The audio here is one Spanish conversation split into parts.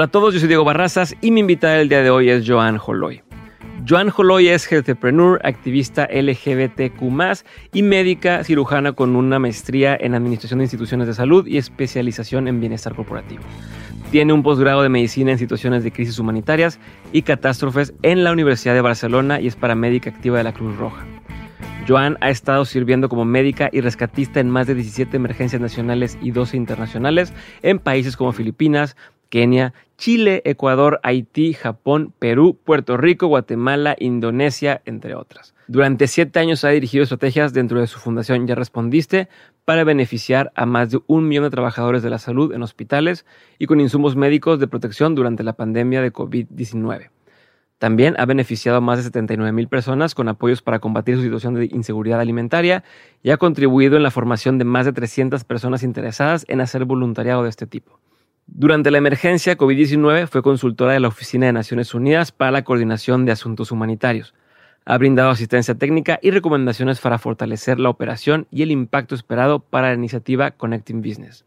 Hola a todos, yo soy Diego Barrazas y mi invitada del día de hoy es Joan Holoy. Joan Holoy es healthpreneur, activista LGBTQ+, y médica cirujana con una maestría en Administración de Instituciones de Salud y especialización en Bienestar Corporativo. Tiene un posgrado de Medicina en Situaciones de Crisis Humanitarias y Catástrofes en la Universidad de Barcelona y es paramédica activa de la Cruz Roja. Joan ha estado sirviendo como médica y rescatista en más de 17 emergencias nacionales y 12 internacionales en países como Filipinas, Kenia, Chile, Ecuador, Haití, Japón, Perú, Puerto Rico, Guatemala, Indonesia, entre otras. Durante siete años ha dirigido estrategias dentro de su fundación Ya Respondiste para beneficiar a más de un millón de trabajadores de la salud en hospitales y con insumos médicos de protección durante la pandemia de COVID-19. También ha beneficiado a más de 79 mil personas con apoyos para combatir su situación de inseguridad alimentaria y ha contribuido en la formación de más de 300 personas interesadas en hacer voluntariado de este tipo. Durante la emergencia COVID-19 fue consultora de la Oficina de Naciones Unidas para la Coordinación de Asuntos Humanitarios. Ha brindado asistencia técnica y recomendaciones para fortalecer la operación y el impacto esperado para la iniciativa Connecting Business.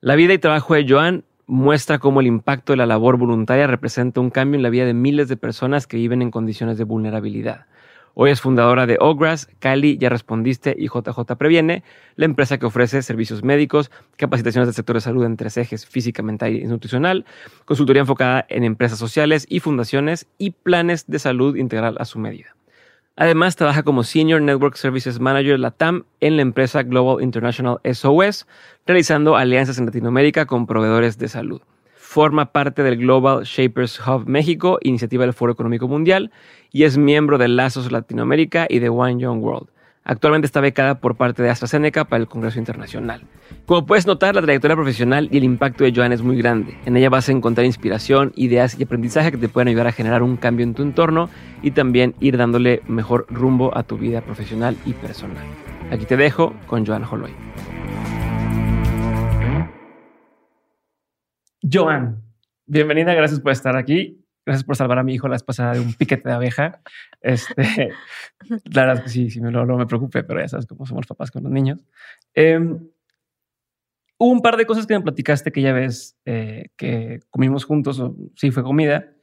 La vida y trabajo de Joan muestra cómo el impacto de la labor voluntaria representa un cambio en la vida de miles de personas que viven en condiciones de vulnerabilidad. Hoy es fundadora de Ogras, Cali, Ya Respondiste y JJ Previene, la empresa que ofrece servicios médicos, capacitaciones del sector de salud en tres ejes, física, mental y nutricional, consultoría enfocada en empresas sociales y fundaciones y planes de salud integral a su medida. Además, trabaja como Senior Network Services Manager LATAM en la empresa Global International SOS, realizando alianzas en Latinoamérica con proveedores de salud forma parte del Global Shapers Hub México, iniciativa del Foro Económico Mundial, y es miembro de Lazos Latinoamérica y de One Young World. Actualmente está becada por parte de AstraZeneca para el Congreso Internacional. Como puedes notar, la trayectoria profesional y el impacto de Joan es muy grande. En ella vas a encontrar inspiración, ideas y aprendizaje que te pueden ayudar a generar un cambio en tu entorno y también ir dándole mejor rumbo a tu vida profesional y personal. Aquí te dejo con Joan Holoy. Joan, bienvenida, gracias por estar aquí. Gracias por salvar a mi hijo la esposa de un piquete de abeja. Este, la verdad es que sí, sí, me, lo, me preocupé, pero ya sabes cómo somos papás con los niños. Em, hubo un par de cosas que me platicaste que ya ves eh, que comimos juntos, o sí fue comida.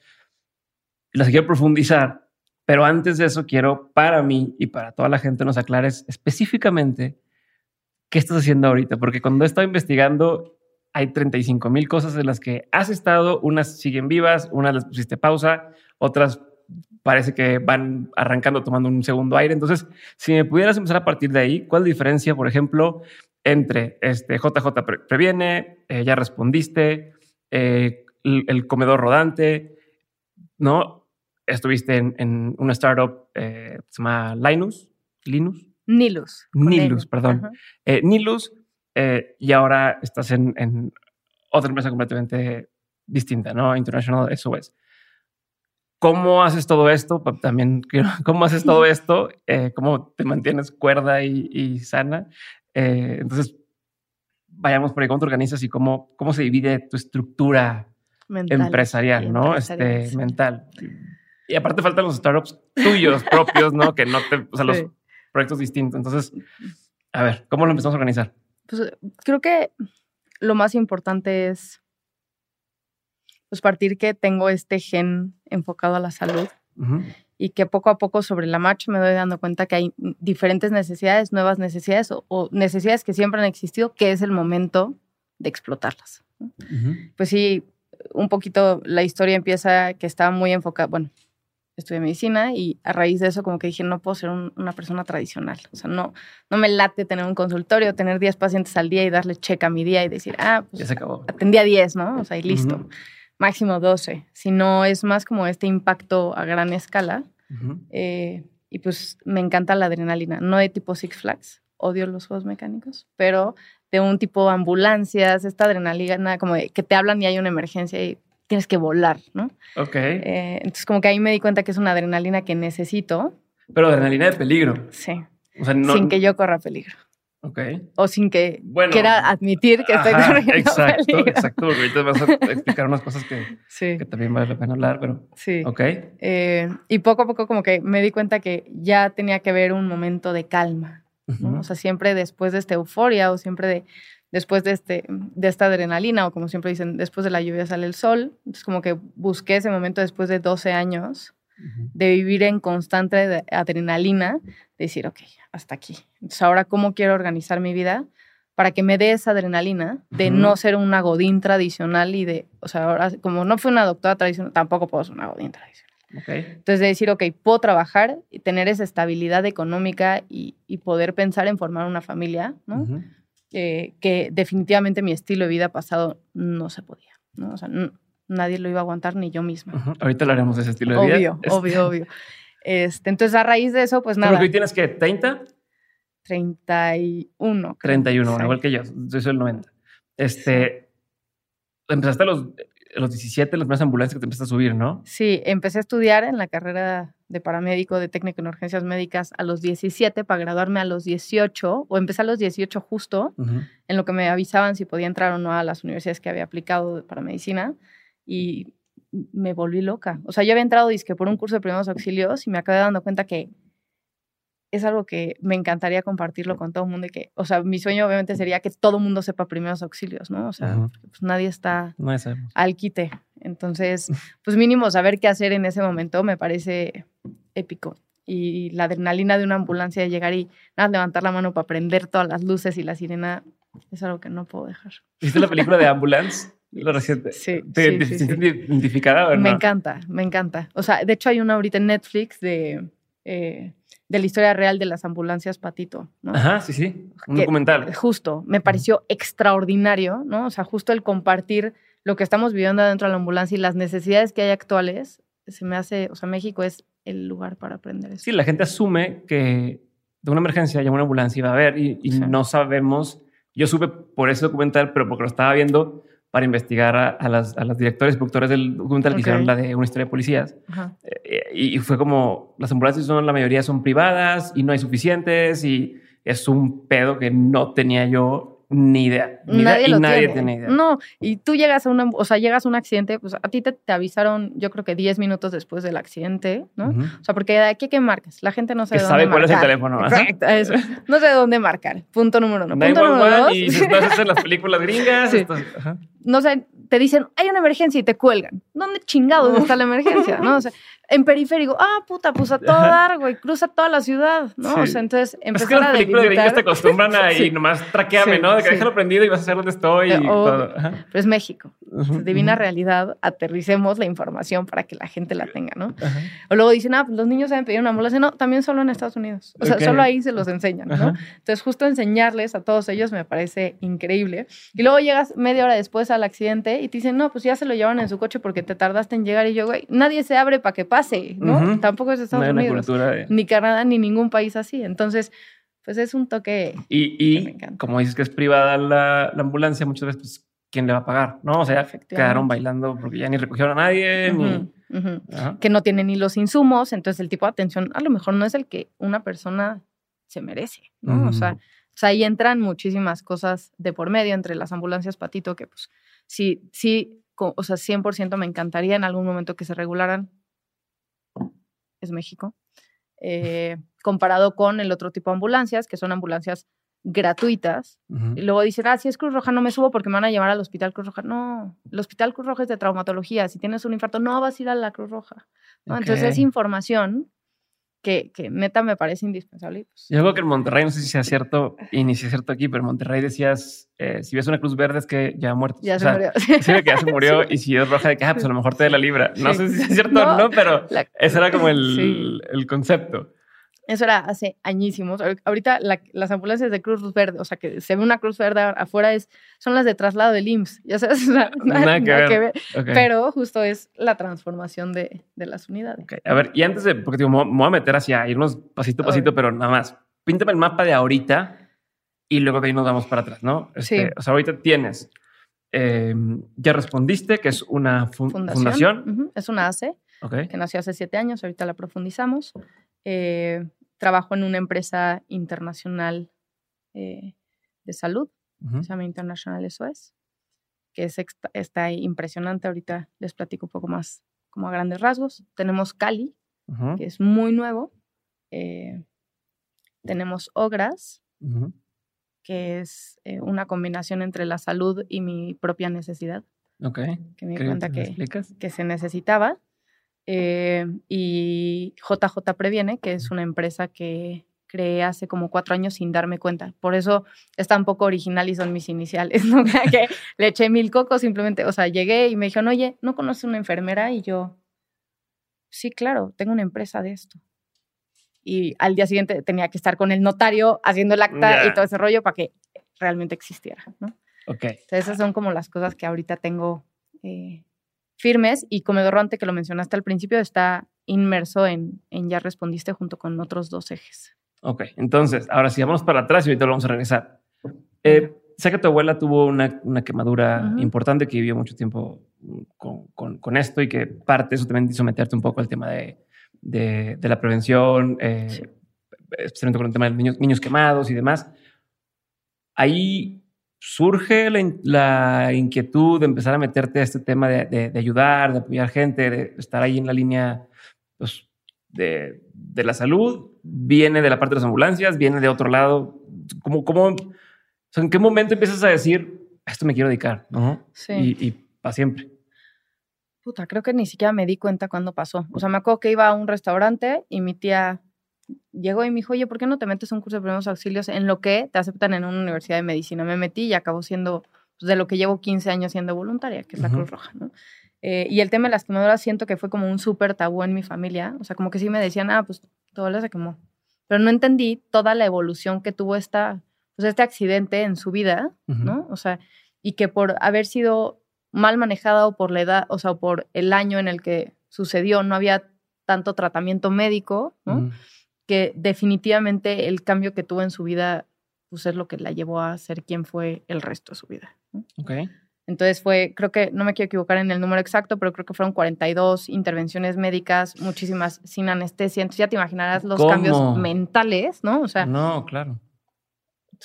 Las quiero profundizar, pero antes de eso quiero para mí y para toda la gente nos aclares específicamente qué estás haciendo ahorita, porque cuando he estado investigando hay 35 mil cosas en las que has estado, unas siguen vivas, unas les pusiste pausa, otras parece que van arrancando tomando un segundo aire. Entonces, si me pudieras empezar a partir de ahí, ¿cuál diferencia, por ejemplo, entre este JJ Previene, eh, ya respondiste, eh, el, comedor rodante, ¿no? Estuviste en, una startup eh, se llama Linus, Linus. Nilus. Nilus, perdón. Nilus, eh, y ahora estás en, otra empresa completamente distinta, ¿no? International SOS. ¿Cómo haces todo esto? También, ¿cómo haces todo esto? Eh, ¿Cómo te mantienes cuerda y, sana? Eh, entonces, vayamos por ahí, ¿cómo te organizas y cómo, cómo se divide tu estructura empresarial, ¿no? este, mental. Y aparte faltan los startups tuyos propios, ¿no? Que no te, o sea, los proyectos distintos. Entonces, a ver, ¿cómo lo empezamos a organizar? Pues creo que lo más importante es pues partir que tengo este gen enfocado a la salud y que poco a poco sobre la marcha me doy dando cuenta que hay diferentes necesidades, nuevas necesidades o, necesidades que siempre han existido, que es el momento de explotarlas. Pues sí, un poquito la historia empieza que estaba muy enfocada, bueno, estudié medicina y a raíz de eso como que dije, no puedo ser una persona tradicional. O sea, no, no me late tener un consultorio, tener 10 pacientes al día y darle check a mi día y decir, ah, pues ya se acabó. atendía 10, ¿no? O sea, y listo. Máximo 12. Si no, es más como este impacto a gran escala. Eh, y pues me encanta la adrenalina, no de tipo Six Flags, odio los juegos mecánicos, pero de un tipo ambulancias, esta adrenalina como de que te hablan y hay una emergencia y tienes que volar, ¿no? Ok. Eh, entonces, como que ahí me di cuenta que es una adrenalina que necesito. Pero adrenalina de peligro. Sí. O sea, no... Sin que yo corra peligro. Ok. O sin que quiera admitir que estoy corriendo exacto, peligro. Exacto, ahorita vas a explicar unas cosas que, que también vale la pena hablar, pero... Sí. Ok. Eh, y poco a poco como que me di cuenta que ya tenía que haber un momento de calma, ¿no? O sea, siempre después de esta euforia o siempre de después de, este, de esta adrenalina, o como siempre dicen, después de la lluvia sale el sol. Entonces, como que busqué ese momento después de 12 años de vivir en constante adrenalina, de decir, ok, hasta aquí. Entonces, ahora, ¿cómo quiero organizar mi vida? para que me dé esa adrenalina de no ser una godín tradicional y de, o sea, ahora como no fui una doctora tradicional, tampoco puedo ser una godín tradicional. Entonces, de decir, ok, puedo trabajar y tener esa estabilidad económica y, poder pensar en formar una familia, ¿no? Eh, que definitivamente mi estilo de vida pasado no se podía, ¿no? O sea, nadie lo iba a aguantar, ni yo misma. Ahorita hablaremos de ese estilo de vida. Obvio, obvio, obvio. Este, entonces, a raíz de eso, pues nada. ¿Pero hoy tienes que 30? 31. 31, igual que yo. Yo soy el 90. Este, empezaste a los los 17 las primeras ambulancias que te empezaste a subir, ¿no? Sí, empecé a estudiar en la carrera de paramédico de técnico en urgencias médicas a los 17 para graduarme a los 18 o empecé a los 18 justo en lo que me avisaban si podía entrar o no a las universidades que había aplicado para medicina y me volví loca. O sea, yo había entrado disque por un curso de primeros auxilios y me acabé dando cuenta que es algo que me encantaría compartirlo con todo el mundo y que, o sea, mi sueño obviamente sería que todo el mundo sepa primeros auxilios, ¿no? O sea, pues nadie está al quite. Entonces, pues mínimo saber qué hacer en ese momento me parece épico. Y la adrenalina de una ambulancia de llegar y nada, levantar la mano para prender todas las luces y la sirena es algo que no puedo dejar. ¿Viste la película de Ambulance? Lo reciente. Sí. ¿Te sí, identificada o no? Me encanta, me encanta. O sea, de hecho hay una ahorita en Netflix de... Eh, de la historia real de las ambulancias Patito, ¿no? Ajá, sí, sí, un documental. Justo, me pareció extraordinario, ¿no? O sea, justo el compartir lo que estamos viviendo dentro de la ambulancia y las necesidades que hay actuales, se me hace, o sea, México es el lugar para aprender eso. Sí, la gente asume que de una emergencia llama una ambulancia y va a ver y, no sabemos. Yo supe por ese documental, pero porque lo estaba viendo, para investigar a, las, a las, directores y productores del documental que hicieron la de una historia de policías. Eh, y, fue como, las ambulancias son, la mayoría son privadas y no hay suficientes y es un pedo que no tenía yo ni idea. nadie y nadie tiene. idea. No, y tú llegas a una, o sea, llegas a un accidente, pues a ti te, avisaron, yo creo que 10 minutos después del accidente, ¿no? O sea, porque de aquí que marcas, la gente no sabe que dónde sabe cuál es el teléfono. Exacto, eso. No sé dónde marcar. Punto número uno. Punto número dos. Y se en las películas gringas. No sé, te dicen, hay una emergencia y te cuelgan. ¿Dónde chingado está la emergencia? ¿No? O sea, en periférico, ah, puta, pues a todo dar, güey, cruza toda la ciudad, ¿no? O sea, entonces empezar es que las películas gringas te acostumbran a y nomás traqueame, ¿no? De que déjalo prendido y vas a saber dónde estoy. y todo. Pero es México. Divina realidad, aterricemos la información para que la gente la tenga, ¿no? O luego dicen, ah, pues los niños saben pedir una ambulancia. No, también solo en Estados Unidos. O sea, solo ahí se los enseñan, ¿no? Entonces, justo enseñarles a todos ellos me parece increíble. Y luego llegas media hora después al accidente y te dicen, no, pues ya se lo llevan en su coche porque te tardaste en llegar. Y yo, güey, nadie se abre para que pase, ¿no? Tampoco es Estados Unidos. Ni Canadá, ni ningún país así. Entonces, pues es un toque. Y, como dices que es privada la, ambulancia, muchas veces, pues, ¿quién le va a pagar? ¿No? O sea, quedaron bailando porque ya ni recogieron a nadie, ni. Que no tiene ni los insumos, entonces el tipo de atención a lo mejor no es el que una persona se merece, ¿no? O sea, ahí entran muchísimas cosas de por medio entre las ambulancias Patito, que pues sí, sí, o sea, 100% me encantaría en algún momento que se regularan. Es México. Eh, comparado con el otro tipo de ambulancias, que son ambulancias gratuitas. Y luego dicen, ah, si es Cruz Roja no me subo porque me van a llevar al Hospital Cruz Roja. No, el Hospital Cruz Roja es de traumatología. Si tienes un infarto, no vas a ir a la Cruz Roja. Entonces es información que, que, neta me parece indispensable. Pues Yo creo que en Monterrey, no sé si sea cierto y ni si es cierto aquí, pero en Monterrey decías, eh, si ves una cruz verde es que ya ha muerto. Ya se murió. Sí, que ya se murió y si es roja de que, ah, pues a lo mejor te dé la libra. No sé si es cierto o no, pero ese era como el, el concepto. Eso era hace añísimos. Ahorita las ambulancias de Cruz Verde, o sea, que se ve una Cruz Verde afuera, es, son las de traslado del IMSS. Ya sabes, nada, que ver. Pero justo es la transformación de, de las unidades. A ver, y antes de, porque digo, me voy a meter hacia irnos pasito a pasito, pero nada más. Píntame el mapa de ahorita y luego de ahí nos vamos para atrás, ¿no? Este, sí. O sea, ahorita tienes, eh, ya respondiste que es una fundación. Es una ACE. que nació hace siete años, ahorita la profundizamos. Eh, trabajo en una empresa internacional eh, de salud, se llama International SOS, que es, está impresionante. Ahorita les platico un poco más como a grandes rasgos. Tenemos Cali, que es muy nuevo. Eh, tenemos Ogras, que es eh, una combinación entre la salud y mi propia necesidad. Ok. Que me di cuenta que, que se necesitaba. Eh, y JJ Previene, que es una empresa que creé hace como cuatro años sin darme cuenta. Por eso está un poco original y son mis iniciales, ¿no? que le eché mil cocos simplemente, o sea, llegué y me dijeron, oye, ¿no conoces una enfermera? Y yo, sí, claro, tengo una empresa de esto. Y al día siguiente tenía que estar con el notario haciendo el acta y todo ese rollo para que realmente existiera, ¿no? Ok. Entonces, esas son como las cosas que ahorita tengo eh, firmes y Comedor Ronte, que lo mencionaste al principio, está inmerso en, en Ya Respondiste junto con otros dos ejes. Ok, entonces, ahora sí, vamos para atrás y ahorita lo vamos a regresar. Eh, sé que tu abuela tuvo una, una quemadura importante que vivió mucho tiempo con, con, con, esto y que parte eso también hizo meterte un poco al tema de, de, de la prevención, eh, especialmente con el tema de niños, niños quemados y demás. Ahí surge la, la, inquietud de empezar a meterte a este tema de, de, de, ayudar, de apoyar gente, de estar ahí en la línea pues, de, de la salud, viene de la parte de las ambulancias, viene de otro lado. ¿Cómo, cómo, ¿En qué momento empiezas a decir, a esto me quiero dedicar? ¿no? Sí. Y, y para siempre. Puta, creo que ni siquiera me di cuenta cuándo pasó. O sea, me acuerdo que iba a un restaurante y mi tía llegó y me dijo, oye, ¿por qué no te metes un curso de primeros auxilios en lo que te aceptan en una universidad de medicina? Me metí y acabó siendo pues, de lo que llevo 15 años siendo voluntaria, que es la uh -huh. Cruz Roja, ¿no? Eh, y el tema de las quemaduras siento que fue como un súper tabú en mi familia. O sea, como que sí me decían, ah, pues todo se quemó. Pero no entendí toda la evolución que tuvo esta, pues, este accidente en su vida, uh -huh. ¿no? O sea, y que por haber sido mal manejada o por la edad, o sea, por el año en el que sucedió, no había tanto tratamiento médico, ¿no? Uh -huh. Que definitivamente el cambio que tuvo en su vida, pues es lo que la llevó a ser quien fue el resto de su vida. ¿no? Okay. Entonces fue, creo que, no me quiero equivocar en el número exacto, pero creo que fueron 42 intervenciones médicas, muchísimas sin anestesia. Entonces ya te imaginarás los ¿Cómo? cambios mentales, ¿no? O sea. No, claro.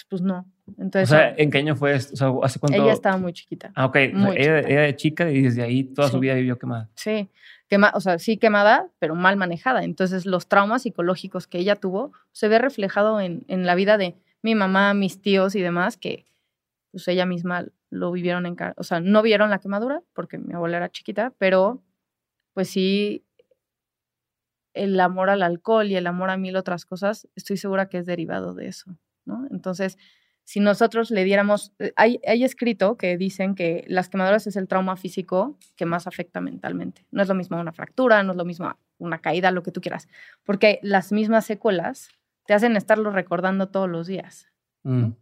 Pues no. Entonces, o sea, ¿en qué año fue esto? O sea, ¿hace cuánto? Ella estaba muy chiquita. Ah, ok. O sea, ella, chica y desde ahí toda sí. su vida vivió quemada. Sí. Quema, o sea, sí quemada, pero mal manejada. Entonces los traumas psicológicos que ella tuvo se ve reflejado en, en la vida de mi mamá, mis tíos y demás, que pues ella misma lo vivieron en o sea, no vieron la quemadura porque mi abuela era chiquita, pero pues sí el amor al alcohol y el amor a mil otras cosas, estoy segura que es derivado de eso, ¿no? Entonces, si nosotros le diéramos, eh, hay, hay escrito que dicen que las quemaduras es el trauma físico que más afecta mentalmente. No es lo mismo una fractura, no es lo mismo una caída, lo que tú quieras, porque las mismas secuelas te hacen estarlo recordando todos los días. Mm.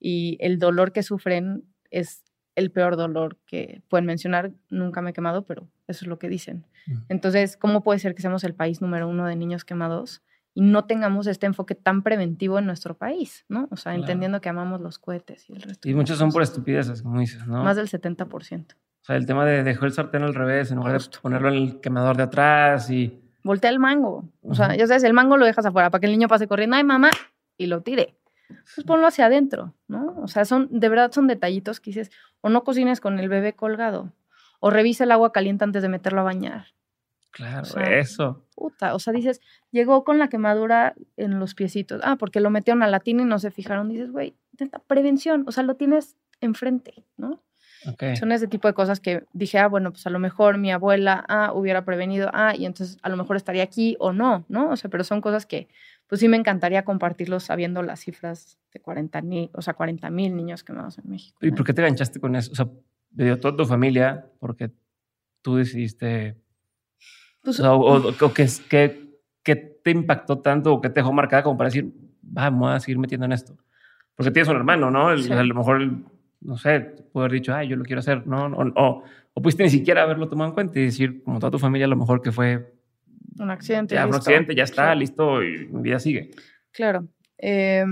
Y el dolor que sufren es el peor dolor que pueden mencionar. Nunca me he quemado, pero eso es lo que dicen. Mm. Entonces, ¿cómo puede ser que seamos el país número uno de niños quemados y no tengamos este enfoque tan preventivo en nuestro país? ¿no? O sea, claro. entendiendo que amamos los cohetes y el resto. Y muchos son por estupideces, como dices, ¿no? Más del 70%. O sea, el tema de dejar el sartén al revés, en lugar Justo. de ponerlo en el quemador de atrás y... Voltea el mango. O sea, uh -huh. ya sabes, el mango lo dejas afuera para que el niño pase corriendo, ay mamá, y lo tire pues ponlo hacia adentro, ¿no? O sea, son, de verdad son detallitos que dices, o no cocines con el bebé colgado, o revisa el agua caliente antes de meterlo a bañar. Claro, o sea, eso. Puta, o sea, dices, llegó con la quemadura en los piecitos, ah, porque lo metieron a la tina y no se fijaron, dices, güey, prevención, o sea, lo tienes enfrente, ¿no? Okay. Son ese tipo de cosas que dije, ah, bueno, pues a lo mejor mi abuela, ah, hubiera prevenido, ah, y entonces a lo mejor estaría aquí o no, ¿no? O sea, pero son cosas que, pues sí me encantaría compartirlos sabiendo las cifras de 40 mil, o sea, 40 mil niños quemados en México. ¿Y por qué te enganchaste con eso? O sea, me dio toda tu familia porque tú decidiste, pues, o, sea, o, o que, que, que, te impactó tanto o que te dejó marcada como para decir, vamos a seguir metiendo en esto. Porque tienes un hermano, ¿no? El, sí. A lo mejor, no sé, puede haber dicho, ay, yo lo quiero hacer, ¿no? O, o, pudiste ni siquiera haberlo tomado en cuenta y decir, como toda tu familia, a lo mejor que fue un accidente. Ya, un accidente, ya está, claro. listo, y mi vida sigue. Claro. Eh,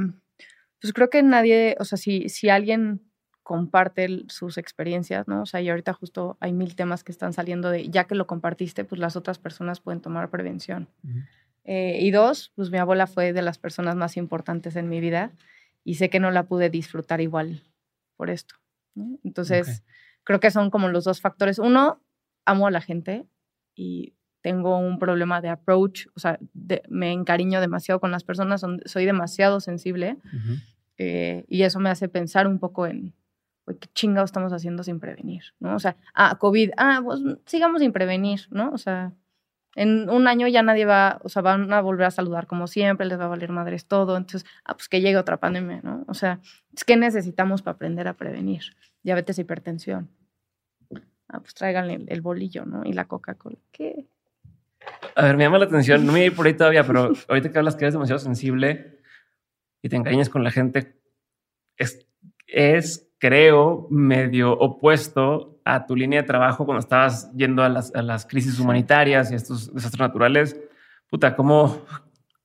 pues creo que nadie, o sea, si, si alguien comparte sus experiencias, ¿no? O sea, y ahorita justo hay mil temas que están saliendo de, ya que lo compartiste, pues las otras personas pueden tomar prevención. Uh -huh. eh, y dos, pues mi abuela fue de las personas más importantes en mi vida y sé que no la pude disfrutar igual por esto. ¿no? Entonces, okay. creo que son como los dos factores. Uno, amo a la gente y tengo un problema de approach, o sea, de, me encariño demasiado con las personas, son, soy demasiado sensible. Uh -huh. Eh, y eso me hace pensar un poco en, qué chingados estamos haciendo sin prevenir, ¿no? O sea, ah, COVID, ah, pues sigamos sin prevenir, ¿no? O sea, en un año ya nadie va, o sea, van a volver a saludar como siempre, les va a valer madres todo, entonces, ah, pues que llegue otra pandemia, ¿no? O sea, es que necesitamos para aprender a prevenir diabetes hipertensión. Ah, pues traigan el, bolillo, ¿no? Y la Coca-Cola. ¿Qué? A ver, me llama la atención, no me voy a ir por ahí todavía, pero ahorita que hablas que eres demasiado sensible y te engañas con la gente, es, es creo, medio opuesto a tu línea de trabajo cuando estabas yendo a las, a las crisis humanitarias y estos desastres naturales. Puta, ¿cómo,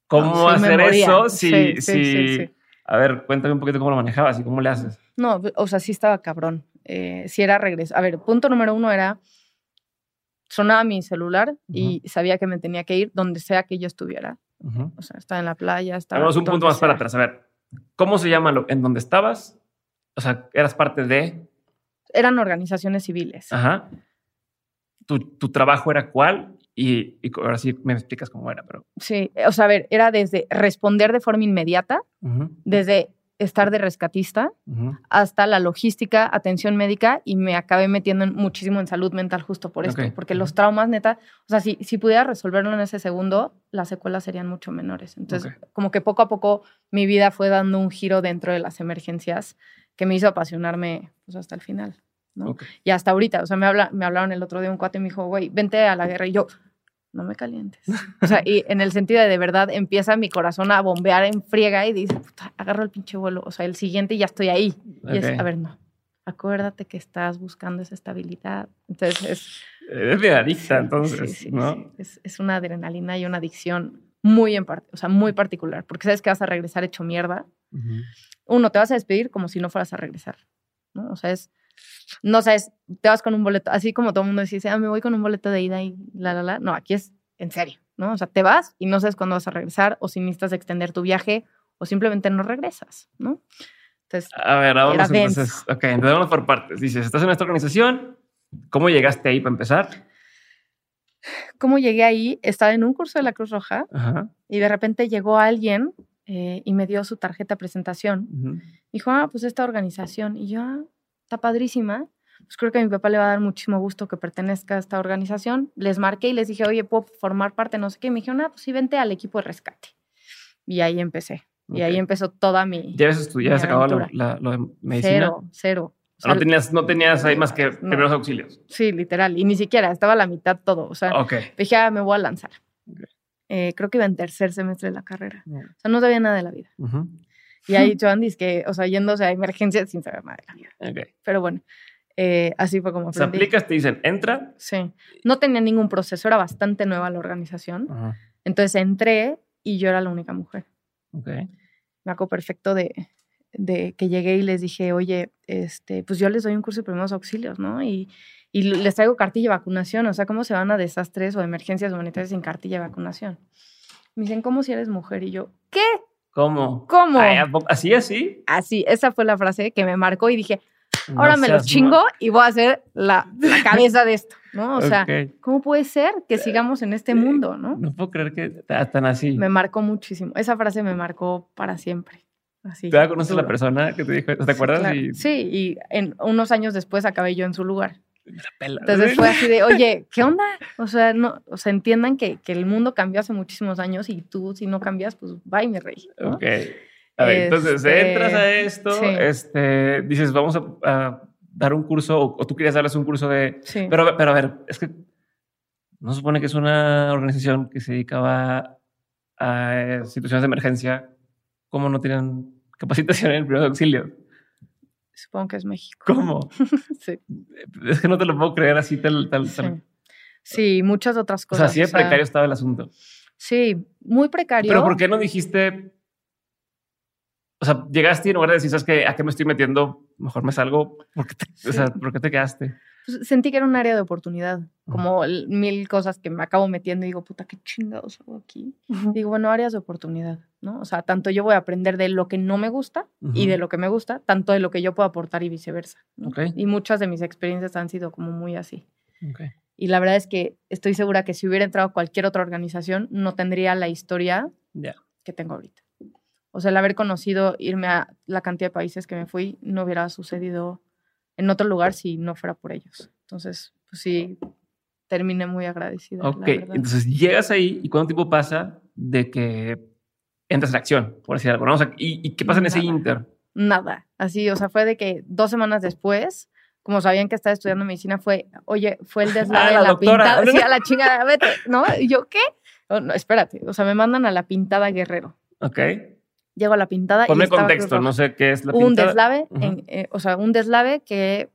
cómo hacer eso? Sí, sí, A ver, cuéntame un poquito cómo lo manejabas y cómo le haces. No, o sea, sí estaba cabrón. Eh, si era regreso. A ver, punto número uno era, sonaba mi celular y sabía que me tenía que ir donde sea que yo estuviera. O sea, estaba en la playa, estaba... Vamos un punto más para atrás. A ver, ¿cómo se llama lo, en donde estabas? O sea, ¿eras parte de...? Eran organizaciones civiles. Ajá. ¿Tu, tu trabajo era cuál? Y, y, ahora sí me explicas cómo era, pero... Sí, o sea, a ver, era desde responder de forma inmediata, desde estar de rescatista hasta la logística, atención médica y me acabé metiendo muchísimo en salud mental justo por esto, porque los traumas, neta, o sea, si, si pudiera resolverlo en ese segundo, las secuelas serían mucho menores. Entonces, como que poco a poco mi vida fue dando un giro dentro de las emergencias que me hizo apasionarme pues, hasta el final. ¿no? Y hasta ahorita, o sea, me, habla, me hablaron el otro día un cuate y me dijo, güey, vente a la guerra. Y yo, no me calientes. O sea, y en el sentido de de verdad empieza mi corazón a bombear en friega y dice, puta, agarro el pinche vuelo. O sea, el siguiente ya estoy ahí. Y es, a ver, no. Acuérdate que estás buscando esa estabilidad. Entonces es. Es de adicta, entonces, ¿no? Es, es, una adrenalina y una adicción muy en parte, o sea, muy particular, porque sabes que vas a regresar hecho mierda. Uno, te vas a despedir como si no fueras a regresar, ¿no? O sea, es no sabes, te vas con un boleto, así como todo el mundo dice, ah, me voy con un boleto de ida y la, la, la. No, aquí es en serio, ¿no? O sea, te vas y no sabes cuándo vas a regresar o si necesitas extender tu viaje o simplemente no regresas, ¿no? Entonces, a ver, vamos entonces. Ok, vamos por partes. Dices, estás en esta organización, ¿cómo llegaste ahí para empezar? ¿Cómo llegué ahí? Estaba en un curso de la Cruz Roja y de repente llegó alguien eh, y me dio su tarjeta de presentación. Dijo, ah, pues esta organización. Y yo, ah, está padrísima. Pues creo que a mi papá le va a dar muchísimo gusto que pertenezca a esta organización. Les marqué y les dije, oye, ¿puedo formar parte? No sé qué. Y me dijeron, ah, pues sí, vente al equipo de rescate. Y ahí empecé. Y ahí empezó toda mi. ¿Ya habías estudiado, has acabado lo, de medicina? Cero, cero. no, tenías, no tenías ahí más que primeros auxilios. Sí, literal. Y ni siquiera, estaba a la mitad todo. O sea, dije, ah, me voy a lanzar. Eh, creo que iba en tercer semestre de la carrera. O sea, no sabía nada de la vida. Y ahí Joan dice que, o sea, yéndose a emergencias sin saber nada de la vida. Pero bueno, eh, así fue como aprendí. Se aplicas, te dicen, entra. Sí. No tenía ningún proceso, era bastante nueva la organización. Entonces entré y yo era la única mujer. Okay. Me acuerdo perfecto de, de que llegué y les dije, oye, este, pues yo les doy un curso de primeros auxilios, ¿no? Y, y les traigo cartilla de vacunación. O sea, ¿cómo se van a desastres o emergencias humanitarias sin cartilla de vacunación? Me dicen, ¿cómo si eres mujer? Y yo, ¿qué? ¿Cómo? ¿Cómo? ¿Así, así? Así, esa fue la frase que me marcó y dije, ahora me lo chingo y voy a hacer la, cabeza de esto, ¿no? O sea, ¿cómo puede ser que sigamos en este mundo, no? No puedo creer que tan así. Me marcó muchísimo. Esa frase me marcó para siempre. Así. ¿Te conoces la persona que te dijo? ¿Te acuerdas? Sí, y en, unos años después acabé yo en su lugar. Entonces fue así de, oye, ¿qué onda? O sea, no, o sea, entiendan que, que, el mundo cambió hace muchísimos años y tú, si no cambias, pues bye, mi rey. Ok. A ver, entonces este, entras a esto, este, dices, vamos a, dar un curso, o, tú querías darles un curso de. Sí. Pero, pero a ver, es que no supone que es una organización que se dedicaba a situaciones de emergencia. ¿Cómo no tienen capacitación en el primer auxilio? Supongo que es México. ¿Cómo? sí. Es que no te lo puedo creer así tal, tal, sí. Sí, muchas otras cosas. O sea, así de precario estaba el asunto. Sí, muy precario. Pero ¿por qué no dijiste? O sea, llegaste y en lugar de decir, ¿sabes qué? ¿A qué me estoy metiendo? Mejor me salgo. ¿Por qué te, o sea, ¿por qué te quedaste? Pues, sentí que era un área de oportunidad, como mil cosas que me acabo metiendo y digo, puta, qué chingados hago aquí. Digo, bueno, áreas de oportunidad, ¿no? O sea, tanto yo voy a aprender de lo que no me gusta y de lo que me gusta, tanto de lo que yo puedo aportar y viceversa. Y muchas de mis experiencias han sido como muy así. Y la verdad es que estoy segura que si hubiera entrado a cualquier otra organización, no tendría la historia que tengo ahorita. O sea, el haber conocido, irme a la cantidad de países que me fui, no hubiera sucedido en otro lugar si no fuera por ellos. Entonces, pues sí, terminé muy agradecida. Ok, entonces llegas ahí y cuánto tiempo pasa de que entras en acción, por decir algo. ¿Y, qué pasa en ese inter? Nada, así, o sea, fue de que dos semanas después, como sabían que estaba estudiando medicina, fue, oye, fue el deslave ah, de la, pintada, sí, a la chingada, vete, ¿no? ¿Y yo qué? no, espérate, o sea, me mandan a la pintada Guerrero. Ok. Llego a la pintada. Ponme contexto, no sé qué es la pintada. Un deslave, eh, o sea, un deslave que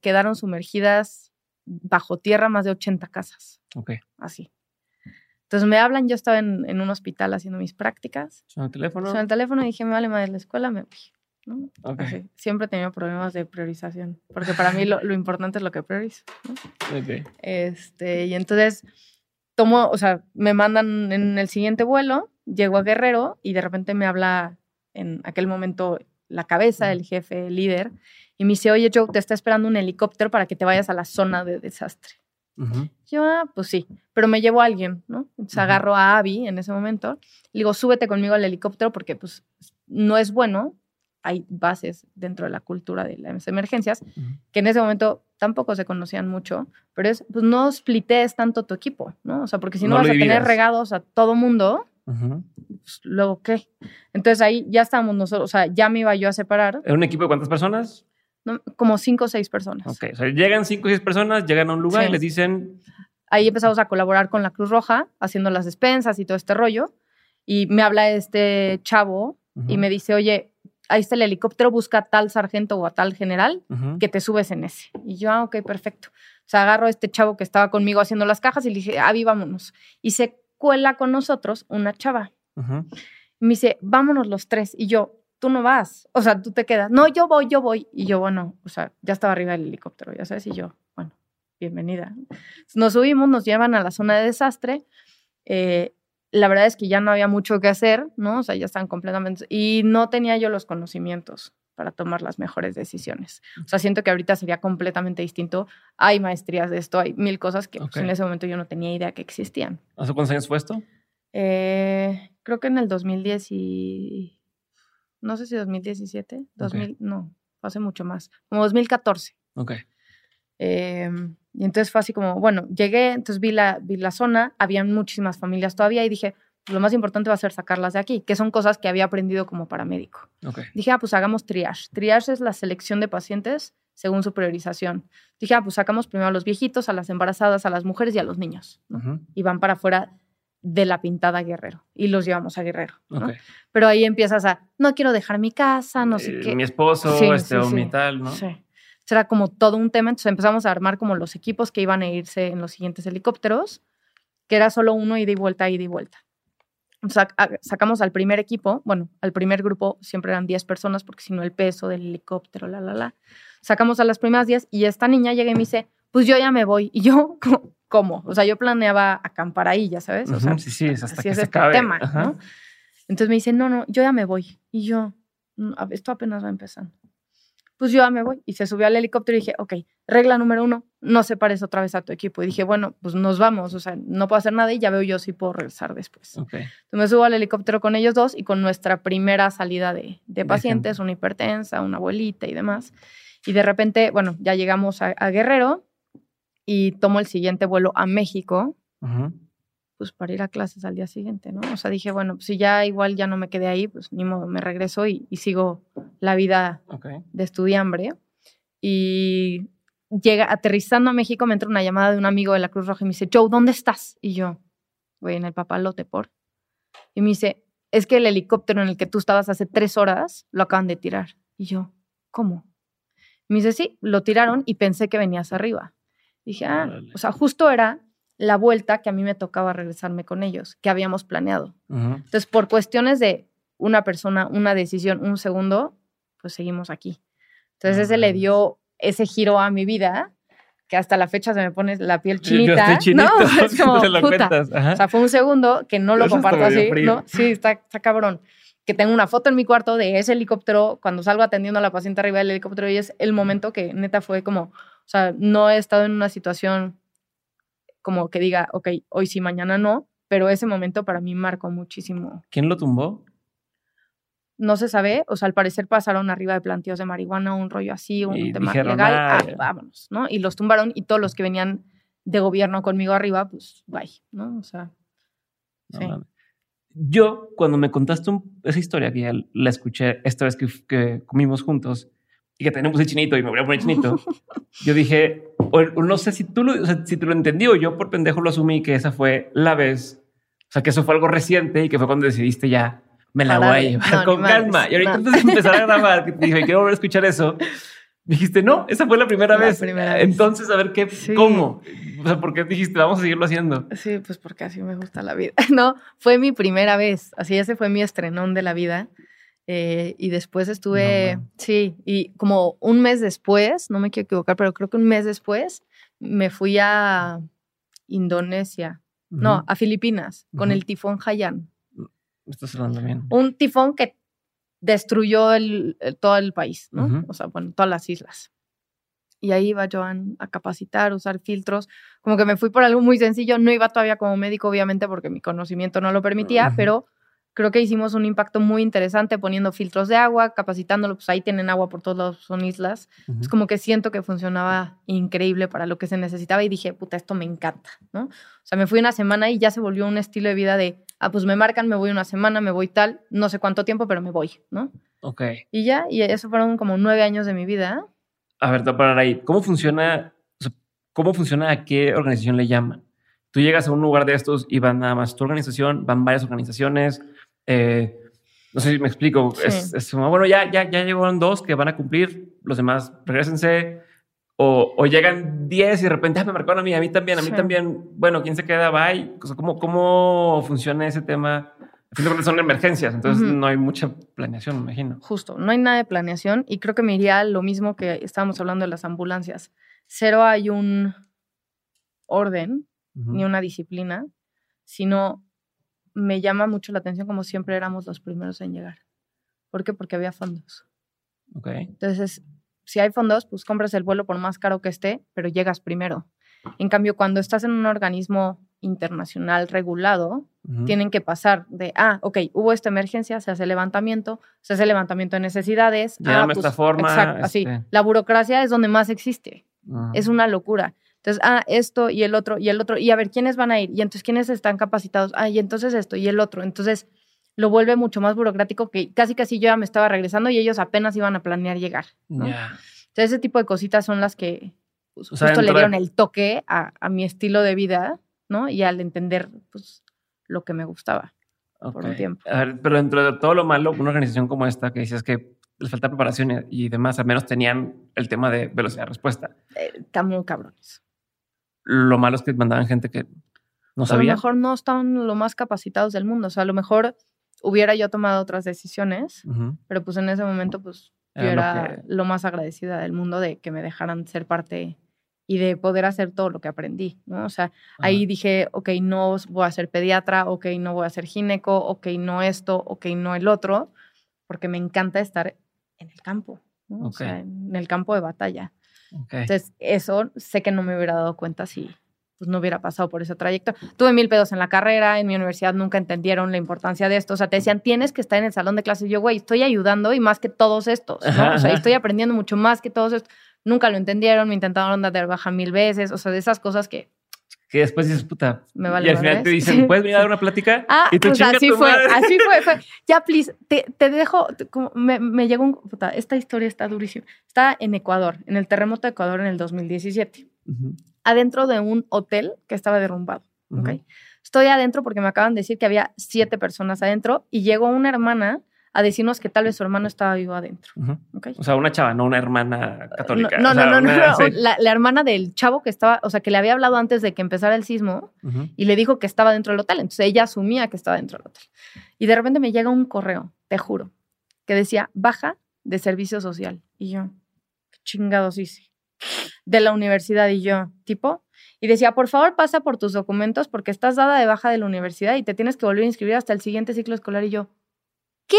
quedaron sumergidas bajo tierra más de 80 casas. Ok. Así. Entonces me hablan, yo estaba en, un hospital haciendo mis prácticas. ¿Son el teléfono? Son el teléfono y dije, me vale madre la escuela, me voy. ¿no? Okay. Siempre he tenido problemas de priorización, porque para mí lo, importante es lo que priorizo. ¿no? Okay. Este, y entonces tomo, o sea, me mandan en el siguiente vuelo, llego a Guerrero y de repente me habla en aquel momento la cabeza, el jefe, el líder, y me dice, oye Joe, te está esperando un helicóptero para que te vayas a la zona de desastre. Yo, ah, pues sí, pero me llevo a alguien, ¿no? Entonces agarro a Abby en ese momento, le digo, súbete conmigo al helicóptero porque pues no es bueno, hay bases dentro de la cultura de las emergencias, que en ese momento tampoco se conocían mucho, pero es, pues no splites tanto tu equipo, ¿no? O sea, porque si no, vas a tener regados a todo mundo, pues, luego qué. Entonces ahí ya estábamos nosotros, o sea, ya me iba yo a separar. ¿En un equipo de cuántas personas? Como cinco o seis personas. Ok, o sea, llegan cinco o seis personas, llegan a un lugar y les dicen... Ahí empezamos a colaborar con la Cruz Roja, haciendo las despensas y todo este rollo. Y me habla este chavo y me dice, oye, ahí está el helicóptero, busca a tal sargento o a tal general que te subes en ese. Y yo, ah, ok, perfecto. O sea, agarro a este chavo que estaba conmigo haciendo las cajas y le dije, ah, vámonos. Y se cuela con nosotros una chava. Y me dice, vámonos los tres. Y yo, tú no vas. O sea, tú te quedas. No, yo voy, yo voy. Y yo, bueno, o sea, ya estaba arriba del helicóptero, ya sabes. Y yo, bueno, bienvenida. Nos subimos, nos llevan a la zona de desastre. Eh, la verdad es que ya no había mucho que hacer, ¿no? O sea, ya están completamente... Y no tenía yo los conocimientos para tomar las mejores decisiones. O sea, siento que ahorita sería completamente distinto. Hay maestrías de esto, hay mil cosas que pues, en ese momento yo no tenía idea que existían. ¿Hace cuántos años fue esto? Eh, creo que en el 2010 y... No sé si 2017, 2000, no, hace mucho más, como 2014. Ok. Eh, y entonces fue así como, bueno, llegué, entonces vi la, vi la zona, había muchísimas familias todavía y dije, lo más importante va a ser sacarlas de aquí, que son cosas que había aprendido como paramédico. Okay. Dije, ah, pues hagamos triage. Triage es la selección de pacientes según su priorización. Dije, ah, pues sacamos primero a los viejitos, a las embarazadas, a las mujeres y a los niños. Y van para afuera de la pintada Guerrero y los llevamos a Guerrero. Pero ahí empiezas a, no quiero dejar mi casa, no sé eh, qué. Mi esposo, este, o mi tal, ¿no? Sí era como todo un tema, entonces empezamos a armar como los equipos que iban a irse en los siguientes helicópteros, que era solo uno ida y vuelta, ida y vuelta. sacamos al primer equipo, bueno, al primer grupo siempre eran 10 personas porque si no el peso del helicóptero, la, la, la. Sacamos a las primeras 10 y esta niña llega y me dice, pues yo ya me voy. Y yo, ¿cómo? O sea, yo planeaba acampar ahí, ya sabes. O sea, sí, sí, es hasta así que es se este tema, ¿no? Entonces me dice, no, no, yo ya me voy. Y yo, mm, esto apenas va empezando pues yo ya me voy. Y se subió al helicóptero y dije, ok, regla número uno, no separes otra vez a tu equipo. Y dije, bueno, pues nos vamos, o sea, no puedo hacer nada y ya veo yo si puedo regresar después. Okay. Entonces me subo al helicóptero con ellos dos y con nuestra primera salida de, de pacientes, una hipertensa, una abuelita y demás. Y de repente, bueno, ya llegamos a, Guerrero y tomo el siguiente vuelo a México. pues para ir a clases al día siguiente, ¿no? O sea, dije, bueno, pues si ya igual ya no me quedé ahí, pues ni modo, me regreso y, sigo la vida de estudiambre. Y llega, aterrizando a México, me entra una llamada de un amigo de la Cruz Roja y me dice, Joe, ¿dónde estás? Y yo, voy en el papalote por. Y me dice, es que el helicóptero en el que tú estabas hace tres horas lo acaban de tirar. Y yo, ¿cómo? Me dice, sí, lo tiraron y pensé que venías arriba. Dije, ah, o sea, justo era la vuelta que a mí me tocaba regresarme con ellos, que habíamos planeado. Entonces, por cuestiones de una persona, una decisión, un segundo, pues seguimos aquí. Entonces, ese le dio ese giro a mi vida que hasta la fecha se me pone la piel chinita. ¿no? Es como, puta. O sea, fue un segundo que no lo comparto así, ¿no? Sí, está, está cabrón. Que tengo una foto en mi cuarto de ese helicóptero cuando salgo atendiendo a la paciente arriba del helicóptero y es el momento que neta fue como, o sea, no he estado en una situación como que diga, ok, hoy sí, mañana no, pero ese momento para mí marcó muchísimo. ¿Quién lo tumbó? no se sabe, o sea, al parecer pasaron arriba de planteos de marihuana, un rollo así, un tema legal, ah, vámonos, ¿no? Y los tumbaron y todos los que venían de gobierno conmigo arriba, pues, bye, ¿no? O sea, sí. Yo, cuando me contaste esa historia, que ya la escuché esta vez que, comimos juntos y que tenemos el chinito y me voy a poner chinito, yo dije, no sé si tú, lo, si tú lo entendí o yo por pendejo lo asumí que esa fue la vez, o sea, que eso fue algo reciente y que fue cuando decidiste ya, me la voy a llevar con calma. y ahorita antes de empezar a grabar, que dije, quiero volver a escuchar eso, dijiste, no, esa fue la primera, vez. Entonces, a ver qué, cómo. O sea, ¿por qué dijiste, vamos a seguirlo haciendo? Sí, pues porque así me gusta la vida. No, fue mi primera vez. Así, ese fue mi estrenón de la vida. Eh, y después estuve, sí, y como un mes después, no me quiero equivocar, pero creo que un mes después me fui a Indonesia, no, a Filipinas, con el tifón Haiyan. Estás hablando bien. Un tifón que destruyó el, todo el país, ¿no? O sea, bueno, todas las islas. Y ahí iba Joan a capacitar, usar filtros. Como que me fui por algo muy sencillo. No iba todavía como médico, obviamente, porque mi conocimiento no lo permitía, pero creo que hicimos un impacto muy interesante poniendo filtros de agua, capacitándolo, pues ahí tienen agua por todos lados, son islas. Es como que siento que funcionaba increíble para lo que se necesitaba y dije, puta, esto me encanta, ¿no? O sea, me fui una semana y ya se volvió un estilo de vida de, ah, pues me marcan, me voy una semana, me voy tal, no sé cuánto tiempo, pero me voy, ¿no? Ok. Y ya, y eso fueron como nueve años de mi vida. A ver, te parar ahí. ¿Cómo funciona, cómo funciona a qué organización le llaman? Tú llegas a un lugar de estos y van nada más tu organización, van varias organizaciones, eh, no sé si me explico. Es, como, bueno, ya, ya, ya llegaron dos que van a cumplir, los demás regresense. O, o llegan diez y de repente ah, me marcaron a mí, a mí también, a mí también. Bueno, ¿quién se queda? Bye. O sea, ¿cómo, ¿Cómo funciona ese tema? son emergencias, entonces no hay mucha planeación, me imagino. Justo, no hay nada de planeación y creo que me iría lo mismo que estábamos hablando de las ambulancias. Cero hay un orden ni una disciplina, sino me llama mucho la atención como siempre éramos los primeros en llegar. ¿Por qué? Porque había fondos. Ok. Entonces, si hay fondos, pues compras el vuelo por más caro que esté, pero llegas primero. En cambio, cuando estás en un organismo internacional regulado, tienen que pasar de, ah, ok, hubo esta emergencia, se hace levantamiento, se hace levantamiento de necesidades. Ah, esta pues, forma. Exacto, así. Este la burocracia es donde más existe. Es una locura. Entonces, ah, esto y el otro y el otro, y a ver quiénes van a ir, y entonces quiénes están capacitados, ah, y entonces esto y el otro. Entonces, lo vuelve mucho más burocrático que casi casi yo ya me estaba regresando y ellos apenas iban a planear llegar. Entonces, ese tipo de cositas son las que pues, justo le dieron el toque a, mi estilo de vida, ¿no? Y al entender, pues, lo que me gustaba por un tiempo. A ver, pero dentro de todo lo malo, una organización como esta que dices que les falta preparación y demás, al menos tenían el tema de velocidad de respuesta. Eh, están muy cabrones. Lo malo es que mandaban gente que no sabía. A lo mejor no estaban lo más capacitados del mundo. O sea, a lo mejor hubiera yo tomado otras decisiones, pero pues en ese momento, pues yo era, lo, más agradecida del mundo de que me dejaran ser parte y de poder hacer todo lo que aprendí, ¿no? O sea, ahí dije, ok, no voy a ser pediatra, ok, no voy a ser gineco, ok, no esto, ok, no el otro, porque me encanta estar en el campo, ¿no? O sea, en el campo de batalla. Entonces, eso sé que no me hubiera dado cuenta si pues, no hubiera pasado por ese trayecto. Tuve mil pedos en la carrera, en mi universidad nunca entendieron la importancia de esto. O sea, te decían, tienes que estar en el salón de clases. yo, güey, estoy ayudando y más que todos estos, ¿no? O sea, estoy aprendiendo mucho más que todos estos. Nunca lo entendieron, me intentaron dar de baja mil veces. O sea, de esas cosas que que después dices, puta. Me vale y al final te dicen, ¿puedes venir a dar una plática? Ah, y pues así fue, así fue, fue. Ya, please, te, te dejo, me, me, llegó un, puta, esta historia está durísima. Está en Ecuador, en el terremoto de Ecuador en el 2017. Adentro de un hotel que estaba derrumbado. okay. Estoy adentro porque me acaban de decir que había siete personas adentro y llegó una hermana a decirnos que tal vez su hermano estaba vivo adentro. O sea, una chava, no una hermana católica. No, no, no, no, La, hermana del chavo que estaba, o sea, que le había hablado antes de que empezara el sismo y le dijo que estaba dentro del hotel. Entonces ella asumía que estaba dentro del hotel. Y de repente me llega un correo, te juro, que decía baja de servicio social. Y yo, ¿qué chingados hice? De la universidad y yo, tipo, y decía, por favor pasa por tus documentos porque estás dada de baja de la universidad y te tienes que volver a inscribir hasta el siguiente ciclo escolar. Y yo, ¿qué?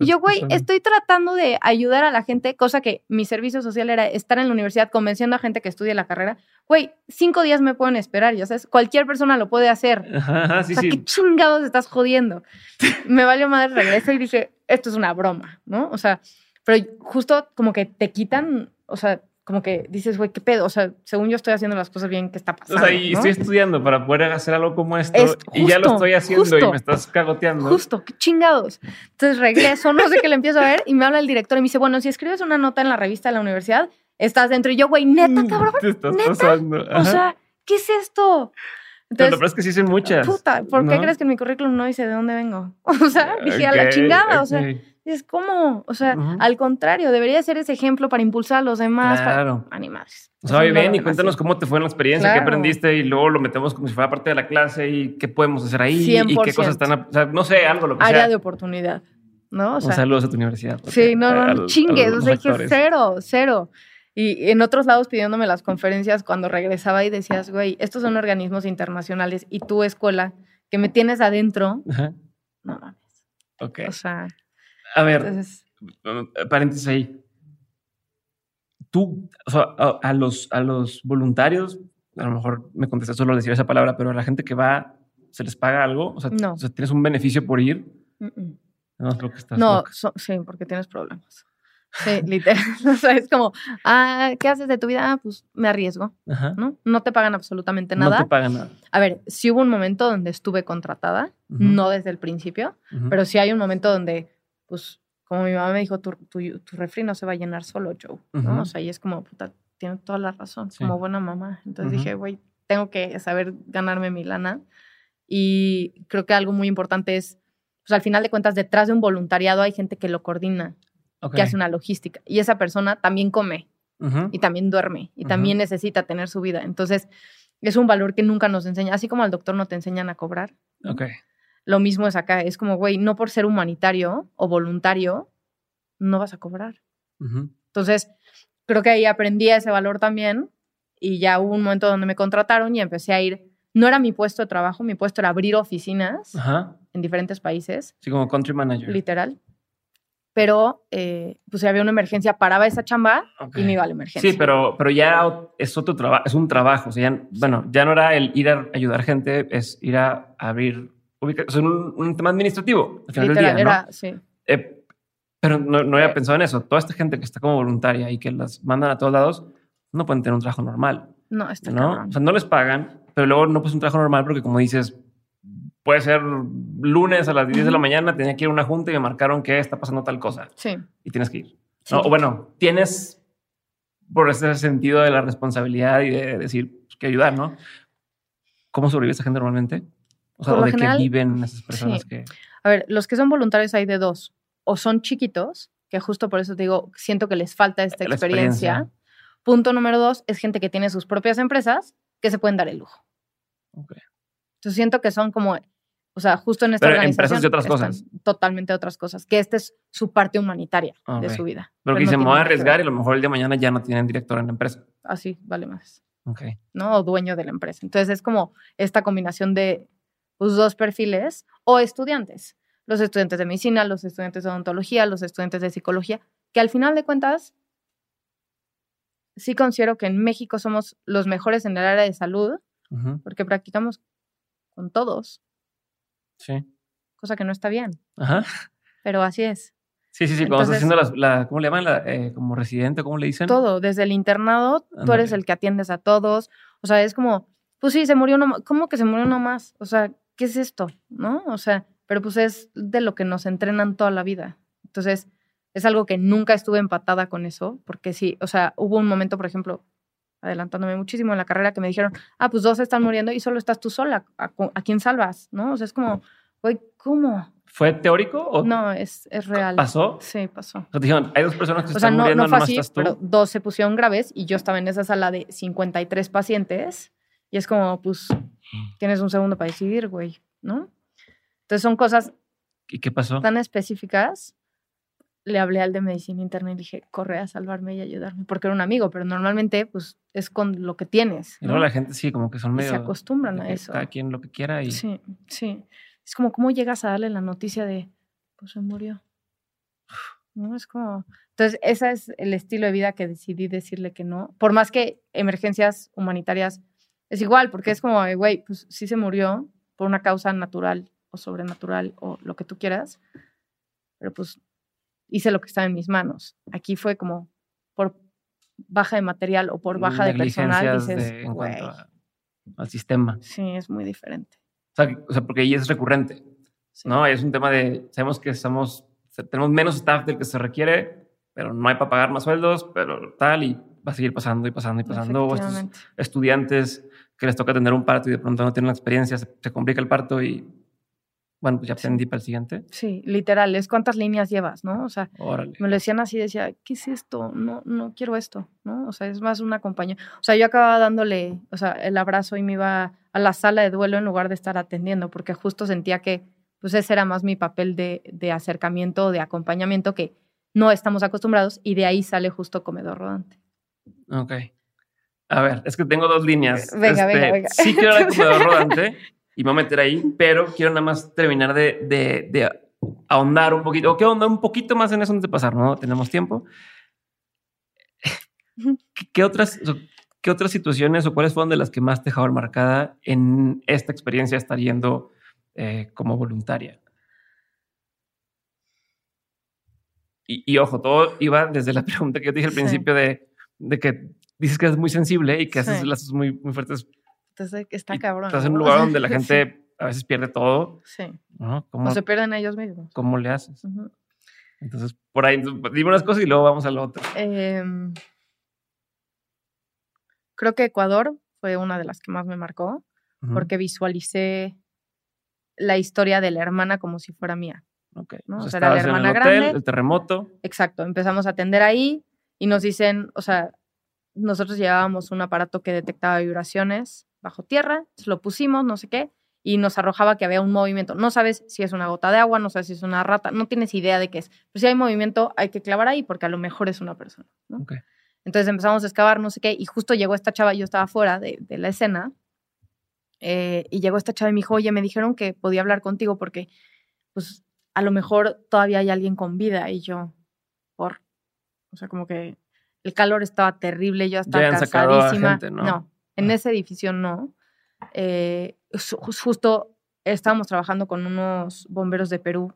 Y yo, güey, estoy tratando de ayudar a la gente, cosa que mi servicio social era estar en la universidad convenciendo a gente que estudie la carrera. Güey, cinco días me pueden esperar, ya sabes, cualquier persona lo puede hacer. Ajá, sí, o sea, ¿qué chingados estás jodiendo? me valió madre, regreso y dije, esto es una broma, ¿no? O sea, pero justo como que te quitan, o sea, como que dices, güey, ¿qué pedo? O sea, según yo estoy haciendo las cosas bien, ¿qué está pasando? O sea, y estoy estudiando para poder hacer algo como esto y ya lo estoy haciendo y me estás cagoteando. Justo, qué chingados. Entonces regreso, no sé qué le empiezo a ver y me habla el director y me dice, bueno, si escribes una nota en la revista de la universidad, estás dentro. Y yo, güey, neta, mm, cabrón. Te estás pasando. O sea, ¿qué es esto? Entonces, Pero la verdad es que sí hice muchas. Puta, ¿por qué crees que en mi currículum no dice de dónde vengo? O sea, dije a la chingada, o sea es como, o sea, al contrario, debería ser ese ejemplo para impulsar a los demás. Claro. Para animales. O sea, ven y cuéntanos cómo te fue en la experiencia, qué aprendiste y luego lo metemos como si fuera parte de la clase y qué podemos hacer ahí y qué cosas están, o sea, no sé, algo lo que Área de oportunidad, ¿no? O sea, saludos a tu universidad. Sí, no, no, chingues, o sea, que cero, cero. Y en otros lados pidiéndome las conferencias cuando regresaba y decías, güey, estos son organismos internacionales y tu escuela que me tienes adentro, no mames. Ok. O sea, a ver, paréntesis ahí. Tú, o sea, a, los, a los voluntarios, a lo mejor me contestas solo decir esa palabra, pero a la gente que va, ¿se les paga algo? O sea, no. ¿tienes un beneficio por ir? No, creo que estás No, sí, porque tienes problemas. Sí, literal. o sea, es como, ah, ¿qué haces de tu vida? Ah, pues me arriesgo. ¿no? no te pagan absolutamente nada. No te pagan nada. A ver, sí hubo un momento donde estuve contratada, no desde el principio, pero sí hay un momento donde pues como mi mamá me dijo, tu, tu, tu refri no se va a llenar solo, Joe, ¿no? O sea, y es como, puta, tiene toda la razón, como buena mamá. Entonces dije, güey, tengo que saber ganarme mi lana. Y creo que algo muy importante es, pues al final de cuentas, detrás de un voluntariado hay gente que lo coordina, que hace una logística. Y esa persona también come y también duerme y también necesita tener su vida. Entonces, es un valor que nunca nos enseña, así como al doctor no te enseñan a cobrar. Ok. Lo mismo es acá, es como, güey, no por ser humanitario o voluntario, no vas a cobrar. Entonces, creo que ahí aprendí ese valor también y ya hubo un momento donde me contrataron y empecé a ir, no era mi puesto de trabajo, mi puesto era abrir oficinas en diferentes países. Sí, como country manager. Literal. Pero, eh, pues si había una emergencia, paraba esa chamba y me iba a la emergencia. Sí, pero, pero ya es otro trabajo, es un trabajo. O sea, bueno, ya no era el ir a ayudar gente, es ir a abrir es un, tema administrativo. Al final del día, era, sí. Eh, pero no, no había pensado en eso. Toda esta gente que está como voluntaria y que las mandan a todos lados, no pueden tener un trabajo normal. No, está ¿no? O sea, no les pagan, pero luego no pues un trabajo normal porque como dices, puede ser lunes a las 10 de la mañana, tenía que ir a una junta y me marcaron que está pasando tal cosa. Sí. Y tienes que ir. O bueno, tienes por ese sentido de la responsabilidad y de decir pues, que ayudar, ¿no? ¿Cómo sobrevive esa gente normalmente? O sea, de que viven esas personas que... A ver, los que son voluntarios hay de dos. O son chiquitos, que justo por eso te digo, siento que les falta esta experiencia. Punto número dos, es gente que tiene sus propias empresas que se pueden dar el lujo. Okay. Entonces siento que son como, o sea, justo en esta Pero empresas de otras cosas. Totalmente otras cosas. Que esta es su parte humanitaria de su vida. Pero, que dicen, me voy a arriesgar y a lo mejor el día de mañana ya no tienen director en la empresa. Así, vale más. Ok. ¿No? O dueño de la empresa. Entonces es como esta combinación de los dos perfiles o estudiantes, los estudiantes de medicina, los estudiantes de odontología, los estudiantes de psicología, que al final de cuentas sí considero que en México somos los mejores en el área de salud porque practicamos con todos. Sí. Cosa que no está bien. Ajá. Pero así es. Sí, sí, sí. Cuando estás haciendo la, ¿cómo le llaman? Eh, como residente, ¿cómo le dicen? Todo. Desde el internado, tú eres el que atiendes a todos. O sea, es como, pues sí, se murió uno ¿Cómo que se murió uno más? O sea, ¿qué es esto? ¿No? O sea, pero pues es de lo que nos entrenan toda la vida. Entonces, es algo que nunca estuve empatada con eso, porque sí, o sea, hubo un momento, por ejemplo, adelantándome muchísimo en la carrera, que me dijeron, ah, pues dos están muriendo y solo estás tú sola, ¿a, quién salvas? ¿No? O sea, es como, güey, ¿cómo? ¿Fue teórico o no? Es, es real. ¿Pasó? Sí, pasó. O sea, dijeron, hay dos personas que se están muriendo, no, fue así, estás tú. Pero dos se pusieron graves y yo estaba en esa sala de 53 pacientes y es como, pues, tienes un segundo para decidir, güey, ¿no? Entonces son cosas ¿Y qué pasó? tan específicas. Le hablé al de medicina interna y dije, corre a salvarme y ayudarme, porque era un amigo, pero normalmente, pues, es con lo que tienes. Y luego la gente sí, como que son medio... se acostumbran a eso. Cada quien lo que quiera y... Sí, sí. Es como, ¿cómo llegas a darle la noticia de, pues, se murió? No, es como... Entonces, ese es el estilo de vida que decidí decirle que no. Por más que emergencias humanitarias es igual, porque es como, güey, pues sí se murió por una causa natural o sobrenatural o lo que tú quieras, pero pues hice lo que estaba en mis manos. Aquí fue como por baja de material o por baja de personal, dices, en cuanto al sistema. Sí, es muy diferente. O sea, o sea porque ahí es recurrente, ¿no? Es un tema de, sabemos que estamos, tenemos menos staff del que se requiere, pero no hay para pagar más sueldos, pero tal, y va a seguir pasando y pasando y pasando. Estos estudiantes que les toca tener un parto y de pronto no tienen la experiencia, se complica el parto y bueno, pues ya aprendí para el siguiente. Sí, literal, es cuántas líneas llevas, ¿no? O sea, me lo decían así, decía, ¿qué es esto? No, no quiero esto, ¿no? O sea, es más una compañía. O sea, yo acababa dándole, o sea, el abrazo y me iba a la sala de duelo en lugar de estar atendiendo, porque justo sentía que, pues ese era más mi papel de, de acercamiento, de acompañamiento que no estamos acostumbrados y de ahí sale justo comedor rodante. Ok. A ver, es que tengo dos líneas. Venga, venga, este, venga. Sí quiero el comedor rodante y me voy a meter ahí, pero quiero nada más terminar de, de, ahondar un poquito, o que ahondar un poquito más en eso antes de pasar, ¿no? Tenemos tiempo. ¿Qué, otras, ¿Qué otras situaciones o cuáles fueron de las que más te dejaron marcada en esta experiencia de estar yendo eh, como voluntaria? Y, ojo, todo iba desde la pregunta que yo dije al principio de, de, que dices que es muy sensible y que haces lazos muy, muy fuertes entonces está cabrón. Estás en un lugar donde la gente a veces pierde todo. Sí. ¿Cómo, o se pierden ellos mismos. ¿Cómo le haces? Entonces, por ahí, dime unas cosas y luego vamos a lo otro. Em, creo que Ecuador fue una de las que más me marcó, porque visualicé la historia de la hermana como si fuera mía. Ok. O, sea, era la hermana en el hotel, El terremoto. Exacto. Empezamos a atender ahí y nos dicen, o sea, nosotros llevábamos un aparato que detectaba vibraciones bajo tierra, lo pusimos, no sé qué, y nos arrojaba que había un movimiento. No sabes si es una gota de agua, no sabes si es una rata, no tienes idea de qué es. Pero si hay movimiento, hay que clavar ahí porque a lo mejor es una persona. Entonces empezamos a excavar, no sé qué, y justo llegó esta chava, yo estaba fuera de, la escena, eh, y llegó esta chava y me dijo, oye, me dijeron que podía hablar contigo porque, pues, a lo mejor todavía hay alguien con vida, y yo, por, o sea, como que el calor estaba terrible, yo estaba cansadísima. ¿no? en ah. ese edificio no. Eh, justo estábamos trabajando con unos bomberos de Perú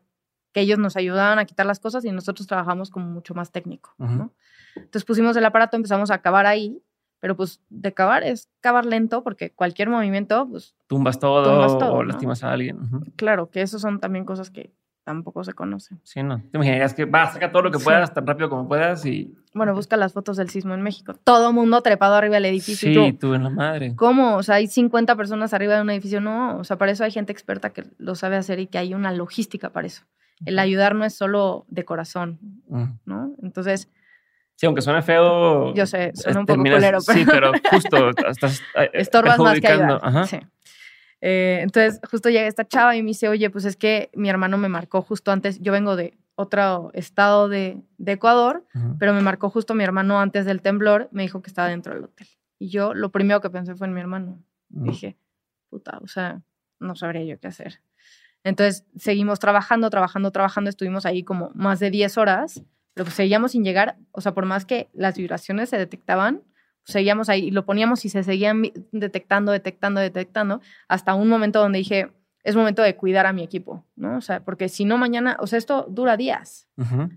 que ellos nos ayudaban a quitar las cosas y nosotros trabajamos como mucho más técnico. ¿no? Entonces pusimos el aparato, empezamos a cavar ahí, pero pues de cavar es cavar lento porque cualquier movimiento, pues... Tumbas todo, o lastimas a alguien. Claro, que eso son también cosas que tampoco se conocen. Sí, no. Te imaginarías que va, saca todo lo que puedas tan rápido como puedas y. Bueno, busca las fotos del sismo en México. Todo mundo trepado arriba del edificio. Sí, tú, en la madre. ¿Cómo? O sea, hay 50 personas arriba de un edificio. No, o sea, para eso hay gente experta que lo sabe hacer y que hay una logística para eso. El ayudar no es solo de corazón, mm. ¿no? Entonces. Sí, aunque suene feo. Yo sé, suena un poco culero, pero. Sí, pero justo estás. Eh, Estorbas más que ayudar. Ajá. Sí. Eh, entonces, justo llega esta chava y me dice, oye, pues es que mi hermano me marcó justo antes, yo vengo de otro estado de, Ecuador, pero me marcó justo mi hermano antes del temblor, me dijo que estaba dentro del hotel. Y yo lo primero que pensé fue en mi hermano. Dije, puta, o sea, no sabría yo qué hacer. Entonces, seguimos trabajando, trabajando, trabajando, estuvimos ahí como más de 10 horas, pero pues seguíamos sin llegar, o sea, por más que las vibraciones se detectaban, seguíamos ahí y lo poníamos y se seguían detectando, detectando, detectando, hasta un momento donde dije, es momento de cuidar a mi equipo, ¿no? O sea, porque si no mañana, o sea, esto dura días. O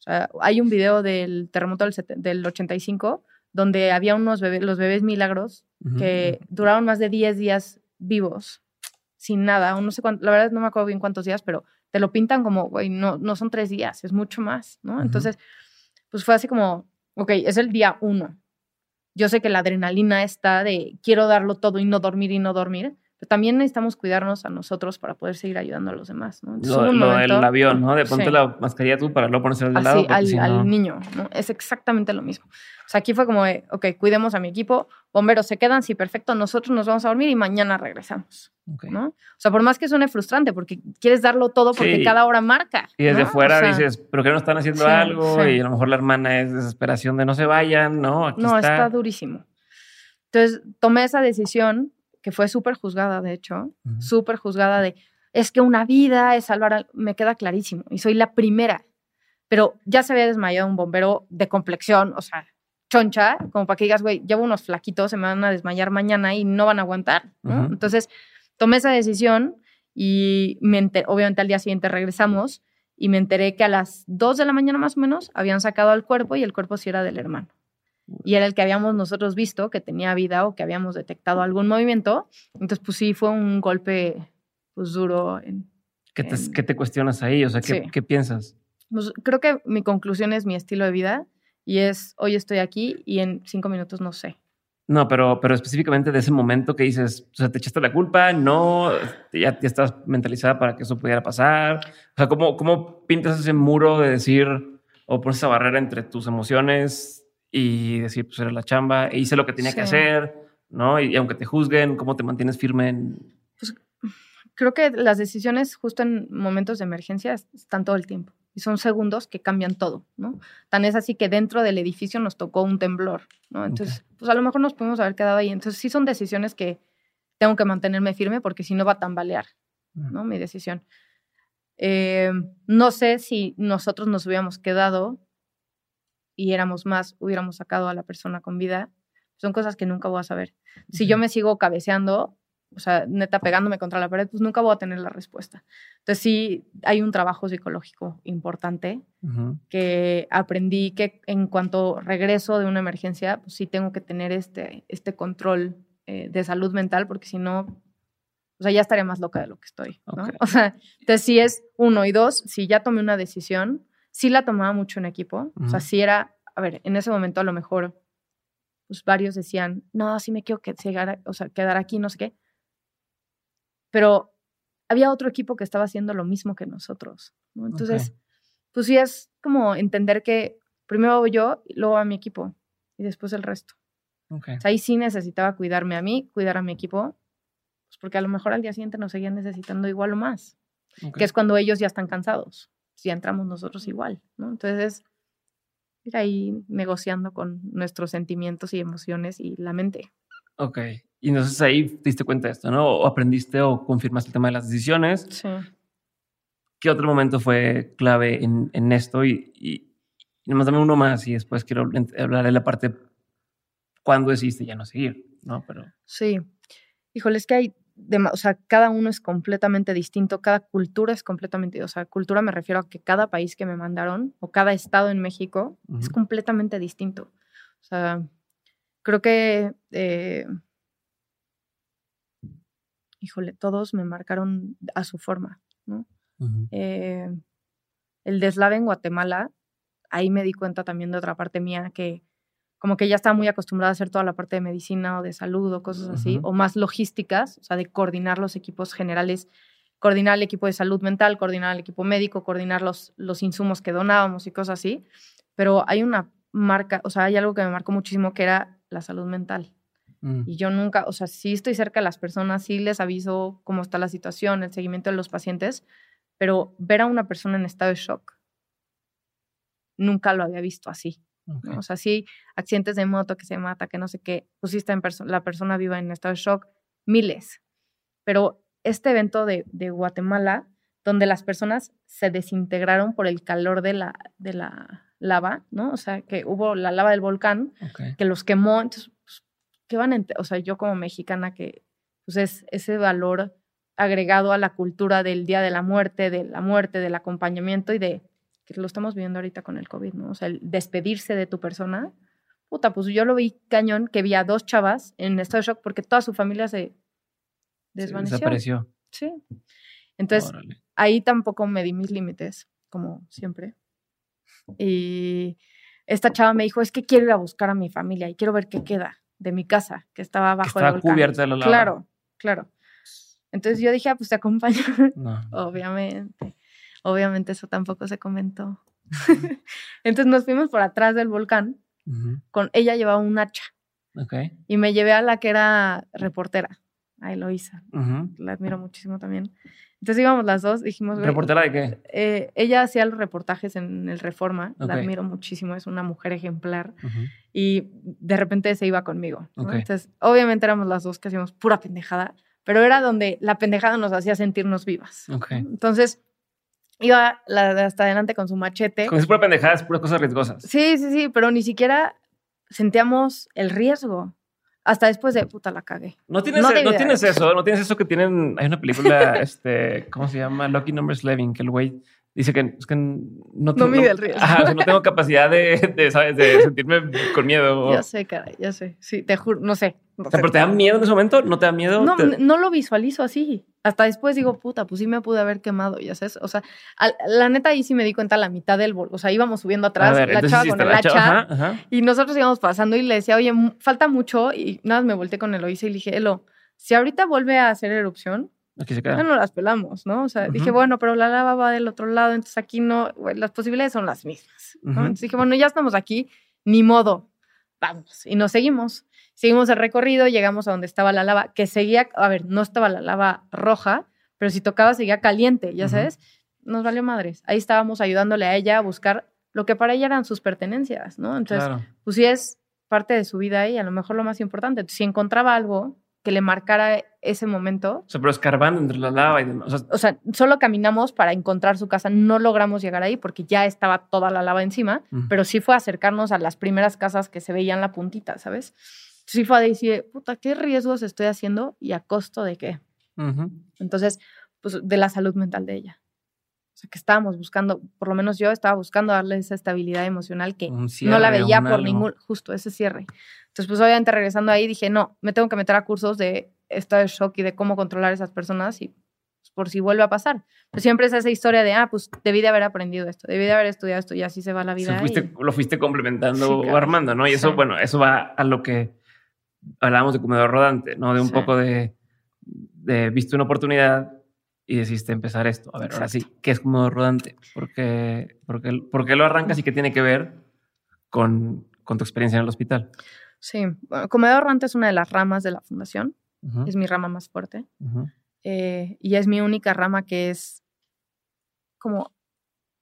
sea, hay un video del terremoto del, del 85 donde había unos bebés, los bebés milagros, que duraron más de 10 días vivos, sin nada, no sé cuánto, la verdad no me acuerdo bien cuántos días, pero te lo pintan como, güey, no, no son tres días, es mucho más, ¿no? Entonces, pues fue así como, ok, es el día uno, yo sé que la adrenalina está de quiero darlo todo y no dormir y no dormir, pero también necesitamos cuidarnos a nosotros para poder seguir ayudando a los demás, ¿no? lo, del avión, ¿no? De ponte la mascarilla tú para no ponerse al lado. Al, al niño, ¿no? Es exactamente lo mismo. O sea, aquí fue como, de, ok, cuidemos a mi equipo, bomberos se quedan, sí, perfecto, nosotros nos vamos a dormir y mañana regresamos, ¿no? O sea, por más que suene frustrante, porque quieres darlo todo porque cada hora marca. Y desde fuera dices, ¿pero qué no están haciendo algo? Y a lo mejor la hermana es desesperación de no se vayan, ¿no? no, está. durísimo. Entonces, tomé esa decisión que fue súper juzgada, de hecho, súper juzgada de, es que una vida es salvar, me queda clarísimo, y soy la primera. pero ya se había desmayado un bombero de complexión, o sea, choncha, como para que digas, güey, llevo unos flaquitos, se me van a desmayar mañana y no van a aguantar, Entonces, tomé esa decisión y me obviamente al día siguiente regresamos y me enteré que a las 2 de la mañana más o menos habían sacado al cuerpo y el cuerpo sí era del hermano. Y era el que habíamos nosotros visto que tenía vida o que habíamos detectado algún movimiento. Entonces, pues sí, fue un golpe pues duro. En, ¿Qué, te, ¿Qué, te, cuestionas ahí? O sea, ¿qué, ¿qué piensas? Pues creo que mi conclusión es mi estilo de vida y es hoy estoy aquí y en cinco minutos no sé. No, pero, pero específicamente de ese momento que dices, o sea, te echaste la culpa, no, ya, ya estás mentalizada para que eso pudiera pasar. O sea, ¿cómo, cómo pintas ese muro de decir o pones esa barrera entre tus emociones y decir, pues era la chamba, e hice lo que tenía que hacer, ¿no? Y, aunque te juzguen, ¿cómo te mantienes firme en...? Pues creo que las decisiones justo en momentos de emergencia están todo el tiempo y son segundos que cambian todo, ¿no? Tan es así que dentro del edificio nos tocó un temblor, ¿no? Entonces, pues a lo mejor nos podemos haber quedado ahí. Entonces, sí son decisiones que tengo que mantenerme firme porque si no va a tambalear, ¿no? Mi decisión. Eh, no sé si nosotros nos hubiéramos quedado y éramos más, hubiéramos sacado a la persona con vida. Son cosas que nunca voy a saber. Si yo me sigo cabeceando, o sea, neta pegándome contra la pared, pues nunca voy a tener la respuesta. Entonces sí hay un trabajo psicológico importante que aprendí que en cuanto regreso de una emergencia, pues sí tengo que tener este, este control eh, de salud mental, porque si no, o sea, ya estaría más loca de lo que estoy. ¿no? O sea, entonces sí es uno y dos, si ya tomé una decisión, sí la tomaba mucho en equipo, o sea, sí era, a ver, en ese momento a lo mejor, pues varios decían, no, sí me quiero que, o sea, quedar aquí, no sé qué pero había otro equipo que estaba haciendo lo mismo que nosotros. Entonces, pues sí es como entender que primero yo, luego a mi equipo y después el resto. ahí sí necesitaba cuidarme a mí, cuidar a mi equipo, pues porque a lo mejor al día siguiente nos seguían necesitando igual o más, que es cuando ellos ya están cansados, si entramos nosotros igual, ¿no? Entonces, ir ahí negociando con nuestros sentimientos y emociones y la mente. Ok. Y entonces ahí te diste cuenta de esto, ¿no? O aprendiste o confirmaste el tema de las decisiones. Sí. ¿Qué otro momento fue clave en, en esto? Y, y, nomás dame uno más y después quiero hablar de la parte cuándo decidiste ya no seguir, ¿no? Pero... Sí. Híjole, es que hay, o sea, cada uno es completamente distinto, cada cultura es completamente, o sea, cultura me refiero a que cada país que me mandaron o cada estado en México es completamente distinto. O sea, creo que, eh, híjole, todos me marcaron a su forma, ¿no? Eh, el deslave en Guatemala, ahí me di cuenta también de otra parte mía que como que ya estaba muy acostumbrada a hacer toda la parte de medicina o de salud o cosas así, o más logísticas, o sea, de coordinar los equipos generales, coordinar el equipo de salud mental, coordinar el equipo médico, coordinar los, los insumos que donábamos y cosas así. Pero hay una marca, o sea, hay algo que me marcó muchísimo que era la salud mental. Mm. Y yo nunca, o sea, sí estoy cerca de las personas, sí les aviso cómo está la situación, el seguimiento de los pacientes, pero ver a una persona en estado de shock, nunca lo había visto así. O sea, sí, accidentes de moto que se mata, que no sé qué, pusiste en la persona viva en estado de shock, miles. Pero este evento de, de, Guatemala, donde las personas se desintegraron por el calor de la, de la lava, ¿no? O sea, que hubo la lava del volcán que los quemó. Entonces, pues, ¿qué van a O sea, yo como mexicana que, pues es ese valor agregado a la cultura del Día de la Muerte, de la muerte, del acompañamiento y de, que lo estamos viendo ahorita con el COVID, ¿no? O sea, el despedirse de tu persona. Puta, pues yo lo vi cañón, que vi a dos chavas en estado de shock porque toda su familia se desvaneció. desapareció. Sí. Entonces, ahí tampoco me di mis límites, como siempre. Y esta chava me dijo, es que quiero ir a buscar a mi familia y quiero ver qué queda de mi casa, que estaba abajo de cubierta de la lava. Claro, claro. Entonces yo dije, ah, pues te acompaño. Obviamente. Obviamente eso tampoco se comentó. Entonces nos fuimos por atrás del volcán. con Ella llevaba un hacha. Y me llevé a la que era reportera, a Eloisa. La admiro muchísimo también. Entonces íbamos las dos, dijimos... ¿Reportera de qué? Eh, ella hacía los reportajes en el Reforma, la admiro muchísimo, es una mujer ejemplar. Y de repente se iba conmigo. Entonces, obviamente éramos las dos que hacíamos pura pendejada, pero era donde la pendejada nos hacía sentirnos vivas. Entonces, iba hasta adelante con su machete. Con pura pendejadas, puras cosas riesgosas. Sí, sí, sí, pero ni siquiera sentíamos el riesgo. Hasta después de puta la cagué. No tienes, no, tienes eso, no tienes eso que tienen. Hay una película, este, ¿cómo se llama? Lucky Numbers Levin, que el güey dice que, es que no, no mide el riesgo. no tengo capacidad de, de, ¿sabes? de sentirme con miedo. Ya sé, caray, ya sé. Sí, te juro, no sé. ¿Pero te da miedo en ese momento? ¿No te da miedo? No, no lo visualizo así. Hasta después digo, puta, pues sí me pude haber quemado, ya sabes. O sea, la neta ahí sí me di cuenta la mitad del bol. O sea, íbamos subiendo atrás, la chava con el hacha. Y nosotros íbamos pasando y le decía, oye, falta mucho. Y nada, me volteé con Eloisa y le dije, Elo, si ahorita vuelve a hacer erupción, Aquí se queda. Ya no las pelamos, ¿no? O sea, dije, bueno, pero la lava va del otro lado, entonces aquí no, las posibilidades son las mismas. Entonces dije, bueno, ya estamos aquí, ni modo, vamos. Y nos seguimos. Seguimos el recorrido, llegamos a donde estaba la lava, que seguía, a ver, no estaba la lava roja, pero si tocaba seguía caliente, ya sabes. Nos valió madres. Ahí estábamos ayudándole a ella a buscar lo que para ella eran sus pertenencias, ¿no? Entonces, pues sí es parte de su vida y a lo mejor lo más importante. si encontraba algo que le marcara ese momento. O sea, pero escarbando entre la lava y demás. O sea, solo caminamos para encontrar su casa. No logramos llegar ahí porque ya estaba toda la lava encima, pero sí fue acercarnos a las primeras casas que se veían la puntita, ¿sabes? Sí fue a decir, puta, ¿qué riesgos estoy haciendo y a costo de qué? Entonces, pues de la salud mental de ella. O sea, que estábamos buscando, por lo menos yo estaba buscando darle esa estabilidad emocional que no la veía por ningún, justo ese cierre. Entonces, pues obviamente regresando ahí dije, no, me tengo que meter a cursos de estado de shock y de cómo controlar a esas personas y pues, por si vuelve a pasar. Pues siempre es esa historia de, ah, pues debí de haber aprendido esto, debí de haber estudiado esto y así se va la vida. Lo fuiste complementando o armando, ¿no? Y eso, bueno, eso va a lo que hablábamos de comedor rodante, ¿no? De un poco de, de, viste una oportunidad y decidiste empezar esto. A ver, ahora sí, ¿qué es comedor rodante? ¿Por qué, por qué, lo arrancas y qué tiene que ver con, con tu experiencia en el hospital? Sí, bueno, Comedor Rodante es una de las ramas de la fundación, es mi rama más fuerte. Eh, y es mi única rama que es como,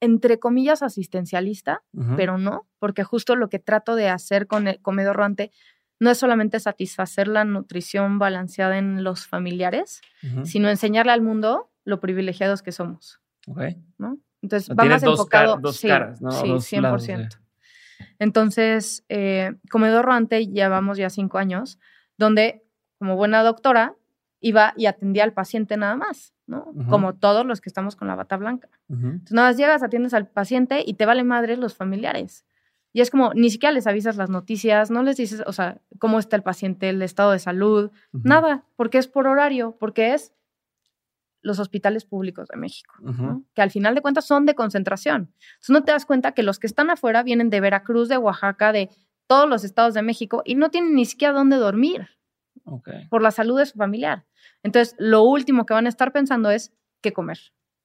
entre comillas, asistencialista, pero no, porque justo lo que trato de hacer con el Comedor Rodante no es solamente satisfacer la nutrición balanceada en los familiares, sino enseñarle al mundo lo privilegiados que somos. ¿no? Entonces, va más enfocado. Dos caras, ¿no? Sí, 100%. Entonces, eh, Comedor Rodante llevamos ya cinco años, donde como buena doctora iba y atendía al paciente nada más, ¿no? Como todos los que estamos con la bata blanca. Entonces, nada más llegas, atiendes al paciente y te vale madre los familiares. Y es como, ni siquiera les avisas las noticias, no les dices, o sea, cómo está el paciente, el estado de salud, nada, porque es por horario, porque es los hospitales públicos de México, que al final de cuentas son de concentración. Entonces no te das cuenta que los que están afuera vienen de Veracruz, de Oaxaca, de todos los estados de México y no tienen ni siquiera dónde dormir por la salud de su familiar. Entonces lo último que van a estar pensando es qué comer.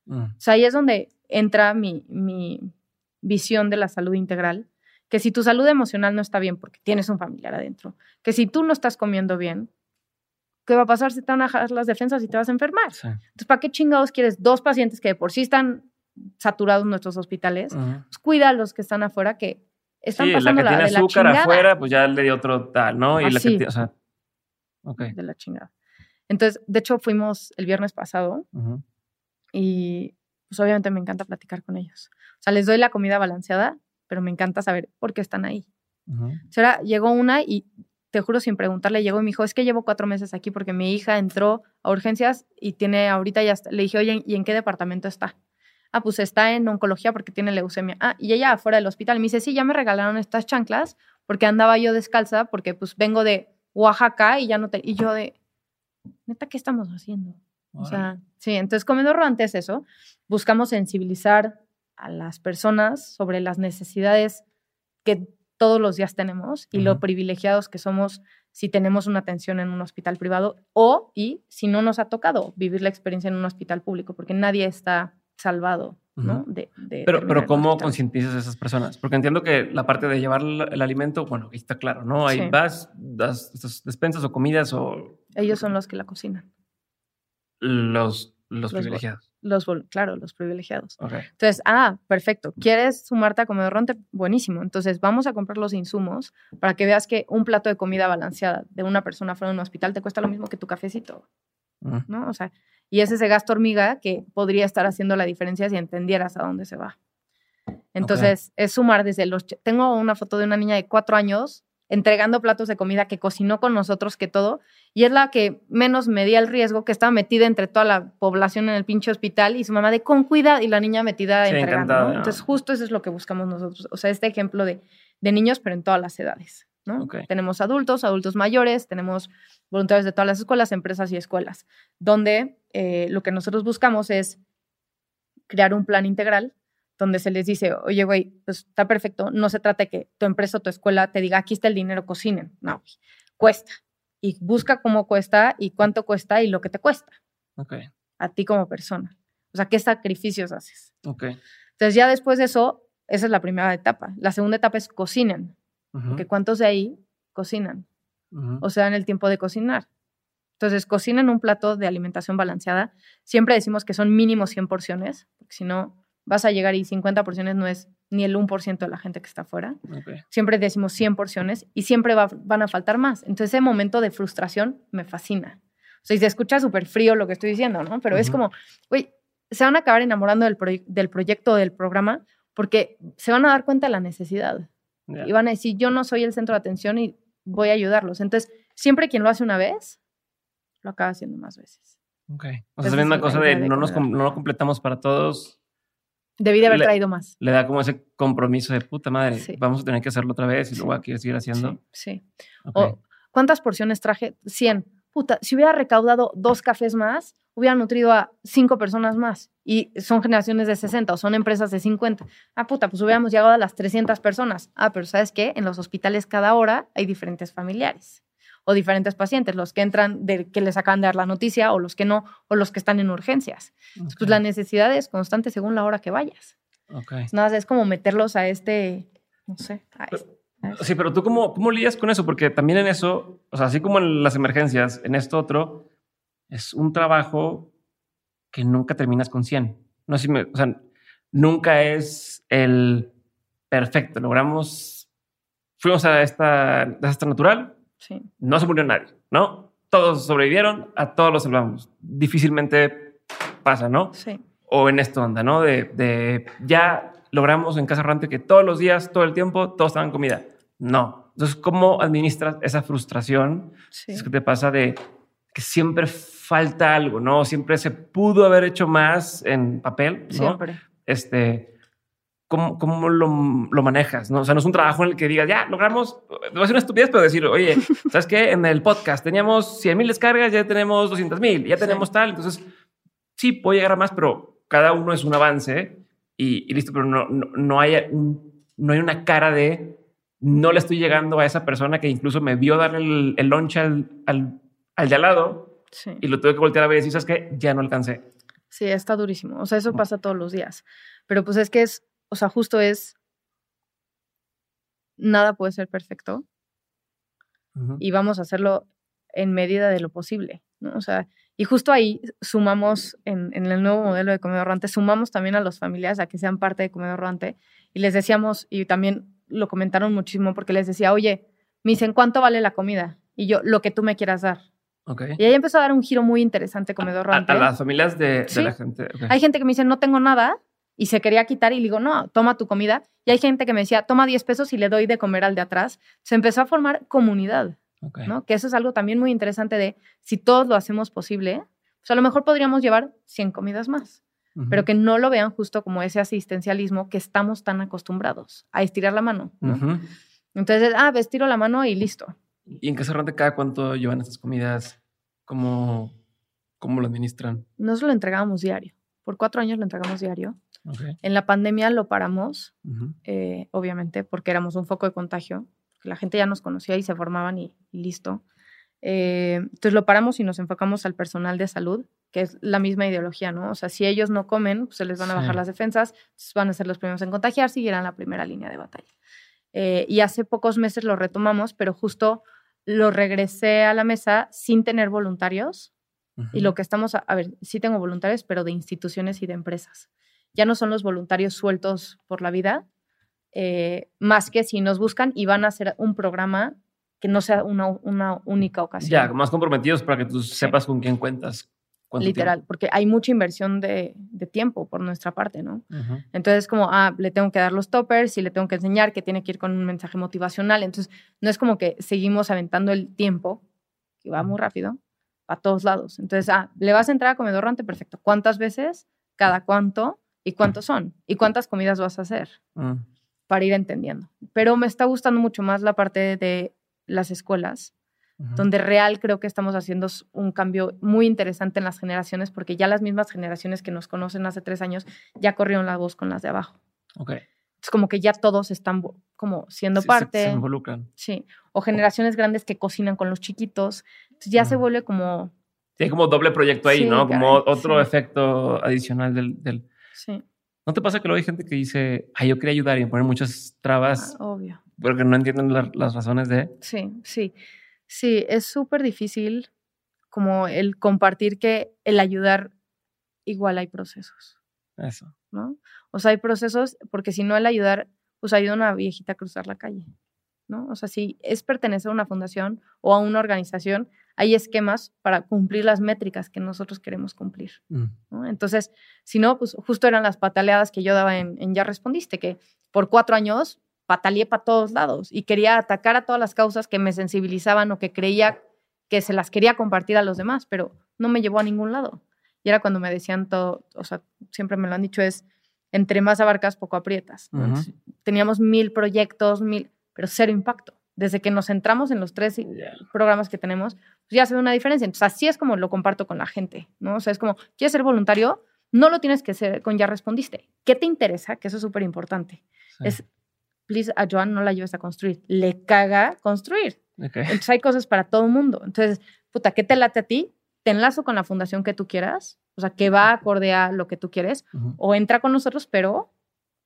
Mm. O sea, ahí es donde entra mi, mi visión de la salud integral, que si tu salud emocional no está bien porque tienes un familiar adentro, que si tú no estás comiendo bien, ¿qué va a pasar si te van a bajar las defensas y te vas a enfermar? Entonces, ¿para qué chingados quieres dos pacientes que de por sí están saturados en nuestros hospitales? Pues cuida a los que están afuera que están pasando la que tiene azúcar afuera, pues ya le dio otro tal, ¿no? Y la que, o sea, De la chingada. Entonces, de hecho, fuimos el viernes pasado y pues obviamente me encanta platicar con ellos. O sea, les doy la comida balanceada, pero me encanta saber por qué están ahí. Uh ahora llegó una y te juro sin preguntarle, llegó y me dijo, es que llevo cuatro meses aquí porque mi hija entró a urgencias y tiene ahorita ya, le dije, oye, ¿y en qué departamento está? Ah, pues está en oncología porque tiene leucemia. Ah, y ella afuera del hospital me dice, sí, ya me regalaron estas chanclas porque andaba yo descalza porque pues vengo de Oaxaca y ya no te... Y yo de, neta, ¿qué estamos haciendo? O sea, sí, entonces Comedor antes es eso. Buscamos sensibilizar a las personas sobre las necesidades que todos los días tenemos y lo privilegiados que somos si tenemos una atención en un hospital privado o y si no nos ha tocado vivir la experiencia en un hospital público, porque nadie está salvado. ¿no? de, pero, pero ¿cómo concientizas a esas personas? Porque entiendo que la parte de llevar el, alimento, bueno, ahí está claro, ¿no? Ahí vas, das estas despensas o comidas o... Ellos son los que la cocinan. Los, los, privilegiados. Los, claro, los privilegiados. Entonces, ah, perfecto. ¿Quieres sumarte a comedor ronte? Buenísimo. Entonces, vamos a comprar los insumos para que veas que un plato de comida balanceada de una persona fuera de un hospital te cuesta lo mismo que tu cafecito. Mm. ¿No? O sea, Y es ese gasto hormiga que podría estar haciendo la diferencia si entendieras a dónde se va. Entonces, es sumar desde los... Tengo una foto de una niña de cuatro años entregando platos de comida que cocinó con nosotros, que todo, y es la que menos medía el riesgo, que estaba metida entre toda la población en el pinche hospital y su mamá de con cuidado y la niña metida entregando. Entonces, justo eso es lo que buscamos nosotros. O sea, este ejemplo de, de niños, pero en todas las edades. ¿no? Tenemos adultos, adultos mayores, tenemos voluntarios de todas las escuelas, empresas y escuelas, donde eh, lo que nosotros buscamos es crear un plan integral donde se les dice, oye, güey, pues está perfecto, no se trata de que tu empresa o tu escuela te diga, aquí está el dinero, cocinen. No, cuesta. Y busca cómo cuesta y cuánto cuesta y lo que te cuesta. Ok. A ti como persona. O sea, ¿qué sacrificios haces? Ok. Entonces ya después de eso, esa es la primera etapa. La segunda etapa es cocinen. Porque ¿cuántos de ahí cocinan? O sea, en el tiempo de cocinar. Entonces, cocinen un plato de alimentación balanceada. Siempre decimos que son mínimo 100 porciones, porque si no, vas a llegar y 50 porciones no es ni el 1% de la gente que está afuera. Siempre decimos 100 porciones y siempre van a faltar más. Entonces, ese momento de frustración me fascina. O sea, y se escucha súper frío lo que estoy diciendo, ¿no? Pero es como, güey, se van a acabar enamorando del, del proyecto, del programa, porque se van a dar cuenta de la necesidad. Y van a decir, yo no soy el centro de atención y voy a ayudarlos. Entonces, siempre quien lo hace una vez, lo acaba haciendo más veces. Ok. O sea, es la misma cosa de, no, nos, no lo completamos para todos. Debí de haber traído más. Le da como ese compromiso de puta madre, vamos a tener que hacerlo otra vez y luego aquí seguir haciendo. Sí. O, ¿Cuántas porciones traje? 100. Puta, si hubiera recaudado dos cafés más, hubiera nutrido a cinco personas más. Y son generaciones de 60 o son empresas de 50. Ah, puta, pues hubiéramos llegado a las 300 personas. Ah, pero ¿sabes qué? En los hospitales cada hora hay diferentes familiares o diferentes pacientes, los que entran de que les acaban de dar la noticia o los que no, o los que están en urgencias. Pues la necesidad es constante según la hora que vayas. Okay. Nada, es como meterlos a este, no sé. Sí, pero tú cómo, cómo lidias con eso? Porque también en eso, o sea, así como en las emergencias, en esto otro, es un trabajo que nunca terminas con 100. No sé si me, o sea, nunca es el perfecto. Logramos, fuimos a esta desastre natural, sí. no se murió nadie, ¿no? Todos sobrevivieron, a todos los salvamos. Difícilmente pasa, ¿no? Sí. O en esto anda, ¿no? De, de ya logramos en Casa Rante que todos los días, todo el tiempo, todos estaban comida. No. Entonces, ¿cómo administras esa frustración? Sí. Es que te pasa de que siempre falta algo, ¿no? Siempre se pudo haber hecho más en papel, ¿no? Siempre. Este, ¿cómo, cómo lo, lo, manejas? ¿no? O sea, no es un trabajo en el que digas, ya, logramos, va a ser una estupidez, pero decir, oye, ¿sabes qué? En el podcast teníamos 100 mil descargas, ya tenemos 200 mil, ya tenemos tal, entonces sí, puedo llegar a más, pero cada uno es un avance y, listo, pero no, no, hay no hay una cara de no le estoy llegando a esa persona que incluso me vio darle el, el lunch al, al, al de al lado y lo tuve que voltear a ver y decir, ¿sabes qué? Ya no alcancé. Sí, está durísimo. O sea, eso pasa todos los días. Pero pues es que es, o sea, justo es, nada puede ser perfecto y vamos a hacerlo en medida de lo posible, ¿no? O sea, y justo ahí sumamos, en, en el nuevo modelo de comedor rante, sumamos también a las familias a que sean parte de comedor rante y les decíamos, y también lo comentaron muchísimo porque les decía, oye, me dicen, ¿cuánto vale la comida? Y yo, lo que tú me quieras dar. Y ahí empezó a dar un giro muy interesante Comedor Rante. A, las familias de, la gente. Hay gente que me dice, no tengo nada, y se quería quitar y le digo, no, toma tu comida. Y hay gente que me decía, toma 10 pesos y le doy de comer al de atrás. Se empezó a formar comunidad, ¿no? Que eso es algo también muy interesante de, si todos lo hacemos posible, pues a lo mejor podríamos llevar 100 comidas más. Pero que no lo vean justo como ese asistencialismo que estamos tan acostumbrados a estirar la mano. Entonces, ah, estiro la mano y listo. ¿Y en qué rante cada cuánto llevan estas comidas? ¿Cómo, cómo lo administran? Nosotros lo entregábamos diario. Por cuatro años lo entregamos diario. En la pandemia lo paramos, eh, obviamente, porque éramos un foco de contagio. La gente ya nos conocía y se formaban y, listo. Eh, entonces lo paramos y nos enfocamos al personal de salud, que es la misma ideología, ¿no? O sea, si ellos no comen, pues se les van a bajar las defensas, van a ser los primeros en contagiarse y irán la primera línea de batalla. Eh, y hace pocos meses lo retomamos, pero justo lo regresé a la mesa sin tener voluntarios. Y lo que estamos, a, ver, sí tengo voluntarios, pero de instituciones y de empresas. Ya no son los voluntarios sueltos por la vida, eh, más que si nos buscan y van a hacer un programa que no sea una, una única ocasión. Ya, más comprometidos para que tú sepas con quién cuentas Literal, porque hay mucha inversión de, tiempo por nuestra parte, ¿no? Entonces, como, ah, le tengo que dar los toppers y le tengo que enseñar que tiene que ir con un mensaje motivacional. Entonces, no es como que seguimos aventando el tiempo, que va muy rápido, a todos lados. Entonces, ah, le vas a entrar a comedor rante, perfecto. ¿Cuántas veces? ¿Cada cuánto? ¿Y cuántos son? ¿Y cuántas comidas vas a hacer? Mm. Para ir entendiendo. Pero me está gustando mucho más la parte de las escuelas donde real creo que estamos haciendo un cambio muy interesante en las generaciones, porque ya las mismas generaciones que nos conocen hace tres años ya corrieron la voz con las de abajo. Ok. Es como que ya todos están como siendo parte. Se, involucran. Sí. O generaciones grandes que cocinan con los chiquitos. Entonces ya se vuelve como... Tiene como doble proyecto ahí, ¿no? Como otro efecto adicional del, Sí. ¿No te pasa que luego hay gente que dice, ay, yo quería ayudar y poner muchas trabas? Ah, obvio. Porque no entienden las razones de... Sí, sí. Sí, es súper difícil como el compartir que el ayudar igual hay procesos. Eso. ¿No? O sea, hay procesos porque si no el ayudar, pues ayuda a una viejita a cruzar la calle. ¿No? O sea, si es pertenecer a una fundación o a una organización, hay esquemas para cumplir las métricas que nosotros queremos cumplir. Mm. ¿no? Entonces, si no, pues justo eran las pataleadas que yo daba en, en Ya Respondiste, que por cuatro años pataleé para todos lados y quería atacar a todas las causas que me sensibilizaban o que creía que se las quería compartir a los demás, pero no me llevó a ningún lado. Y era cuando me decían todo, o sea, siempre me lo han dicho, es entre más abarcas, poco aprietas. Teníamos mil proyectos, mil, pero cero impacto. Desde que nos centramos en los tres programas que tenemos, ya se ve una diferencia. Entonces, así es como lo comparto con la gente, ¿no? O sea, es como, ¿quieres ser voluntario? No lo tienes que ser con ya respondiste. ¿Qué te interesa? Que eso es súper importante. Es please, a Joan no la lleves a construir. Le caga construir. Entonces hay cosas para todo el mundo. Entonces, puta, ¿qué te late a ti? Te enlazo con la fundación que tú quieras, o sea, que va acorde a lo que tú quieres, o entra con nosotros, pero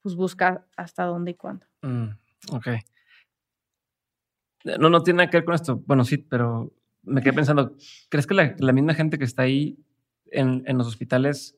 pues busca hasta dónde y cuándo. Mm, ok. No, no tiene nada que ver con esto. Bueno, sí, pero me quedé pensando, ¿crees que la, misma gente que está ahí en, en los hospitales,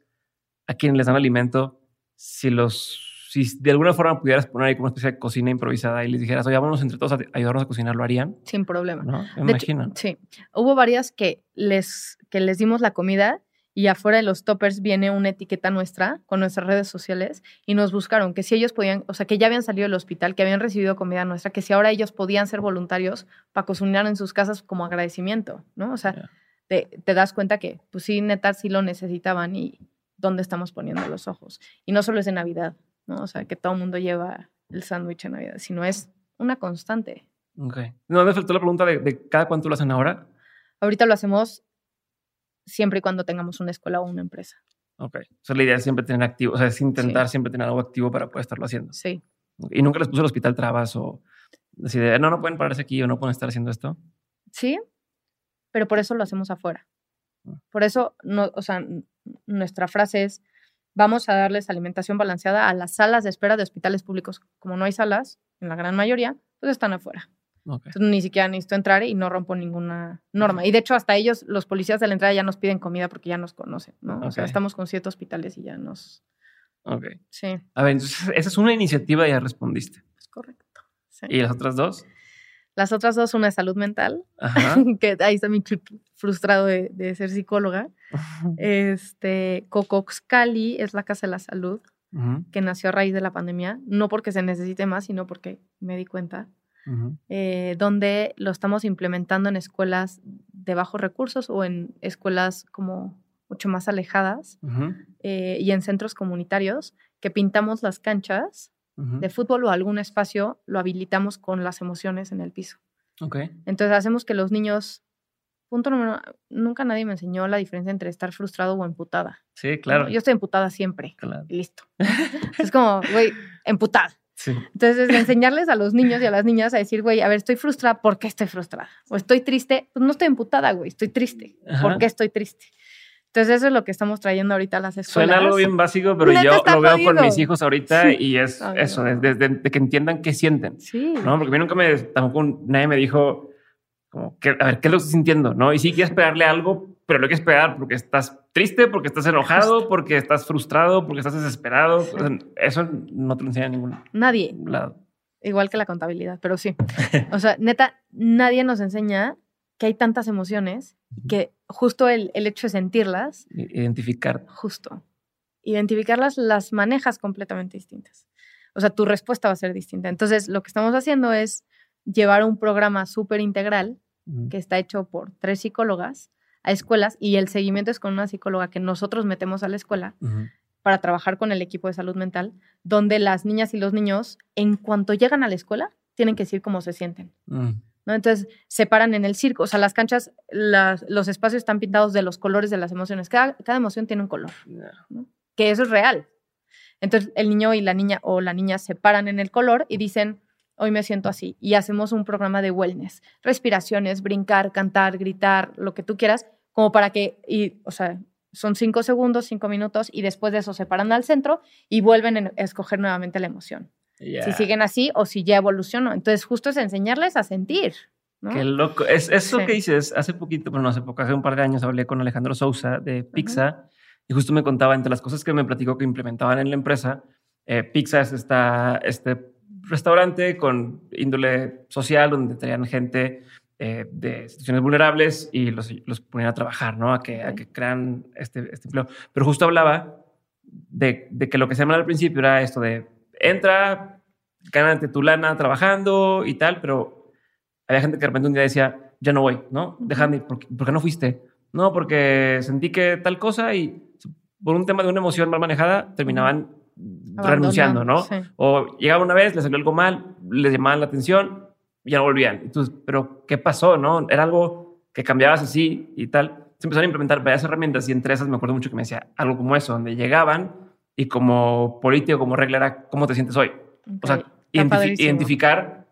a quienes les dan alimento, si los si de alguna forma pudieras poner ahí como una especie de cocina improvisada y les dijeras, oye, vámonos entre todos a ayudarnos a cocinar, ¿lo harían? Sin problema. ¿No? Me sí. Hubo varias que les, que les dimos la comida y afuera de los toppers viene una etiqueta nuestra con nuestras redes sociales y nos buscaron que si ellos podían, o sea, que ya habían salido del hospital, que habían recibido comida nuestra, que si ahora ellos podían ser voluntarios para cocinar en sus casas como agradecimiento, ¿no? O sea, te, te, das cuenta que, pues sí, neta, sí lo necesitaban y dónde estamos poniendo los ojos. Y no solo es de Navidad, ¿no? O sea, que todo el mundo lleva el sándwich en Navidad, sino es una constante. Ok. No, me faltó la pregunta de, cada cuánto lo hacen ahora. Ahorita lo hacemos siempre y cuando tengamos una escuela o una empresa. Ok. O sea, la idea es siempre tener activo, o sea, es intentar siempre tener algo activo para poder estarlo haciendo. Sí. ¿Y nunca les puso el hospital trabas o decir, no, no pueden pararse aquí o no pueden estar haciendo esto? Sí, pero por eso lo hacemos afuera. Ah. Por eso, no, o sea, nuestra frase es, vamos a darles alimentación balanceada a las salas de espera de hospitales públicos. Como no hay salas, en la gran mayoría, pues están afuera. Entonces, ni siquiera necesito entrar y no rompo ninguna norma. Y de hecho, hasta ellos, los policías de la entrada ya nos piden comida porque ya nos conocen, ¿no? O sea, estamos con siete hospitales y ya nos... Ok. Sí. A ver, entonces, esa es una iniciativa y ya respondiste. Es correcto. ¿Y las otras dos? Las otras dos, una de salud mental, que ahí está mi frustrado de, ser psicóloga. Este, Cocoxcali es la Casa de la Salud, que nació a raíz de la pandemia, no porque se necesite más, sino porque me di cuenta, eh, donde lo estamos implementando en escuelas de bajos recursos o en escuelas como mucho más alejadas eh, y en centros comunitarios, que pintamos las canchas de fútbol o algún espacio, lo habilitamos con las emociones en el piso. Okay. Entonces hacemos que los niños, punto número nunca nadie me enseñó la diferencia entre estar frustrado o emputada. Sí, claro. Yo estoy emputada siempre. Claro. Y listo. es como, güey, emputada. Sí. Entonces, enseñarles a los niños y a las niñas a decir, güey, a ver, estoy frustrada, ¿por qué estoy frustrada? O estoy triste, pues no estoy emputada, güey, estoy triste. ¿Por qué estoy triste? Entonces eso es lo que estamos trayendo ahorita a las escuelas. Suena algo bien básico, pero yo lo veo con mis hijos ahorita y es eso, de, que entiendan qué sienten. Sí. ¿no? Porque a mí nunca me, tampoco nadie me dijo, como, que, a ver, ¿qué es lo que estás sintiendo? ¿no? Y sí quieres pegarle algo, pero lo quieres pegar porque estás triste, porque estás enojado, porque estás frustrado, porque estás desesperado. eso no te lo enseña ningún Nadie. lado. Igual que la contabilidad, pero sí. o sea, neta, nadie nos enseña que hay tantas emociones que justo el, el hecho de sentirlas. Identificar. Justo. Identificarlas las manejas completamente distintas. O sea, tu respuesta va a ser distinta. Entonces, lo que estamos haciendo es llevar un programa súper integral que está hecho por tres psicólogas a escuelas y el seguimiento es con una psicóloga que nosotros metemos a la escuela para trabajar con el equipo de salud mental, donde las niñas y los niños, en cuanto llegan a la escuela, tienen que decir cómo se sienten. Mm. ¿no? Entonces, se paran en el circo, o sea, las canchas, los espacios están pintados de los colores de las emociones. Cada, emoción tiene un color, que eso es real. Entonces, el niño y la niña o la niña se paran en el color y dicen, hoy me siento así. Y hacemos un programa de wellness, respiraciones, brincar, cantar, gritar, lo que tú quieras, como para que, y, o sea, son cinco segundos, cinco minutos, y después de eso se paran al centro y vuelven a escoger nuevamente la emoción. Si siguen así o si ya evolucionó. Entonces, justo es enseñarles a sentir. ¿no? Qué loco. Es eso que dices, hace poquito, bueno, no hace poco, hace un par de años hablé con Alejandro Sousa de Pizza y justo me contaba entre las cosas que me platicó que implementaban en la empresa, eh, Pizza es esta, este restaurante con índole social donde traían gente eh, de situaciones vulnerables y los, los, ponían a trabajar, ¿no? A que, a que crean este, este, empleo. Pero justo hablaba de, de, que lo que se llama al principio era esto de entra, gánate tu lana trabajando y tal, pero había gente que de repente un día decía, ya no voy, ¿no? Déjame, ¿por, ¿por qué no fuiste? No, porque sentí que tal cosa y por un tema de una emoción mal manejada terminaban renunciando, ¿no? O llegaba una vez, le salió algo mal, les llamaban la atención ya no volvían. Entonces, ¿pero qué pasó, no? Era algo que cambiabas así y tal. Se empezaron a implementar varias herramientas y entre esas me acuerdo mucho que me decía algo como eso, donde llegaban y como político, como regla era cómo te sientes hoy. O sea, identificar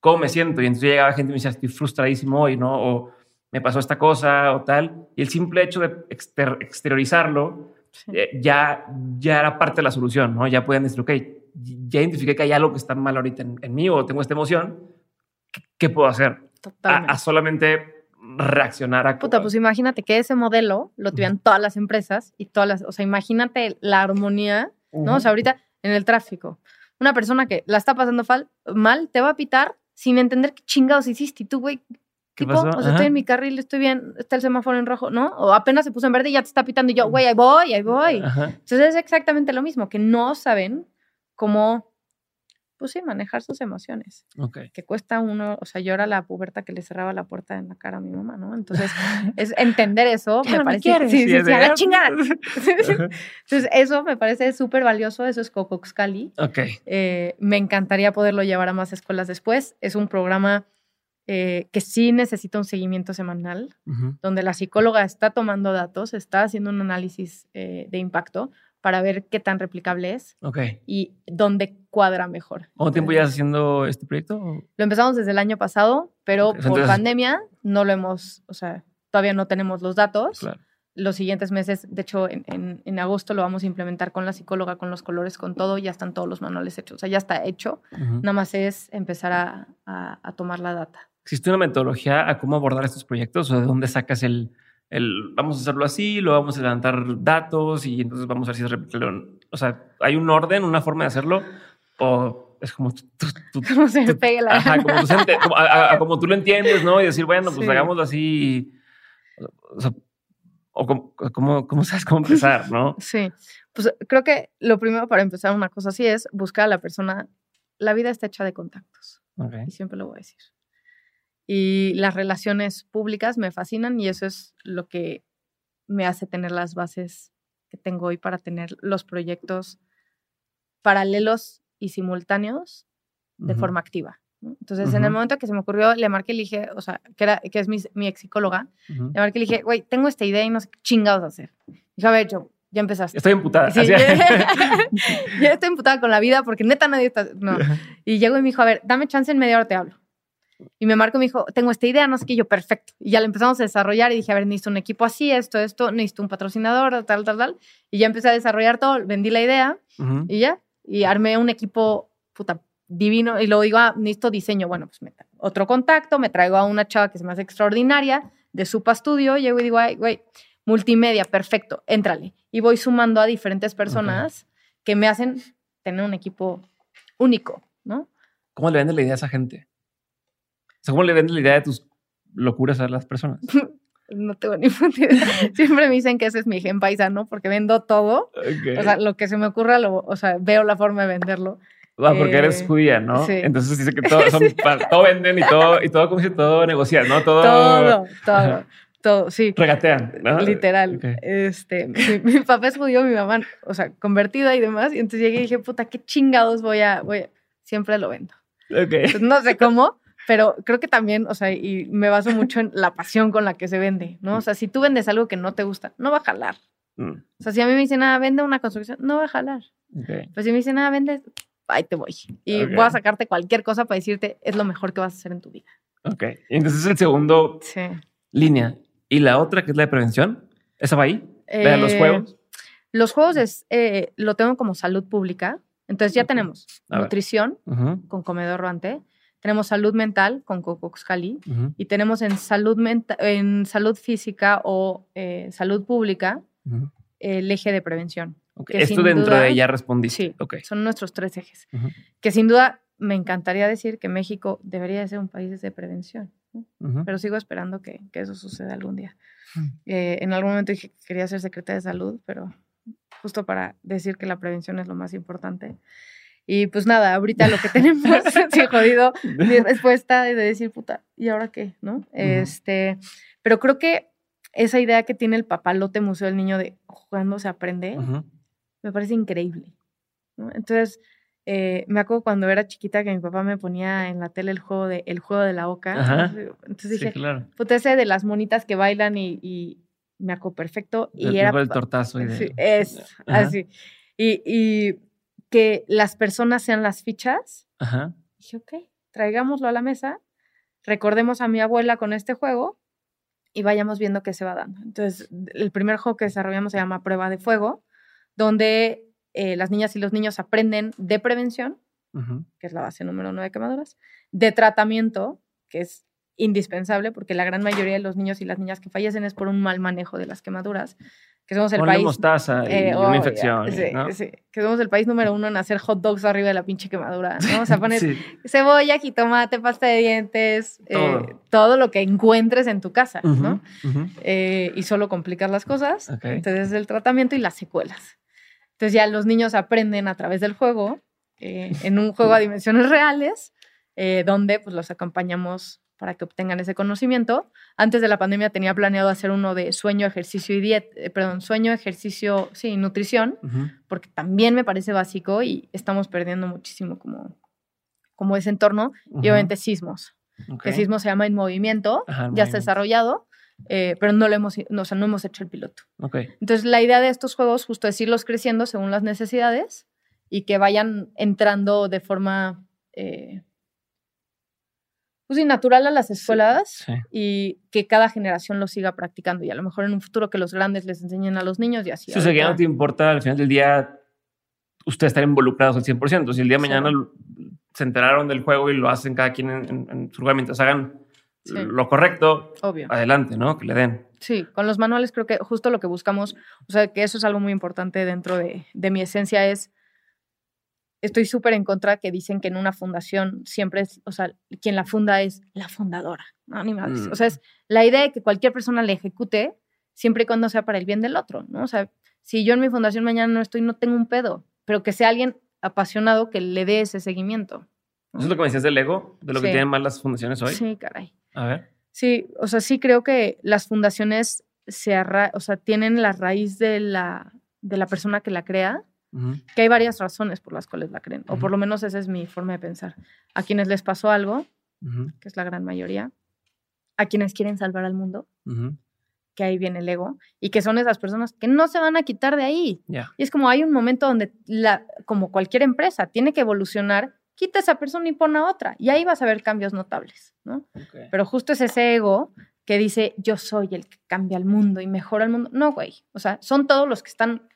cómo me siento. Y entonces llegaba gente y me decía, estoy frustradísimo hoy, ¿no? O me pasó esta cosa o tal. Y el simple hecho de exteriorizarlo eh, ya, ya era parte de la solución, ¿no? Ya pueden decir, ok, ya identifiqué que hay algo que está mal ahorita en, mí o tengo esta emoción, ¿qué, puedo hacer? A, solamente reaccionar a... Puta, pues imagínate que ese modelo lo tuvieran todas las empresas y todas las, o sea, imagínate la armonía, ¿no? O sea, ahorita en el tráfico, una persona que la está pasando mal te va a pitar sin entender qué chingados hiciste y tú, güey, tipo, o sea, estoy en mi carril, estoy bien, está el semáforo en rojo, ¿no? O apenas se puso en verde y ya te está pitando y yo, güey, ahí voy, ahí voy. Entonces es exactamente lo mismo, que no saben cómo, pues sí, manejar sus emociones. Que cuesta uno, o sea, yo era la puberta que le cerraba la puerta en la cara a mi mamá, ¿no? Entonces, es entender eso, me parece. Sí, sí, sí, a la chingada. Entonces, eso me parece súper valioso, eso es Cocoxcali. Ok. Eh, me encantaría poderlo llevar a más escuelas después. Es un programa eh, que sí necesita un seguimiento semanal, donde la psicóloga está tomando datos, está haciendo un análisis eh, de impacto para ver qué tan replicable es y dónde cuadra mejor. ¿Cuánto tiempo ya haciendo este proyecto? Lo empezamos desde el año pasado, pero por pandemia no lo hemos, o sea, todavía no tenemos los datos. Los siguientes meses, de hecho, en, en, agosto lo vamos a implementar con la psicóloga, con los colores, con todo, ya están todos los manuales hechos, o sea, ya está hecho, nada más es empezar a, a tomar la data. ¿Existe una metodología a cómo abordar estos proyectos o de dónde sacas el, el vamos a hacerlo así, lo vamos a levantar datos y entonces vamos a ver si es O sea, ¿hay un orden, una forma de hacerlo? ¿O es como tú, como se pegue la ajá, como, tú, como, tú lo entiendes, ¿no? Y decir, bueno, pues hagámoslo así. O, sea, o como, cómo sabes cómo empezar, ¿no? Sí, pues creo que lo primero para empezar una cosa así es buscar a la persona. La vida está hecha de contactos. Y siempre lo voy a decir. Y las relaciones públicas me fascinan y eso es lo que me hace tener las bases que tengo hoy para tener los proyectos paralelos y simultáneos de forma activa. Entonces, en el momento que se me ocurrió, le marqué y le dije, o sea, que, era, que es mi, mi ex psicóloga, le marqué y le dije, güey, tengo esta idea y no sé qué chingados hacer. Dijo, a ver, yo, ya empezaste. Estoy emputada. Sí, ya estoy emputada con la vida porque neta nadie está. No. Y llegó y me dijo, a ver, dame chance en media hora te hablo. Y me marcó y me dijo, tengo esta idea, no sé qué, yo, perfecto. Y ya la empezamos a desarrollar y dije, a ver, necesito un equipo así, esto, esto, necesito un patrocinador, tal, tal, tal. Y ya empecé a desarrollar todo, vendí la idea y ya. Y armé un equipo, puta, divino. Y luego digo, ah, necesito diseño. Bueno, pues me otro contacto, me traigo a una chava que es más extraordinaria de Supa Studio. Llego y digo, ay, güey, multimedia, perfecto, éntrale. Y voy sumando a diferentes personas que me hacen tener un equipo único, ¿no? ¿Cómo le vende la idea a esa gente? ¿Cómo le venden la idea de tus locuras a las personas? no tengo ni idea. Siempre me dicen que ese es mi gen paisano porque vendo todo. O sea, lo que se me ocurra, lo, o sea, veo la forma de venderlo. Ah, porque eres eh, judía, ¿no? Sí. Entonces dice que todo, son, todo venden y todo, y todo, como dice, todo negocian, ¿no? Todo, todo, todo. Todo, sí. Regatean, ¿no? Literal. Este, mi, papá es judío, mi mamá, o sea, convertida y demás. Y entonces llegué y dije, puta, qué chingados voy a, voy siempre lo vendo. Okay. no sé cómo, pero creo que también, o sea, y me baso mucho en la pasión con la que se vende, ¿no? O sea, si tú vendes algo que no te gusta, no va a jalar. Mm. O sea, si a mí me dicen, ah, vende una construcción, no va a jalar. Pues si me dicen, ah, vende, ahí te voy. Y voy a sacarte cualquier cosa para decirte, es lo mejor que vas a hacer en tu vida. Ok. Entonces el segundo línea. ¿Y la otra, que es la de prevención? ¿Esa va ahí? ¿La los eh, juegos? Los juegos es, eh, lo tengo como salud pública. Entonces ya tenemos nutrición con comedor Ruante tenemos salud mental con Cocoxcali y tenemos en salud, en salud física o eh, salud pública el eje de prevención. Esto dentro de ella respondí. Sí, son nuestros tres ejes. Que sin duda me encantaría decir que México debería ser un país de prevención, pero sigo esperando que, eso suceda algún día. Eh, en algún momento dije que quería ser secretaria de salud, pero justo para decir que la prevención es lo más importante. Y pues nada, ahorita lo que tenemos, sí, jodido, mi respuesta de decir, puta, ¿y ahora qué? ¿No? Este, pero creo que esa idea que tiene el papalote Museo del Niño de jugando se aprende, me parece increíble. ¿no? Entonces, eh, me acuerdo cuando era chiquita que mi papá me ponía en la tele el juego de, el juego de la oca. Entonces dije, claro. puta, ese de las monitas que bailan y, me acuerdo perfecto. Y era. El tortazo. Y sí, es así. Y, y que las personas sean las fichas. Ajá. dije, ok, traigámoslo a la mesa, recordemos a mi abuela con este juego y vayamos viendo qué se va dando. Entonces, el primer juego que desarrollamos se llama Prueba de Fuego, donde eh, las niñas y los niños aprenden de prevención, que es la base número uno de quemaduras, de tratamiento, que es indispensable porque la gran mayoría de los niños y las niñas que fallecen es por un mal manejo de las quemaduras que somos el país. mostaza y eh, una infección. Sí, sí, que somos el país número uno en hacer hot dogs arriba de la pinche quemadura, ¿no? O sea, pones cebolla, jitomate, pasta de dientes, eh, todo. lo que encuentres en tu casa, ¿no? Eh, y solo complicas las cosas. Entonces, el tratamiento y las secuelas. Entonces, ya los niños aprenden a través del juego, en un juego a dimensiones reales, donde pues los acompañamos para que obtengan ese conocimiento. Antes de la pandemia tenía planeado hacer uno de sueño, ejercicio y dieta, eh, perdón, sueño, ejercicio, sí, nutrición, porque también me parece básico y estamos perdiendo muchísimo como, como ese entorno. Y obviamente sismos. El sismo se llama En Movimiento, ya está desarrollado, eh, pero no, lo hemos, no, no hemos hecho el piloto. Entonces, la idea de estos juegos justo es irlos creciendo según las necesidades y que vayan entrando de forma... Eh, pues sí, natural a las escuelas y que cada generación lo siga practicando y a lo mejor en un futuro que los grandes les enseñen a los niños y así. o sea, que no te importa al final del día ustedes estar involucrados al 100%. Entonces, si el día de mañana se enteraron del juego y lo hacen cada quien en, su lugar mientras hagan lo correcto, Obvio. adelante, ¿no? Que le den. Sí, con los manuales creo que justo lo que buscamos, o sea, que eso es algo muy importante dentro de, de mi esencia es estoy súper en contra que dicen que en una fundación siempre es, o sea, quien la funda es la fundadora, ¿no? Ni más. O sea, es mm. la idea de que cualquier persona le ejecute siempre y cuando sea para el bien del otro, ¿no? O sea, si yo en mi fundación mañana no estoy, no tengo un pedo, pero que sea alguien apasionado que le dé ese seguimiento. ¿Eso es lo que me decías del ego? ¿De lo que tienen mal las fundaciones hoy? Sí, caray. A ver. Sí, o sea, sí creo que las fundaciones se o sea, tienen la raíz de la, de la persona que la crea que hay varias razones por las cuales la creen, o por lo menos esa es mi forma de pensar. A quienes les pasó algo, que es la gran mayoría, a quienes quieren salvar al mundo, que ahí viene el ego, y que son esas personas que no se van a quitar de ahí. Y es como hay un momento donde, la, como cualquier empresa, tiene que evolucionar, quita esa persona y pone a otra, y ahí vas a ver cambios notables, ¿no? Pero justo es ese ego que dice, yo soy el que cambia el mundo y mejora el mundo. No, güey. O sea, son todos los que están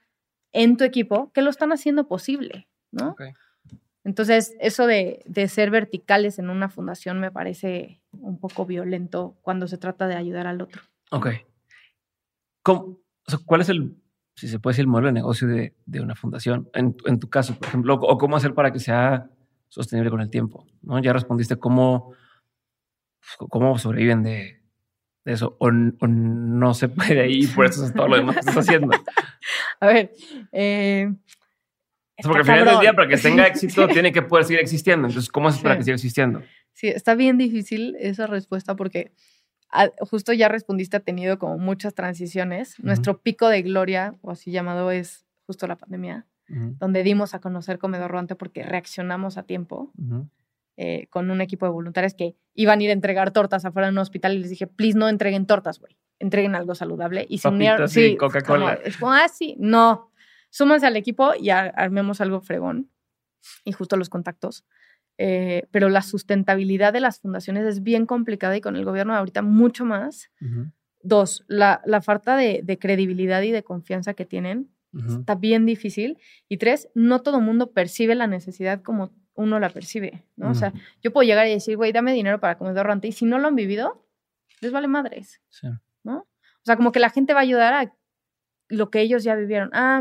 en tu equipo que lo están haciendo posible, ¿no? Entonces, eso de, ser verticales en una fundación me parece un poco violento cuando se trata de ayudar al otro. Ok. ¿Cuál es el, si se puede decir, el modelo de negocio de, una fundación? En, tu caso, por ejemplo, o cómo hacer para que sea sostenible con el tiempo, ¿no? Ya respondiste cómo, cómo sobreviven de, de eso? ¿O, no se puede ahí por eso es todo lo demás que estás haciendo? A ver, eh, porque al final del día, para que tenga éxito, tiene que poder seguir existiendo. Entonces, ¿cómo es para que siga existiendo? Sí, está bien difícil esa respuesta porque justo ya respondiste, ha tenido como muchas transiciones. Nuestro pico de gloria, o así llamado, es justo la pandemia, donde dimos a conocer Comedor Ruante porque reaccionamos a tiempo. Eh, con un equipo de voluntarios que iban a ir a entregar tortas afuera de un hospital y les dije, please no entreguen tortas, güey, entreguen algo saludable. Y se unieron. Sí, Coca-Cola. Es como, ah, sí, no. Súmanse al equipo y armemos algo fregón. Y justo los contactos. Eh, pero la sustentabilidad de las fundaciones es bien complicada y con el gobierno ahorita mucho más. Dos, la, la falta de, de, credibilidad y de confianza que tienen está bien difícil. Y tres, no todo el mundo percibe la necesidad como uno la percibe, ¿no? O sea, yo puedo llegar y decir, güey, dame dinero para comer ahorrante y si no lo han vivido, les vale madres, sí. O sea, como que la gente va a ayudar a lo que ellos ya vivieron. Ah,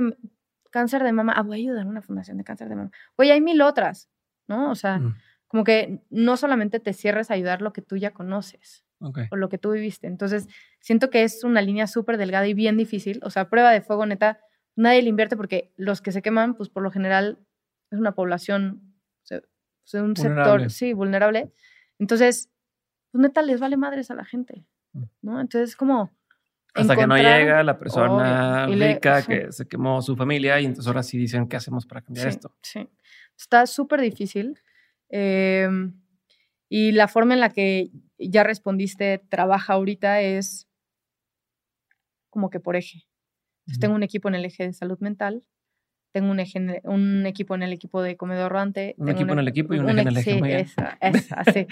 cáncer de mama, ah, voy a ayudar a una fundación de cáncer de mama. Oye, hay mil otras, ¿no? O sea, como que no solamente te cierres a ayudar lo que tú ya conoces o lo que tú viviste. Entonces, siento que es una línea súper delgada y bien difícil. O sea, prueba de fuego, neta, nadie le invierte porque los que se queman, pues por lo general es una población un sector, sí, vulnerable. Entonces, pues neta, les vale madres a la gente, mm. ¿no? Entonces, como... Hasta que no llega la persona rica que se quemó su familia y entonces ahora sí dicen, ¿qué hacemos para cambiar esto? Sí, está súper difícil. Em, y la forma en la que ya respondiste trabaja ahorita es como que por eje. tengo un equipo en el eje de salud mental, tengo un, un equipo en el equipo de comedor rante. Un equipo en el equipo y un, eje en el eje. Sí, esa, esa, sí.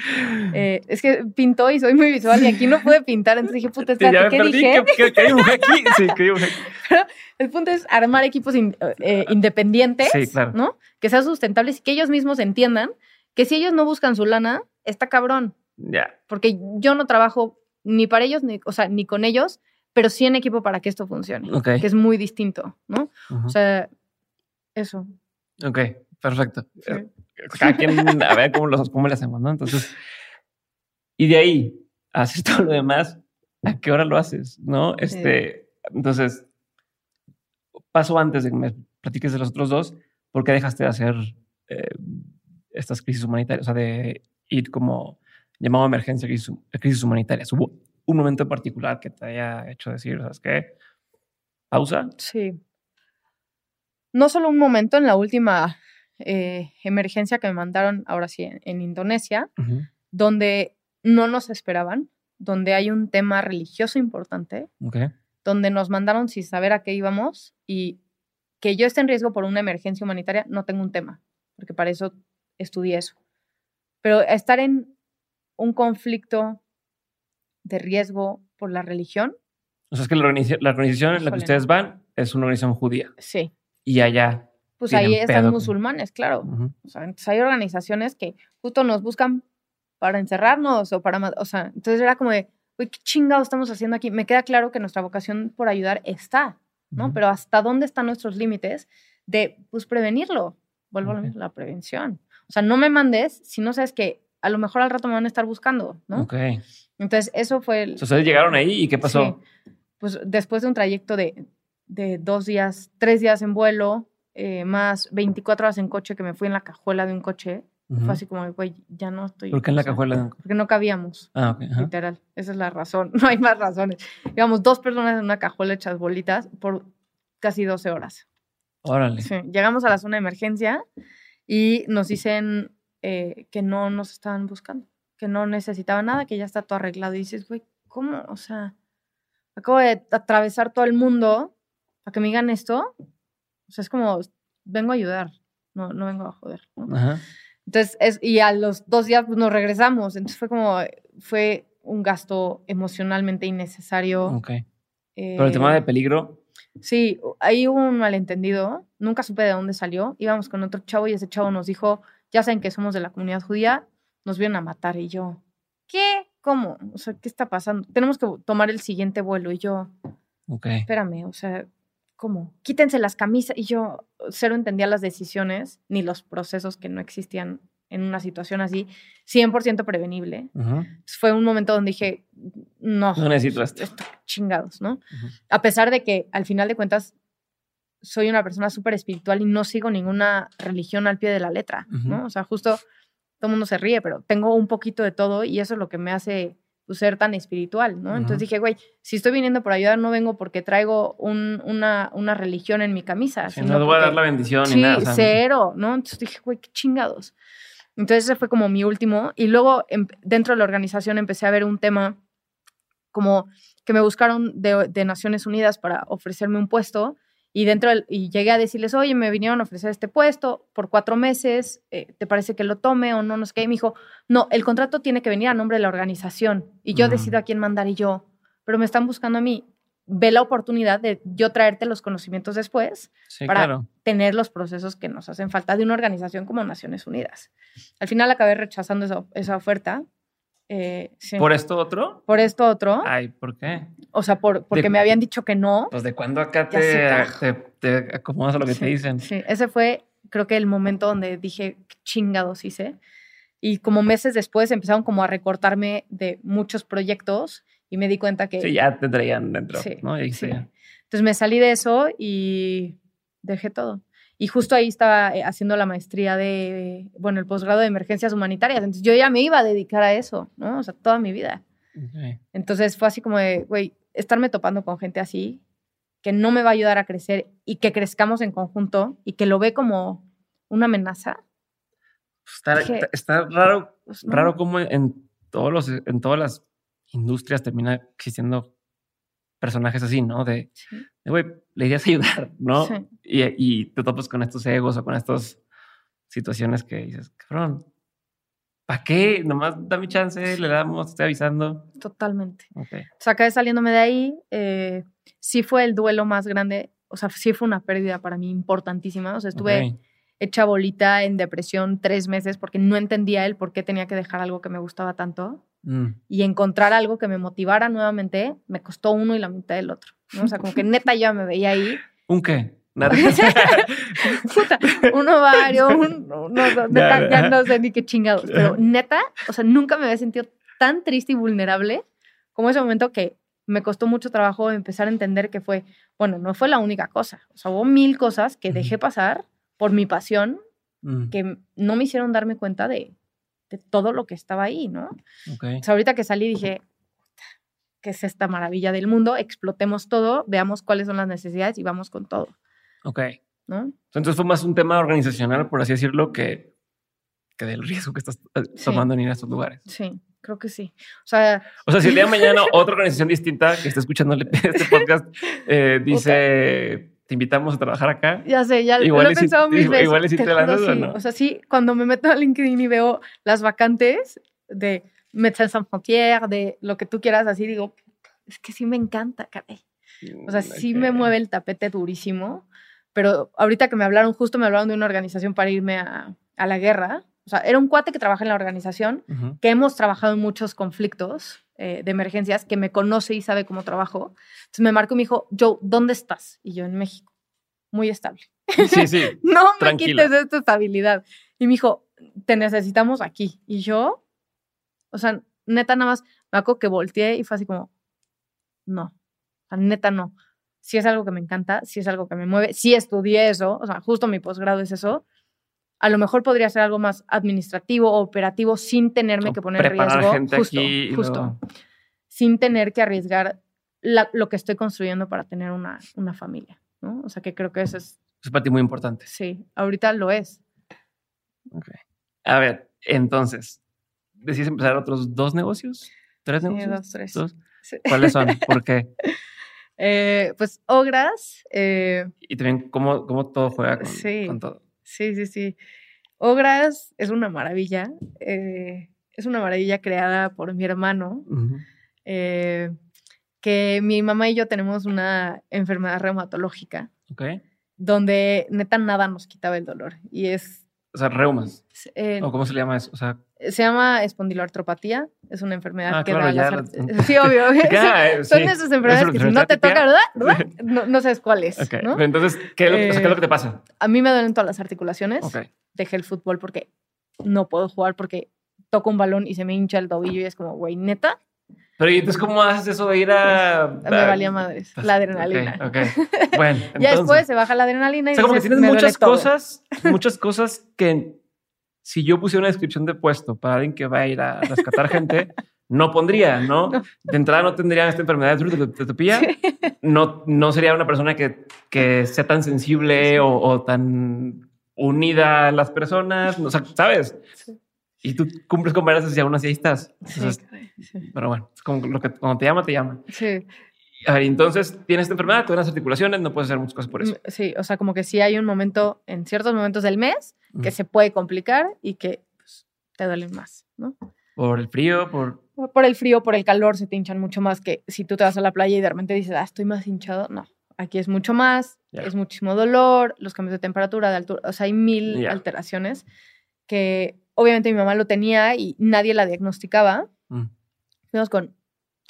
Eh, es que pintó y soy muy visual y aquí no pude pintar, entonces dije, puta, espérate, ¿qué dije? ¿Qué, qué, aquí? Sí, ¿qué dibujé Pero el punto es armar equipos eh, independientes, sí, claro. ¿no? Que sean sustentables y que ellos mismos entiendan que si ellos no buscan su lana, está cabrón. Ya. Porque yo no trabajo ni para ellos, ni, o sea, ni con ellos, pero sí en equipo para que esto funcione. Que es muy distinto, ¿no? O sea, eso. Ok, perfecto. Cada quien, a ver cómo, los, cómo le hacemos, ¿no? Entonces, y de ahí, haces todo lo demás, ¿a qué hora lo haces? ¿No? Este, entonces, paso antes de que me platiques de los otros dos, ¿por qué dejaste de hacer eh, estas crisis humanitarias? O sea, de ir como llamado a emergencia, crisis, crisis humanitarias. ¿Hubo un momento en particular que te haya hecho decir, ¿sabes qué? ¿Pausa? Sí no solo un momento en la última eh, emergencia que me mandaron, ahora sí, en, Indonesia, donde no nos esperaban, donde hay un tema religioso importante, donde nos mandaron sin saber a qué íbamos y que yo esté en riesgo por una emergencia humanitaria, no tengo un tema, porque para eso estudié eso. Pero estar en un conflicto de riesgo por la religión. O sea, es que la, organización en la que ustedes van es una organización judía. Sí y allá. Pues ahí están musulmanes, claro. O sea, entonces hay organizaciones que justo nos buscan para encerrarnos o para... O sea, entonces era como de, uy, ¿qué chingado estamos haciendo aquí? Me queda claro que nuestra vocación por ayudar está, ¿no? Pero ¿hasta dónde están nuestros límites de, pues, prevenirlo? Vuelvo a la prevención. O sea, no me mandes si no sabes que a lo mejor al rato me van a estar buscando, ¿no? Ok. Entonces, eso fue el... Ustedes llegaron ahí y ¿qué pasó? Pues después de un trayecto de de dos días, tres días en vuelo, eh, más 24 horas en coche, que me fui en la cajuela de un coche. Fue así como, güey, ya no estoy. ¿Por qué en la cajuela de un coche? Porque no cabíamos. Ah, ok. Literal. Esa es la razón. No hay más razones. Digamos, dos personas en una cajuela hechas bolitas por casi 12 horas. Órale. Sí. Llegamos a la zona de emergencia y nos dicen eh, que no nos estaban buscando, que no necesitaban nada, que ya está todo arreglado. Y dices, güey, ¿cómo? O sea, acabo de atravesar todo el mundo para que me digan esto, o sea, es como, vengo a ayudar, no, no vengo a joder. Entonces, es, y a los dos días pues, nos regresamos, entonces fue como, fue un gasto emocionalmente innecesario. Ok. Pero el tema de eh, peligro. Sí, ahí hubo un malentendido, nunca supe de dónde salió, íbamos con otro chavo y ese chavo nos dijo, ya saben que somos de la comunidad judía, nos vienen a matar y yo, ¿qué? ¿Cómo? O sea, ¿qué está pasando? Tenemos que tomar el siguiente vuelo y yo, ok. Espérame, o sea, ¿cómo? Quítense las camisas. Y yo cero entendía las decisiones ni los procesos que no existían en una situación así, 100% prevenible. Fue un momento donde dije, no, no necesito esto. chingados, ¿no? A pesar de que al final de cuentas soy una persona súper espiritual y no sigo ninguna religión al pie de la letra, ¿no? O sea, justo todo el mundo se ríe, pero tengo un poquito de todo y eso es lo que me hace pues, ser tan espiritual, ¿no? Entonces dije, güey, si estoy viniendo por ayudar, no vengo porque traigo una, una, religión en mi camisa. Si no te voy a dar la bendición sí, ni nada. cero, ¿no? Entonces dije, güey, qué chingados. Entonces ese fue como mi último. Y luego em, dentro de la organización empecé a ver un tema como que me buscaron de, de Naciones Unidas para ofrecerme un puesto y dentro y llegué a decirles, oye, me vinieron a ofrecer este puesto por cuatro meses, eh, ¿te parece que lo tome o no? No sé qué. Y me dijo, no, el contrato tiene que venir a nombre de la organización y yo decido a quién mandar y yo, pero me están buscando a mí. Ve la oportunidad de yo traerte los conocimientos después para tener los procesos que nos hacen falta de una organización como Naciones Unidas. Al final acabé rechazando esa, esa oferta eh, ¿Por esto otro? Por esto otro. Ay, ¿por qué? O sea, por, porque me habían dicho que no. Pues de cuándo acá te, te, acomodas a lo que te dicen. Sí, ese fue, creo que el momento donde dije, chingados hice. Y como meses después empezaron como a recortarme de muchos proyectos y me di cuenta que... Sí, ya te traían dentro, sí, ¿no? Entonces me salí de eso y dejé todo. Y justo ahí estaba eh, haciendo la maestría de, bueno, el posgrado de emergencias humanitarias. Entonces yo ya me iba a dedicar a eso, ¿no? O sea, toda mi vida. Entonces fue así como de, güey, estarme topando con gente así, que no me va a ayudar a crecer y que crezcamos en conjunto y que lo ve como una amenaza. Está, raro, pues, raro como en, todos los, en todas las industrias termina existiendo personajes así, ¿no? De, güey, le irías a ayudar, ¿no? Y, y, te topas con estos egos o con estas situaciones que dices, cabrón, ¿para qué? Nomás mi chance, le damos, estoy avisando. Totalmente. Okay. O sea, acabé saliéndome de ahí. Eh, sí fue el duelo más grande, o sea, sí fue una pérdida para mí importantísima. O sea, estuve hecha bolita en depresión tres meses porque no entendía el por qué tenía que dejar algo que me gustaba tanto. Mm. Y encontrar algo que me motivara nuevamente me costó uno y la mitad del otro. O sea, como que neta ya me veía ahí. ¿Un qué? Nada. un ovario, un, no, neta, ya, no sé ni qué chingados. Pero neta, o sea, nunca me había sentido tan triste y vulnerable como ese momento que me costó mucho trabajo empezar a entender que fue, bueno, no fue la única cosa. O sea, hubo mil cosas que dejé pasar por mi pasión mm. que no me hicieron darme cuenta de, de todo lo que estaba ahí, ¿no? Okay. O sea, ahorita que salí dije, ¿qué es esta maravilla del mundo? Explotemos todo, veamos cuáles son las necesidades y vamos con todo. Ok. ¿No? Entonces fue más un tema organizacional, por así decirlo, que, que del riesgo que estás eh, tomando en ir a estos lugares. Sí, creo que sí. O sea, o sea si el día de mañana otra organización distinta que esté escuchando este podcast eh, dice te invitamos a trabajar acá. Ya sé, ya igual lo he pensado mil veces. Igual te la no? O sea, sí, cuando me meto a LinkedIn y veo las vacantes de Médecins Sans Frontières, de lo que tú quieras, así digo, es que sí me encanta, caray. O sea, sí me mueve el tapete durísimo, pero ahorita que me hablaron, justo me hablaron de una organización para irme a, a la guerra. O sea, era un cuate que trabaja en la organización, que hemos trabajado en muchos conflictos eh, de emergencias, que me conoce y sabe cómo trabajo. Entonces me marcó y me dijo, Joe, ¿dónde estás? Y yo, en México. Muy estable. Sí, sí. no me quites esta estabilidad. Y me dijo, te necesitamos aquí. Y yo, o sea, neta, nada más, me acuerdo que volteé y fue así como, no, o sea, neta, no. Si es algo que me encanta, si es algo que me mueve, si estudié eso, o sea, justo mi posgrado es eso, a lo mejor podría ser algo más administrativo o operativo sin tenerme que poner en riesgo. Gente justo, aquí justo. Sin tener que arriesgar lo que estoy construyendo para tener una, una familia. ¿no? O sea que creo que eso es. Es para ti muy importante. Sí, ahorita lo es. Ok. A ver, entonces, ¿decís empezar otros dos negocios? ¿Tres negocios? dos, tres. ¿Cuáles son? ¿Por qué? Eh, pues Ogras. Eh, y también cómo, cómo todo juega con todo. Sí, sí, sí. Ogras es una maravilla. Eh, es una maravilla creada por mi hermano. Eh, que mi mamá y yo tenemos una enfermedad reumatológica. Donde neta nada nos quitaba el dolor. Y es. O sea, reumas. ¿O cómo se le llama eso? O sea, se llama espondiloartropatía. Es una enfermedad ah, que da las Sí, obvio. Son esas enfermedades que si no te toca, ¿verdad? No, sabes cuál es. Entonces, ¿qué es, lo, que te pasa? A mí me duelen todas las articulaciones. Dejé el fútbol porque no puedo jugar porque toco un balón y se me hincha el tobillo y es como, güey, neta. Pero ¿y entonces cómo haces eso de ir a...? Me valía madres, la adrenalina. Ok. Bueno, ya después se baja la adrenalina y O sea, como que tienes "Me muchas duele todo". cosas, muchas cosas que si yo pusiera una descripción de puesto para alguien que va a ir a rescatar gente, no pondría, ¿no? No. De entrada no tendría esta enfermedad de tetopía. No, no sería una persona que, que sea tan sensible o, o tan unida a las personas, o sea, ¿sabes? Sí. Y tú cumples con varias y aún así ahí estás. Entonces, pero bueno, es como lo que cuando te llama, te llama. Sí. A ver, entonces tienes esta enfermedad, te las articulaciones, no puedes hacer muchas cosas por eso. Mm, Sí, o sea, como que sí hay un momento, en ciertos momentos del mes, que se puede complicar y que pues, te duelen más, ¿no? Por el frío, por... Por el frío, por el calor, se te hinchan mucho más que si tú te vas a la playa y de repente dices, ah, estoy más hinchado. No, aquí es mucho más, es muchísimo dolor, los cambios de temperatura, de altura, o sea, hay mil alteraciones que obviamente mi mamá lo tenía y nadie la diagnosticaba. Mm. Fuimos con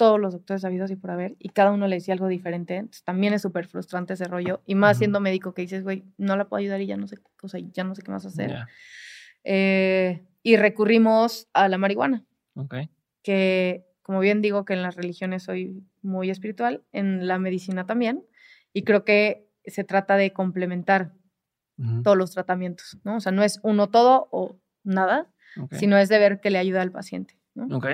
todos los doctores sabidos y por haber, y cada uno le decía algo diferente. Entonces, también es súper frustrante ese rollo. Y más siendo médico que dices, güey, no la puedo ayudar y ya no sé, o sea, ya no sé qué más hacer. Eh, y recurrimos a la marihuana, ok. que como bien digo que en las religiones soy muy espiritual, en la medicina también, y creo que se trata de complementar todos los tratamientos, ¿no? O sea, no es uno todo o nada, sino es de ver que le ayuda al paciente, ¿no? Ok.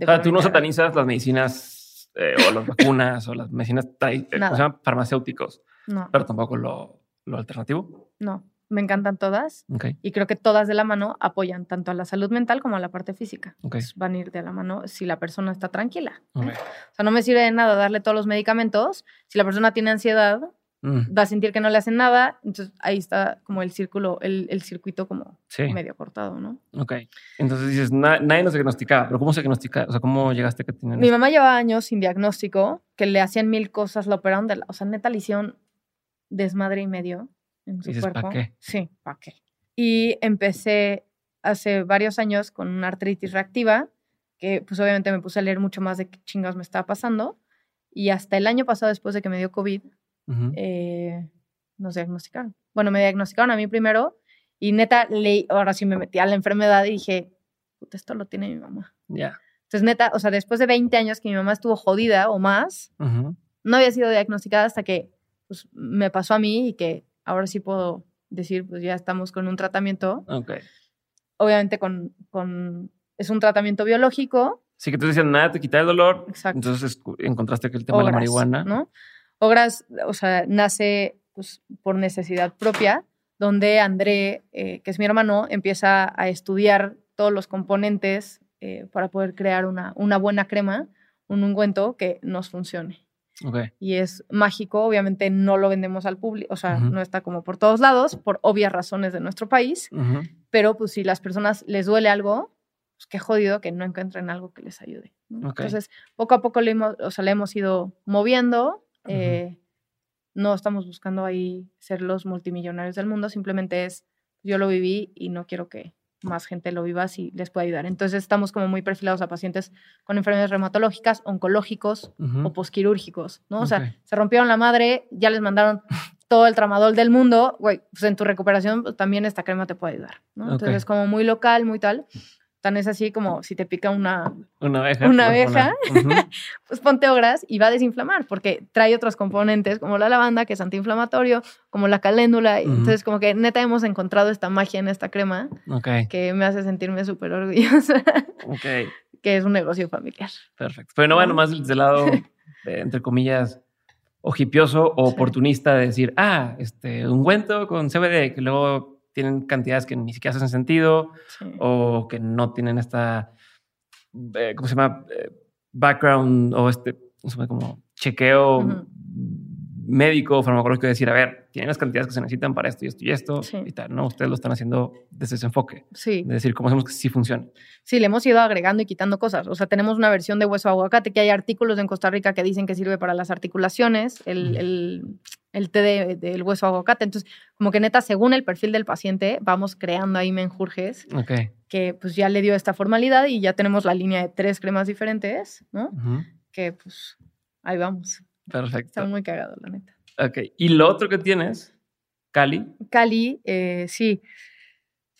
De O sea, tú no satanizas las medicinas eh, o las vacunas o las medicinas eh, ¿cómo Nada. se llama? farmacéuticos, No, pero tampoco lo, lo alternativo. no, me encantan todas Ok. y creo que todas de la mano apoyan tanto a la salud mental como a la parte física. Ok. Pues van a ir de la mano si la persona está tranquila. ¿no? ok. O sea, no me sirve de nada darle todos los medicamentos. Si la persona tiene ansiedad, Mm, va a sentir que no le hacen nada. Entonces ahí está como el círculo, el, el circuito como sí. medio cortado, ¿no? Ok. Entonces dices, "Na- nadie nos diagnosticaba, pero ¿cómo se diagnostica? O sea, ¿cómo llegaste a que tenían Mi mamá llevaba años sin diagnóstico, que le hacían mil cosas, la operaron de la, o sea, neta le hicieron desmadre y medio en su Dices, ¿pa' cuerpo. qué? Sí, ¿para qué? Y empecé hace varios años con una artritis reactiva, que pues obviamente me puse a leer mucho más de qué chingados me estaba pasando. Y hasta el año pasado, después de que me dio COVID, Ujú. eh, nos diagnosticaron. Bueno, me diagnosticaron a mí primero y neta, leí, ahora sí me metí a la enfermedad y dije, puta, esto lo tiene mi mamá. Ya. Entonces, neta, o sea, después de 20 años que mi mamá estuvo jodida o más, no había sido diagnosticada hasta que pues, me pasó a mí y que ahora sí puedo decir, pues ya estamos con un tratamiento, Ok. obviamente con, con es un tratamiento biológico, Sí, que tú decías, nada, te quita el dolor. Exacto. Entonces encontraste que el tema de la marihuana. ¿no? Ogras, o sea, nace pues, por necesidad propia, donde André, eh, que es mi hermano, empieza a estudiar todos los componentes eh, para poder crear una, una buena crema, un ungüento que nos funcione. Y es mágico, obviamente no lo vendemos al público, o sea, no está como por todos lados, por obvias razones de nuestro país, pero pues si las personas les duele algo, pues qué jodido que no encuentren algo que les ayude. Entonces, poco a poco le hemos, o sea, le hemos ido moviendo. Eh, no estamos buscando ahí ser los multimillonarios del mundo, simplemente es, yo lo viví y no quiero que más gente lo viva si les puede ayudar. Entonces, estamos como muy perfilados a pacientes con enfermedades reumatológicas, oncológicos o posquirúrgicos, ¿no? O sea, se rompieron la madre, ya les mandaron todo el tramadol del mundo, güey, pues en tu recuperación pues, también esta crema te puede ayudar, ¿no? Entonces es como muy local, muy tal. Tan es así como si te pica una, Una abeja. Una pues, abeja. Pues ponte ogras y va a desinflamar porque trae otros componentes como la lavanda, que es antiinflamatorio, como la caléndula. Entonces como que neta hemos encontrado esta magia en esta crema Ok. que me hace sentirme súper orgullosa, Ok. que es un negocio familiar. Perfecto. Pero no va ¿No? nomás del lado, de, entre comillas, ojipioso o oportunista de decir, ah, este, ungüento con CBD, que luego tienen cantidades que ni siquiera hacen sentido Sí. o que no tienen esta, eh, ¿cómo se llama? Eh, background o este, no sé, como chequeo Ujú. médico o farmacológico de decir, a ver, tienen las cantidades que se necesitan para esto y esto y esto Sí. y tal. No, ustedes lo están haciendo desde ese enfoque, Sí. de decir, ¿cómo hacemos que sí funcione? Sí, le hemos ido agregando y quitando cosas. O sea, tenemos una versión de hueso aguacate que hay artículos en Costa Rica que dicen que sirve para las articulaciones, el, Ujú. el, el té de- del hueso aguacate. Entonces, como que neta, según el perfil del paciente, vamos creando ahí menjurjes Ok. que pues ya le dio esta formalidad y ya tenemos la línea de tres cremas diferentes, ¿no? Que pues ahí vamos. Perfecto. Está muy cagado, la neta. Ok. Y lo otro que tienes, Cali. Cali, eh, sí.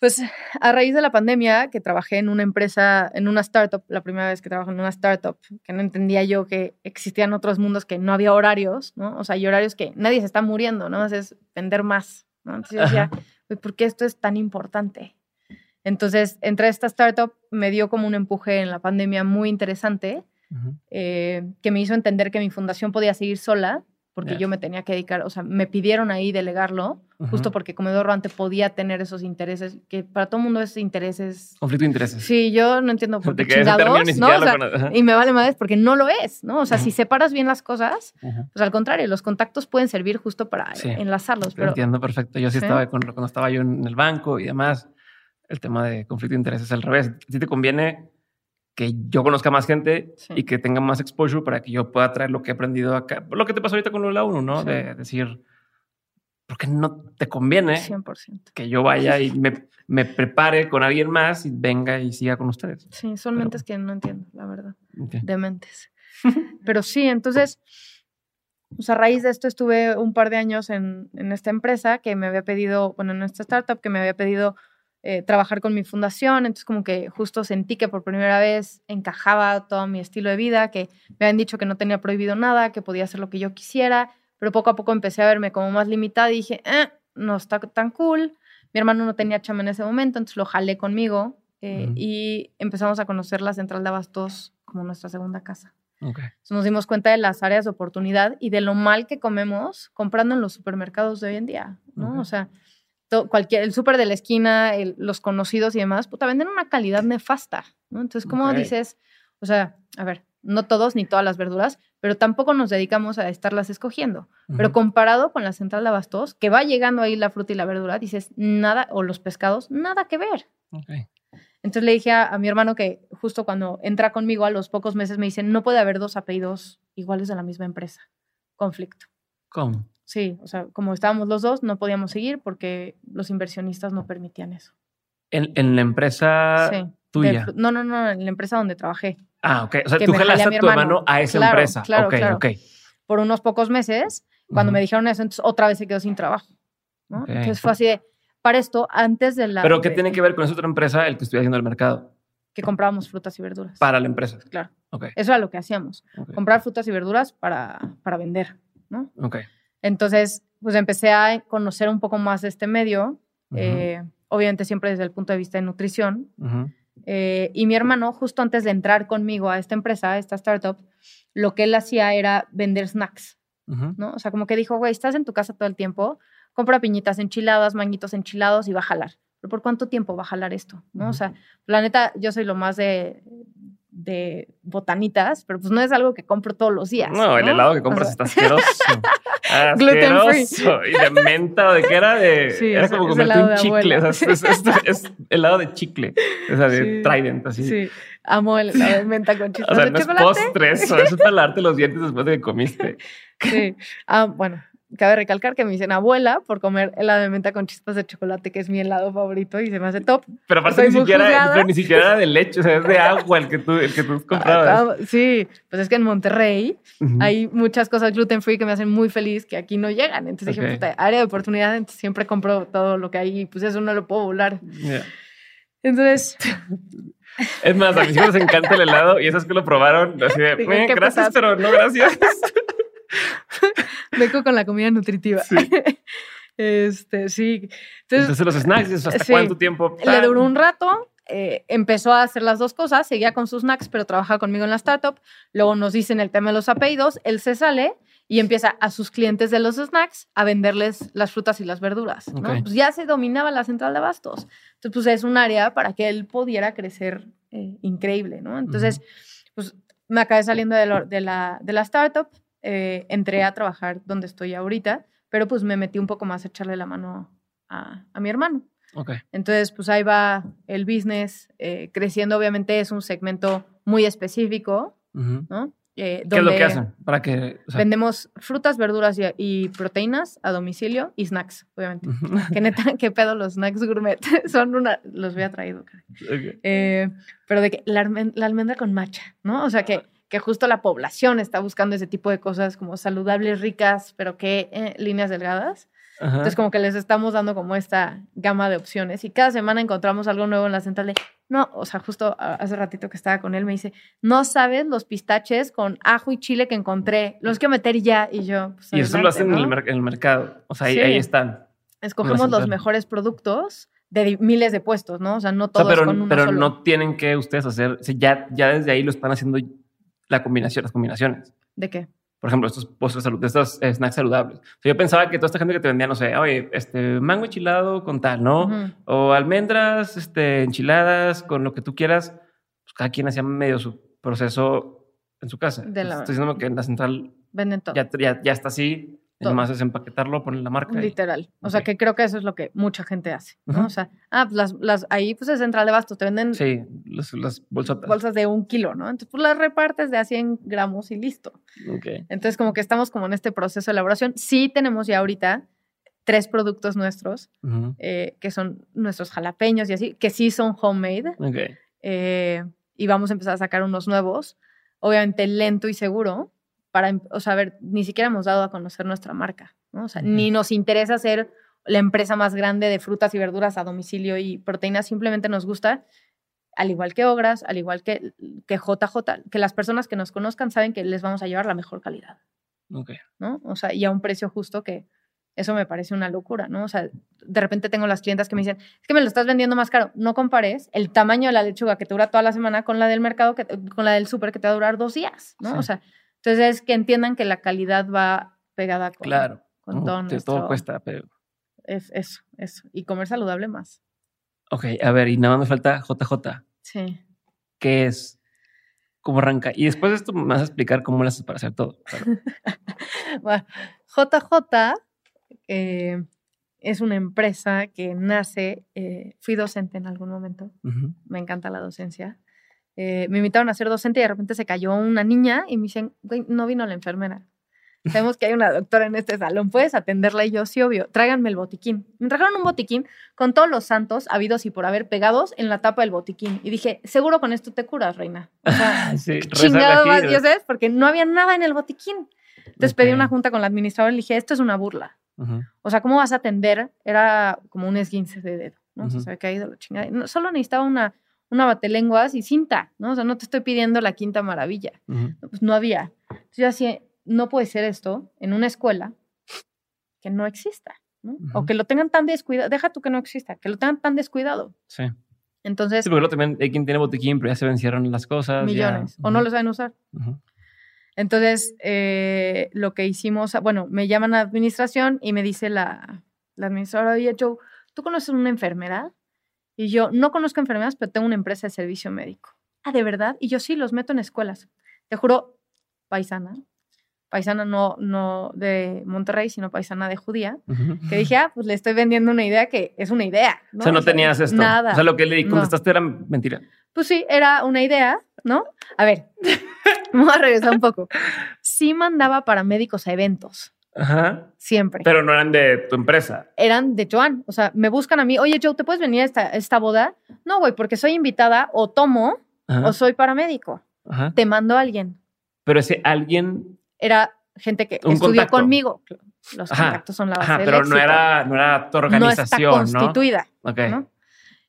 Pues a raíz de la pandemia, que trabajé en una empresa, en una startup, la primera vez que trabajo en una startup, que no entendía yo que existían otros mundos que no había horarios, ¿no? O sea, hay horarios que nadie se está muriendo, ¿no? Es vender más, ¿no? Entonces yo decía, ¿por qué esto es tan importante? Entonces, entré a esta startup, me dio como un empuje en la pandemia muy interesante, eh, que me hizo entender que mi fundación podía seguir sola porque yo me tenía que dedicar, o sea, me pidieron ahí delegarlo, justo porque Comedor Rante podía tener esos intereses, que para todo el mundo esos intereses... Conflicto de intereses. Sí, yo no entiendo por qué chingados, ¿no? O sea, y me vale más porque no lo es, ¿no? O sea, si separas bien las cosas, pues al contrario, los contactos pueden servir justo para enlazarlos. Pero... Entiendo perfecto. Yo sí, estaba, cuando estaba yo en el banco y demás, el tema de conflicto de intereses es al revés. Si te conviene que yo conozca más gente y que tenga más exposure para que yo pueda traer lo que he aprendido acá. Lo que te pasó ahorita con la 1, ¿no? De decir, ¿por qué no te conviene 100%. que yo vaya y me, me, prepare con alguien más y venga y siga con ustedes? Sí, son mentes que no entiendo, la verdad. De mentes. Pero sí, entonces, pues a raíz de esto estuve un par de años en, en esta empresa que me había pedido, bueno, en esta startup que me había pedido eh, trabajar con mi fundación, entonces como que justo sentí que por primera vez encajaba todo mi estilo de vida, que me habían dicho que no tenía prohibido nada, que podía hacer lo que yo quisiera, pero poco a poco empecé a verme como más limitada y dije, eh, no está tan cool. Mi hermano no tenía chama en ese momento, entonces lo jalé conmigo eh, y empezamos a conocer la central de abastos como nuestra segunda casa. nos dimos cuenta de las áreas de oportunidad y de lo mal que comemos comprando en los supermercados de hoy en día, ¿no? O sea, cualquier, el súper de la esquina, los conocidos y demás, puta, venden una calidad nefasta, ¿no? Entonces, ¿cómo dices? O sea, a ver, no todos ni todas las verduras, pero tampoco nos dedicamos a estarlas escogiendo. Pero comparado con la central de abastos, que va llegando ahí la fruta y la verdura, dices, nada, o los pescados, nada que ver. Entonces le dije a, a, mi hermano que justo cuando entra conmigo a los pocos meses me dice, no puede haber dos apellidos iguales de la misma empresa. Conflicto. ¿Cómo? Sí, o sea, como estábamos los dos, no podíamos seguir porque los inversionistas no permitían eso. ¿En, en la empresa tuya? no, no, no, en la empresa donde trabajé. Ah, ok. O sea, tú jalaste a, tu hermano a esa empresa. Claro, claro. Por unos pocos meses, cuando me dijeron eso, entonces otra vez se quedó sin trabajo. Entonces fue así de, para esto, antes de la... ¿Pero qué tiene que ver con esa otra empresa el que estoy haciendo el mercado? Que comprábamos frutas y verduras. Para la empresa. Claro. Okay. Eso era lo que hacíamos. Comprar frutas y verduras para, para vender, ¿no? Ok. Entonces, pues empecé a conocer un poco más de este medio, eh, obviamente siempre desde el punto de vista de nutrición. Eh, y mi hermano, justo antes de entrar conmigo a esta empresa, a esta startup, lo que él hacía era vender snacks, ¿no? O sea, como que dijo, güey, estás en tu casa todo el tiempo, compra piñitas enchiladas, manguitos enchilados y va a jalar. ¿Pero por cuánto tiempo va a jalar esto? ¿no? O sea, la neta, yo soy lo más de, de botanitas, pero pues no es algo que compro todos los días. No, el helado que compras está asqueroso. Gluten free. Y de menta, ¿de qué era? De, sí, era como comerte un chicle. O sea, es, es, helado de chicle. O sea, de Trident, así. Sí, amo el helado de menta con chispas O sea, no es postre eso, es para lavarte los dientes después de que comiste. Sí. Ah, bueno, cabe recalcar que me dicen abuela por comer helado de menta con chispas de chocolate, que es mi helado favorito y se me hace top. Pero aparte ni siquiera, pero ni siquiera era de leche, o sea, es de agua el que tú, el que tú comprabas. Sí, pues es que en Monterrey hay muchas cosas gluten free que me hacen muy feliz que aquí no llegan. Entonces dije, puta, área de oportunidad, entonces siempre compro todo lo que hay y pues eso no lo puedo volar. Entonces... Es más, a mis hijos les encanta el helado y esos que lo probaron, así de, gracias, pero no gracias. Vengo con la comida nutritiva. Sí. Este, sí. Entonces, los snacks, ¿hasta cuánto tiempo? Le duró un rato, eh, empezó a hacer las dos cosas, seguía con sus snacks, pero trabajaba conmigo en la startup. Luego nos dicen el tema de los apellidos, él se sale y empieza a sus clientes de los snacks a venderles las frutas y las verduras. Pues ya se dominaba la central de abastos. Entonces, pues es un área para que él pudiera crecer eh, increíble, ¿no? Entonces, pues me acabé saliendo de, de, la, de la startup, eh, entré a trabajar donde estoy ahorita, pero pues me metí un poco más a echarle la mano a, a mi hermano. Okay. Entonces, pues ahí va el business eh, creciendo. Obviamente es un segmento muy específico, ¿no? Eh, ¿Qué es lo que hacen? Para que, Vendemos frutas, verduras y, proteínas a domicilio y snacks, obviamente. que neta, qué pedo los snacks gourmet. Son una, los había traído. pero de que la, la, almendra con matcha, ¿no? O sea que que justo la población está buscando ese tipo de cosas como saludables, ricas, pero que eh, líneas delgadas. Entonces como que les estamos dando como esta gama de opciones y cada semana encontramos algo nuevo en la central de, no, o sea, justo hace ratito que estaba con él me dice, no sabes los pistaches con ajo y chile que encontré, los quiero meter ya y yo. Pues, y eso lo hacen en, el mercado, o sea, ahí, ahí están. Escogemos los mejores productos de miles de puestos, ¿no? O sea, no todos pero, con uno Pero no tienen que ustedes hacer, ya, ya desde ahí lo están haciendo la combinación, las combinaciones. ¿De qué? Por ejemplo, estos postres salud, estos snacks saludables. yo pensaba que toda esta gente que te vendía, no sé, oye, este mango enchilado con tal, ¿no? O almendras este, enchiladas con lo que tú quieras. Pues cada quien hacía medio su proceso en su casa. De la... Estoy diciendo que en la central Venden todo. Ya, ya, ya está así más es empaquetar,lo poner la marca. Literal. O sea, que creo que eso es lo que mucha gente hace. ¿no? O sea, ah, pues las, las, ahí pues es central de bastos, te venden. Sí, las bolsotas. Bolsas de un kilo, ¿no? Entonces, pues las repartes de a 100 gramos y listo. Okay. Entonces, como que estamos como en este proceso de elaboración. Sí tenemos ya ahorita tres productos nuestros, eh, que son nuestros jalapeños y así, que sí son homemade. Okay. Eh, y vamos a empezar a sacar unos nuevos. Obviamente lento y seguro, para, em, o sea, ver, ni siquiera hemos dado a conocer nuestra marca, ¿no? O sea, ni nos interesa ser la empresa más grande de frutas y verduras a domicilio y proteínas, simplemente nos gusta, al igual que Ogras, al igual que, que JJ, que las personas que nos conozcan saben que les vamos a llevar la mejor calidad. Ok. ¿No? O sea, y a un precio justo que eso me parece una locura, ¿no? O sea, de repente tengo las clientas que me dicen, es que me lo estás vendiendo más caro. No compares el tamaño de la lechuga que te dura toda la semana con la del mercado, que, con la del súper que te va a durar dos días, ¿no? O sea, entonces, es que entiendan que la calidad va pegada con, claro. con todo Todo cuesta, pero... Es eso, eso. Y comer saludable más. Ok, a ver, y nada más me falta JJ. Sí. ¿Qué es? ¿Cómo arranca? Y después de esto me vas a explicar cómo lo haces para hacer todo. bueno, JJ eh, es una empresa que nace, eh, fui docente en algún momento, me encanta la docencia, eh, me invitaron a ser docente y de repente se cayó una niña y me dicen, güey, no vino la enfermera. Sabemos que hay una doctora en este salón, ¿puedes atenderla? Y yo, sí, obvio, tráiganme el botiquín. Me trajeron un botiquín con todos los santos habidos y por haber pegados en la tapa del botiquín. Y dije, seguro con esto te curas, reina. O sea, chingado más dioses, porque no había nada en el botiquín. Entonces pedí una junta con la administradora y le dije, esto es una burla. O sea, ¿cómo vas a atender? Era como un esguince de dedo, ¿no? se había caído la chingada. solo necesitaba una una batelenguas y cinta, ¿no? O sea, no te estoy pidiendo la quinta maravilla. Pues no había. Entonces yo así, no puede ser esto en una escuela que no exista, ¿no? O que lo tengan tan descuidado, deja tú que no exista, que lo tengan tan descuidado. Sí. Entonces. Sí, porque también hay quien tiene botiquín, pero ya se vencieron las cosas. Millones. O no lo saben usar. Entonces, eh, lo que hicimos, bueno, me llaman a administración y me dice la, la administradora, oye, Joe, ¿tú conoces una enfermera? Y yo no conozco enfermedades, pero tengo una empresa de servicio médico. Ah, ¿de verdad? Y yo sí, los meto en escuelas. Te juro, paisana, paisana no, no de Monterrey, sino paisana de judía, que dije, ah, pues le estoy vendiendo una idea que es una idea. ¿no? O sea, no tenías esto. Nada. O sea, lo que le contestaste era mentira. Pues sí, era una idea, ¿no? A ver, vamos a regresar un poco. Sí mandaba para médicos a eventos. Ajá. Siempre. Pero no eran de tu empresa. Eran de Joan. O sea, me buscan a mí, oye, Joe, ¿te puedes venir a esta, esta boda? No, güey, porque soy invitada o tomo o soy paramédico. Ajá. Te mando a alguien. Pero ese alguien. Era gente que estudió conmigo. Los contactos son la base Ajá, pero no era, no era tu organización. No está constituida. ¿no?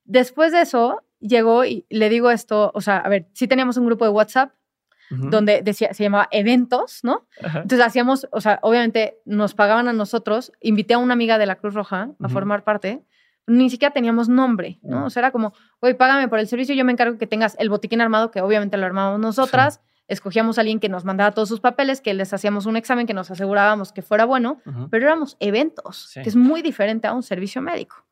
Después de eso, llegó y le digo esto, o sea, a ver, sí teníamos un grupo de WhatsApp donde decía, se llamaba eventos, ¿no? Entonces hacíamos, o sea, obviamente nos pagaban a nosotros, invité a una amiga de la Cruz Roja a formar parte, ni siquiera teníamos nombre, ¿no? O sea, era como, oye, págame por el servicio, yo me encargo que tengas el botiquín armado, que obviamente lo armábamos nosotras, escogíamos a alguien que nos mandara todos sus papeles, que les hacíamos un examen, que nos asegurábamos que fuera bueno, pero éramos eventos, que es muy diferente a un servicio médico.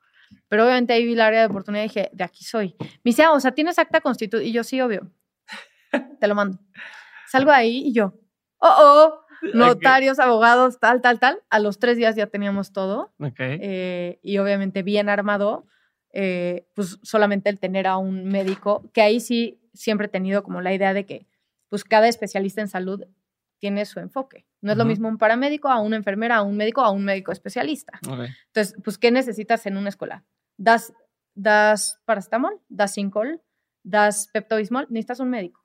Pero obviamente ahí vi la área de oportunidad y dije, de aquí soy. Me dice, ah, o sea, ¿tienes acta constitutiva? Y yo, sí, obvio te lo mando. Salgo ahí y yo, oh, oh, notarios, abogados, tal, tal, tal. A los tres días ya teníamos todo. Eh, y obviamente bien armado, eh, pues solamente el tener a un médico, que ahí sí siempre he tenido como la idea de que pues cada especialista en salud tiene su enfoque. No es lo mismo un paramédico a una enfermera, a un médico, a un médico especialista. Entonces, pues, ¿qué necesitas en una escuela? Das, das paracetamol, das Sincol, das Pepto-Bismol, necesitas un médico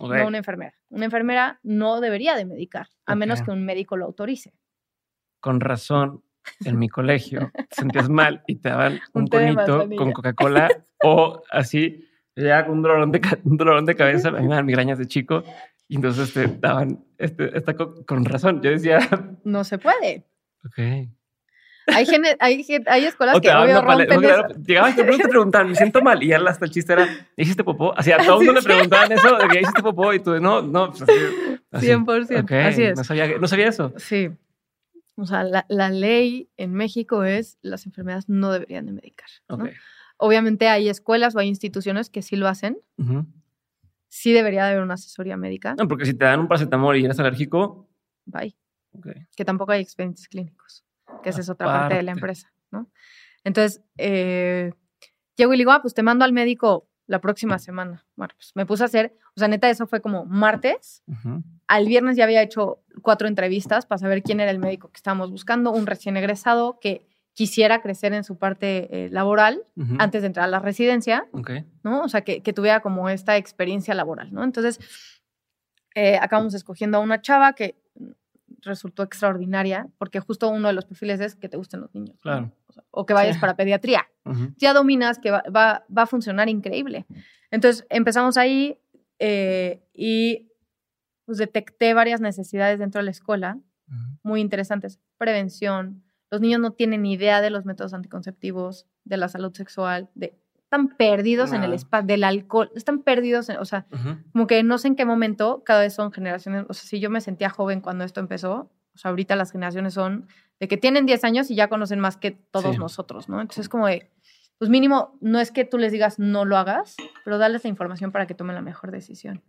no una enfermera. Una enfermera no debería de medicar, a menos que un médico lo autorice. Con razón. en mi colegio, te sentías mal y te daban un, conito con Coca-Cola o así, ya con un dolorón de, un dolorón de cabeza, a mí me dan migrañas de chico y entonces te daban este, esta con razón. Yo decía... No se puede. Ok. Hay, hay, hay escuelas que obvio rompen Llegabas y te preguntaban, me siento mal. Y ya hasta el chiste era, ¿hiciste popó? Así a todo el mundo le preguntaban eso, de que hiciste popó y tú, no, no. Pues así, 100%. así es. No sabía, no sabía eso. Sí. O sea, la, la, ley en México es las enfermedades no deberían de medicar. Obviamente hay escuelas o hay instituciones que sí lo hacen. Sí debería de haber una asesoría médica. No, porque si te dan un paracetamol y eres alérgico... Bye. Que tampoco hay expedientes clínicos que esa es otra parte de la empresa, ¿no? Entonces, eh, llego y le digo, ah, pues te mando al médico la próxima semana. Bueno, pues me puse a hacer, o sea, neta, eso fue como martes. Al viernes ya había hecho cuatro entrevistas para saber quién era el médico que estábamos buscando, un recién egresado que quisiera crecer en su parte eh, laboral antes de entrar a la residencia, ¿no? O sea, que, que, tuviera como esta experiencia laboral, ¿no? Entonces, eh, acabamos escogiendo a una chava que resultó extraordinaria, porque justo uno de los perfiles es que te gusten los niños. Claro. O, que vayas para pediatría. Ya dominas que va, va, a funcionar increíble. Entonces empezamos ahí eh, y pues, detecté varias necesidades dentro de la escuela, muy interesantes. Prevención. Los niños no tienen ni idea de los métodos anticonceptivos, de la salud sexual, de están perdidos en el espacio del alcohol, están perdidos, o sea, como que no sé en qué momento, cada vez son generaciones, o sea, si yo me sentía joven cuando esto empezó, o sea, ahorita las generaciones son de que tienen 10 años y ya conocen más que todos nosotros, ¿no? Entonces es como de, pues mínimo, no es que tú les digas no lo hagas, pero darles la información para que tomen la mejor decisión.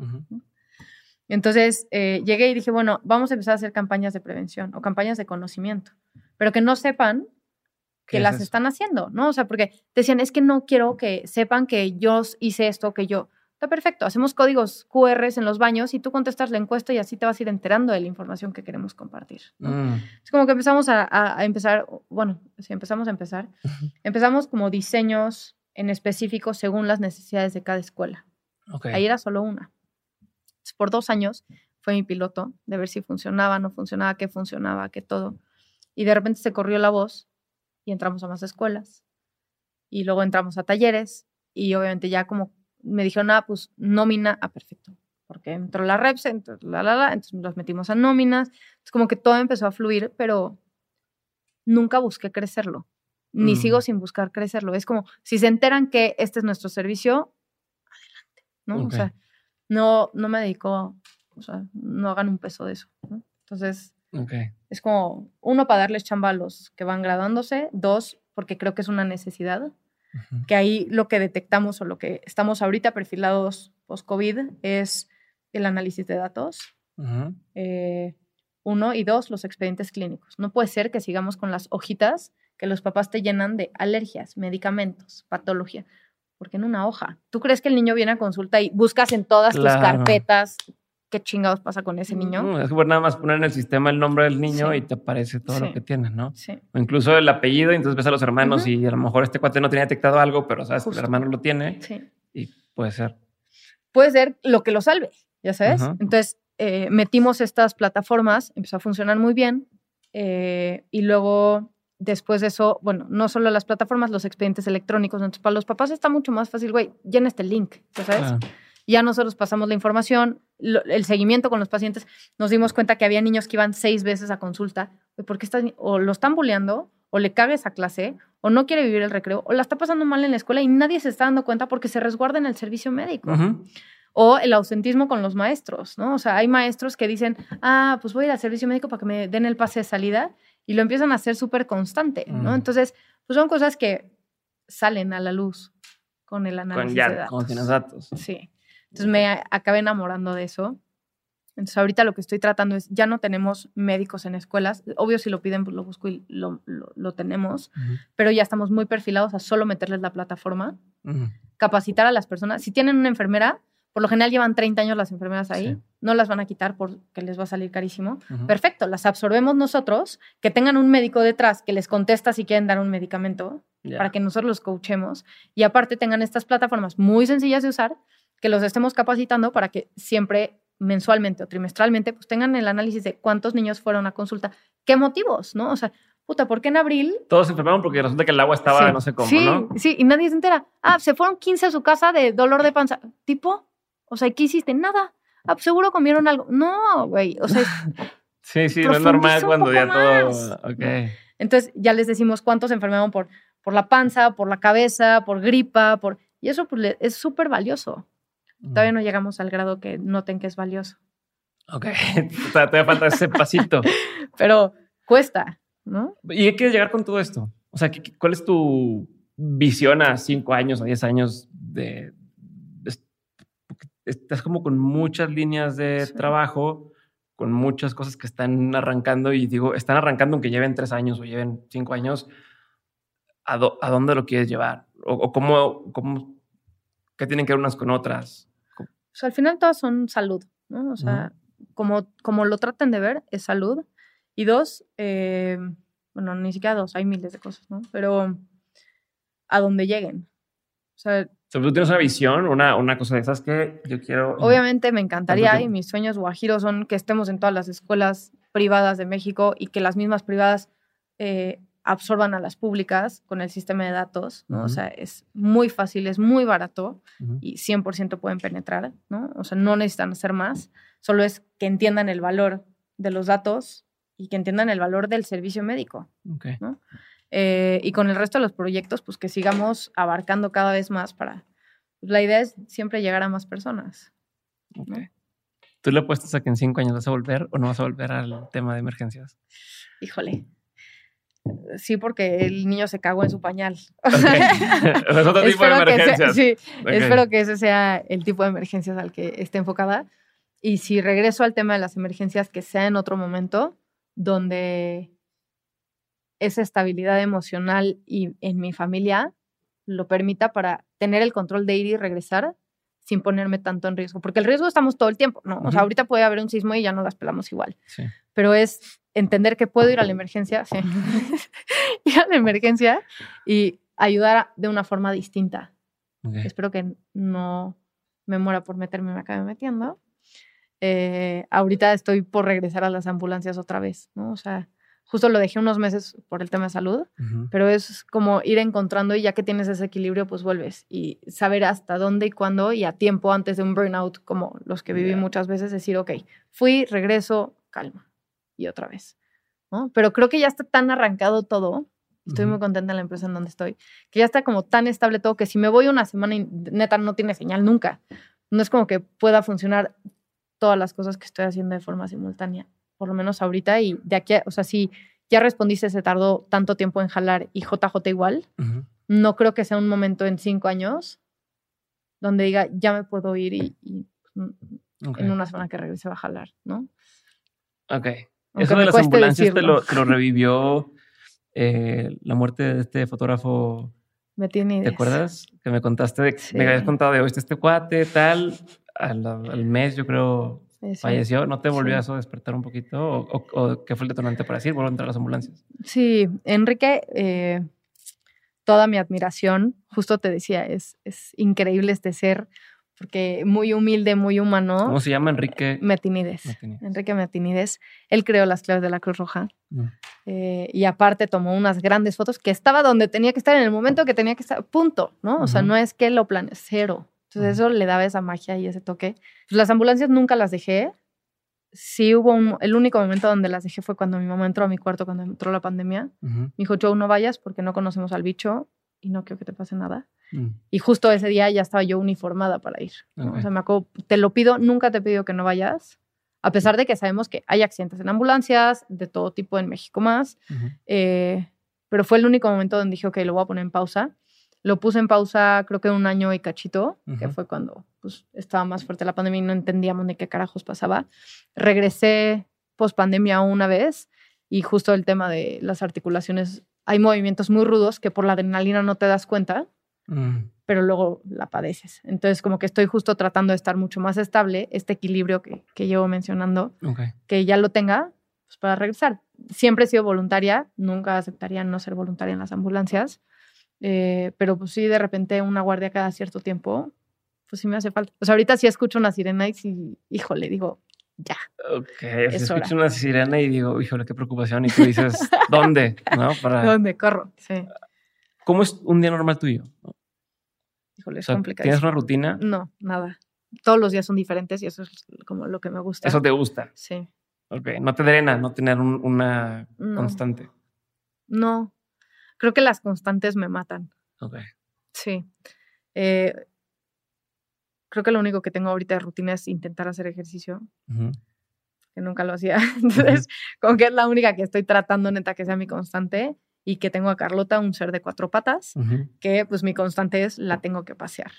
Entonces eh, llegué y dije, bueno, vamos a empezar a hacer campañas de prevención o campañas de conocimiento, pero que no sepan que las están haciendo, ¿no? O sea, porque decían, es que no quiero que sepan que yo hice esto, que yo... Está perfecto, hacemos códigos QRs en los baños y tú contestas la encuesta y así te vas a ir enterando de la información que queremos compartir. Mm. Es como que empezamos a, empezar, bueno, si empezamos a empezar, empezamos como diseños en específico según las necesidades de cada escuela. Ahí era solo una. por dos años fue mi piloto de ver si funcionaba, no funcionaba, qué funcionaba, qué todo. Y de repente se corrió la voz y entramos a más escuelas. Y luego entramos a talleres y obviamente ya como me dijeron, ah, pues nómina, ah, perfecto, porque entró la reps, entonces, la, la, la, entonces los metimos a nóminas, es como que todo empezó a fluir, pero nunca busqué crecerlo, ni sigo mm. sin buscar crecerlo. Es como, si se enteran que este es nuestro servicio, adelante, ¿no? O sea, no, no me dedico, o sea, no hagan un peso de eso, ¿no? Entonces, es como, uno, para darles chamba a los que van graduándose, dos, porque creo que es una necesidad, que ahí lo que detectamos o lo que estamos ahorita perfilados post-COVID es el análisis de datos. Eh, uno y dos, los expedientes clínicos. No puede ser que sigamos con las hojitas que los papás te llenan de alergias, medicamentos, patología. Porque en una hoja, ¿tú crees que el niño viene a consulta y buscas en todas tus carpetas qué chingados pasa con ese niño. No, es que nada más poner en el sistema el nombre del niño y te aparece todo lo que tiene, ¿no? Sí. O incluso el apellido, y entonces ves a los hermanos y a lo mejor este cuate no tenía detectado algo, pero sabes que el hermano lo tiene. Sí. Y puede ser. Puede ser lo que lo salve, ya sabes. Entonces eh, metimos estas plataformas, empezó a funcionar muy bien. Eh, y luego, después de eso, bueno, no solo las plataformas, los expedientes electrónicos. Entonces, para los papás está mucho más fácil, güey, llena este link, ya sabes ya nosotros pasamos la información, el seguimiento con los pacientes, nos dimos cuenta que había niños que iban seis veces a consulta, porque están, o lo están bulleando, o le caga esa clase, o no quiere vivir el recreo, o la está pasando mal en la escuela y nadie se está dando cuenta porque se resguarda en el servicio médico. O el ausentismo con los maestros, ¿no? O sea, hay maestros que dicen, ah, pues voy a ir al servicio médico para que me den el pase de salida y lo empiezan a hacer súper constante, ¿no? Entonces, pues son cosas que salen a la luz con el análisis con de datos. Con tienes datos. Sí. Entonces me acabé enamorando de eso. Entonces ahorita lo que estoy tratando es, ya no tenemos médicos en escuelas, obvio si lo piden pues lo busco y lo, lo, tenemos, pero ya estamos muy perfilados a solo meterles la plataforma, capacitar a las personas. Si tienen una enfermera, por lo general llevan 30 años las enfermeras ahí, no las van a quitar porque les va a salir carísimo. Perfecto, las absorbemos nosotros, que tengan un médico detrás que les contesta si quieren dar un medicamento, para que nosotros los coachemos. Y aparte tengan estas plataformas muy sencillas de usar que los estemos capacitando para que siempre mensualmente o trimestralmente pues tengan el análisis de cuántos niños fueron a consulta, qué motivos, ¿no? O sea, puta, ¿por qué en abril? Todos se enfermaron porque resulta que el agua estaba no sé cómo, sí, ¿no? Sí, y nadie se entera. Ah, se fueron 15 a su casa de dolor de panza. ¿Tipo? O sea, ¿qué hiciste? Nada. Ah, pues seguro comieron algo. No, güey. O sea, sí, sí, no es normal cuando ya todo. Ok. Entonces ya les decimos cuántos se enfermaron por, por la panza, por la cabeza, por gripa, por. Y eso pues, es súper valioso. Todavía no llegamos al grado que noten que es valioso. Ok, todavía falta ese pasito. Pero cuesta, ¿no? ¿Y qué quieres llegar con todo esto? O sea, ¿cuál es tu visión a cinco años, a diez años de... Estás como con muchas líneas de trabajo, con muchas cosas que están arrancando y digo, están arrancando aunque lleven tres años o lleven cinco años. ¿A, dónde lo quieres llevar? ¿O, cómo, cómo, qué tienen que ver unas con otras? Sea, al final todas son salud, ¿no? O sea, como, como lo traten de ver, es salud. Y dos, eh, bueno, ni siquiera dos, hay miles de cosas, ¿no? Pero a donde lleguen. O sea, tú tienes una visión, una, una cosa de esas que yo quiero. Obviamente me encantaría y mis sueños guajiros son que estemos en todas las escuelas privadas de México y que las mismas privadas eh, absorban a las públicas con el sistema de datos, ¿no? O sea, es muy fácil, es muy barato y 100% pueden penetrar, ¿no? O sea, no necesitan hacer más, solo es que entiendan el valor de los datos y que entiendan el valor del servicio médico, ¿no? Eh, y con el resto de los proyectos, pues que sigamos abarcando cada vez más para... Pues, la idea es siempre llegar a más personas. ¿Tú le apuestas a que en cinco años vas a volver o no vas a volver al tema de emergencias? Híjole, Sí, porque el niño se cagó en su pañal. es otro tipo de emergencias. sí, espero que ese sea el tipo de emergencias al que esté enfocada. Y si regreso al tema de las emergencias, que sea en otro momento donde esa estabilidad emocional y en mi familia lo permita para tener el control de ir y regresar sin ponerme tanto en riesgo. Porque el riesgo estamos todo el tiempo, ¿no? O sea, ahorita puede haber un sismo y ya no las pelamos igual. Sí. Pero es entender que puedo ir a la emergencia, sí. ir a la emergencia y ayudar de una forma distinta. Espero que no me muera por meterme, me acabe metiendo. Eh, ahorita estoy por regresar a las ambulancias otra vez, ¿no? O sea, justo lo dejé unos meses por el tema de salud, pero es como ir encontrando y ya que tienes ese equilibrio, pues vuelves y saber hasta dónde y cuándo y a tiempo antes de un burnout como los que viví muchas veces, decir, ok, fui, regreso, calma y otra vez. ¿no? Pero creo que ya está tan arrancado todo, estoy muy contenta en la empresa en donde estoy, que ya está como tan estable todo que si me voy una semana y neta no tiene señal nunca. No es como que pueda funcionar todas las cosas que estoy haciendo de forma simultánea, por lo menos ahorita y de aquí, o sea, si ya respondiste, se tardó tanto tiempo en jalar y JJ igual, no creo que sea un momento en cinco años donde diga, ya me puedo ir y, mm, en una semana que regrese va a jalar, ¿no? Ok. Eso de las ambulancias te lo, revivió eh, la muerte de este fotógrafo. Me tiene ¿Te acuerdas? Que me contaste, de, me habías contado de, este, este cuate, tal, al, mes yo creo falleció. ¿No te volvió a eso despertar un poquito? ¿O, qué fue el detonante para decir, vuelvo a entrar a las ambulancias? Sí, Enrique, eh, toda mi admiración, justo te decía, es, es increíble este ser porque muy humilde, muy humano. ¿Cómo se llama Enrique? Metinides. Enrique Metinides. Él creó las claves de la Cruz Roja. Mm. Eh, y aparte tomó unas grandes fotos que estaba donde tenía que estar en el momento que tenía que estar. Punto, ¿no? O sea, no es que lo planeé, cero. Entonces eso le daba esa magia y ese toque. Pues las ambulancias nunca las dejé. Sí hubo un, el único momento donde las dejé fue cuando mi mamá entró a mi cuarto cuando entró la pandemia. Me dijo, Joe, no vayas porque no conocemos al bicho y no quiero que te pase nada. Mm. Y justo ese día ya estaba yo uniformada para ir. O sea, me acuerdo, te lo pido, nunca te he pedido que no vayas, a pesar de que sabemos que hay accidentes en ambulancias, de todo tipo en México más. Eh, pero fue el único momento donde dije, ok, lo voy a poner en pausa. Lo puse en pausa creo que un año y cachito, que fue cuando pues, estaba más fuerte la pandemia y no entendíamos ni qué carajos pasaba. Regresé post pandemia una vez y justo el tema de las articulaciones, hay movimientos muy rudos que por la adrenalina no te das cuenta Mm. pero luego la padeces. Entonces, como que estoy justo tratando de estar mucho más estable, este equilibrio que, que llevo mencionando, que ya lo tenga pues, para regresar. Siempre he sido voluntaria, nunca aceptaría no ser voluntaria en las ambulancias, eh, pero pues sí, de repente una guardia cada cierto tiempo, pues sí me hace falta. O sea, ahorita sí escucho una sirena y sí, híjole, digo, ya. Ok, es escucho una sirena y digo, híjole, qué preocupación. Y tú dices, ¿dónde? ¿No? Para... ¿Dónde? Corro, sí. ¿Cómo es un día normal tuyo? Híjole, es complicado. ¿Tienes una rutina? No, nada. Todos los días son diferentes y eso es como lo que me gusta. ¿Eso te gusta? Sí. Ok, no te drena no tener una constante. No, creo que las constantes me matan. Ok. Sí. Eh, creo que lo único que tengo ahorita de rutina es intentar hacer ejercicio, que nunca lo hacía. Entonces, como que es la única que estoy tratando, neta, que sea mi constante y que tengo a Carlota, un ser de cuatro patas, que pues mi constante es la tengo que pasear.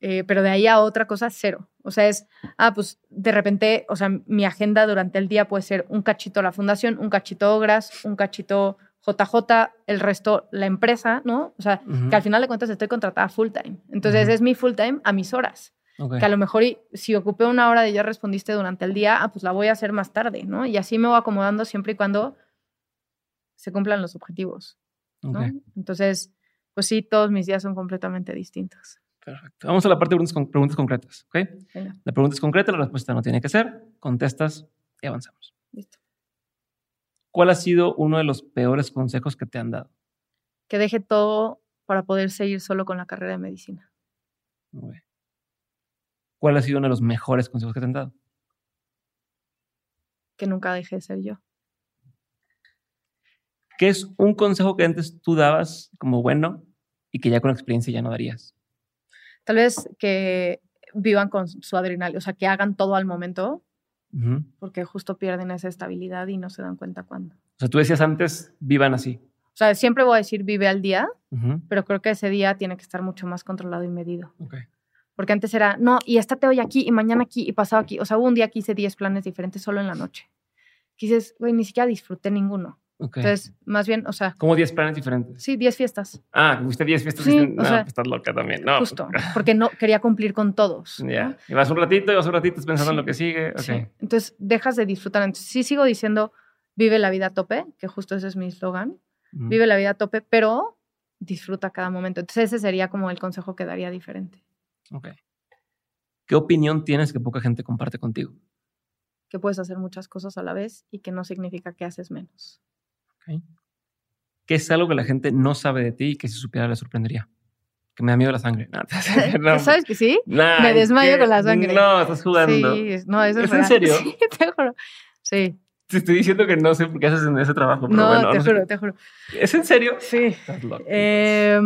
Eh, pero de ahí a otra cosa, cero. O sea, es, ah, pues de repente, o sea, mi agenda durante el día puede ser un cachito la fundación, un cachito Ogras, un cachito JJ, el resto la empresa, ¿no? O sea, que al final de cuentas estoy contratada full time. Entonces es mi full time a mis horas. Que a lo mejor si ocupé una hora de ya respondiste durante el día, ah, pues la voy a hacer más tarde, ¿no? Y así me voy acomodando siempre y cuando se cumplan los objetivos. ¿no? Entonces, pues sí, todos mis días son completamente distintos. Perfecto. Vamos a la parte de preguntas, preguntas concretas, ¿ok? La pregunta es concreta, la respuesta no tiene que ser. Contestas y avanzamos. Listo. ¿Cuál ha sido uno de los peores consejos que te han dado? Que deje todo para poder seguir solo con la carrera de medicina. ¿Cuál ha sido uno de los mejores consejos que te han dado? Que nunca deje de ser yo. ¿Qué es un consejo que antes tú dabas como bueno y que ya con experiencia ya no darías? Tal vez que vivan con su adrenalina, o sea, que hagan todo al momento, porque justo pierden esa estabilidad y no se dan cuenta cuándo. O sea, tú decías antes, vivan así. O sea, siempre voy a decir vive al día, pero creo que ese día tiene que estar mucho más controlado y medido. Porque antes era, no, y estate hoy aquí, y mañana aquí, y pasado aquí. O sea, hubo un día que hice 10 planes diferentes solo en la noche. Que dices, güey, ni siquiera disfruté ninguno. Entonces, más bien, o sea. ¿Cómo 10 planes diferentes? Sí, 10 fiestas. Ah, fuiste 10 fiestas. Sí, no, pues estás loca también. No. Justo, porque no quería cumplir con todos. Ya. Y vas un ratito y vas un ratito pensando en lo que sigue. Sí. Entonces, dejas de disfrutar. Entonces, sí sigo diciendo, vive la vida a tope, que justo ese es mi eslogan. Vive la vida a tope, pero disfruta cada momento. Entonces, ese sería como el consejo que daría diferente. Ok. ¿Qué opinión tienes que poca gente comparte contigo? Que puedes hacer muchas cosas a la vez y que no significa que haces menos. ¿Qué es algo que la gente no sabe de ti y que si supiera le sorprendería? Que me da miedo la sangre. ¿Sabes que sí? me desmayo con la sangre. No, estás jugando. Sí, no, eso es, en serio? Sí, te juro. Sí. Te estoy diciendo que no sé por qué haces en ese trabajo. Pero no, te juro, te juro. ¿Es en serio? Sí. Eh,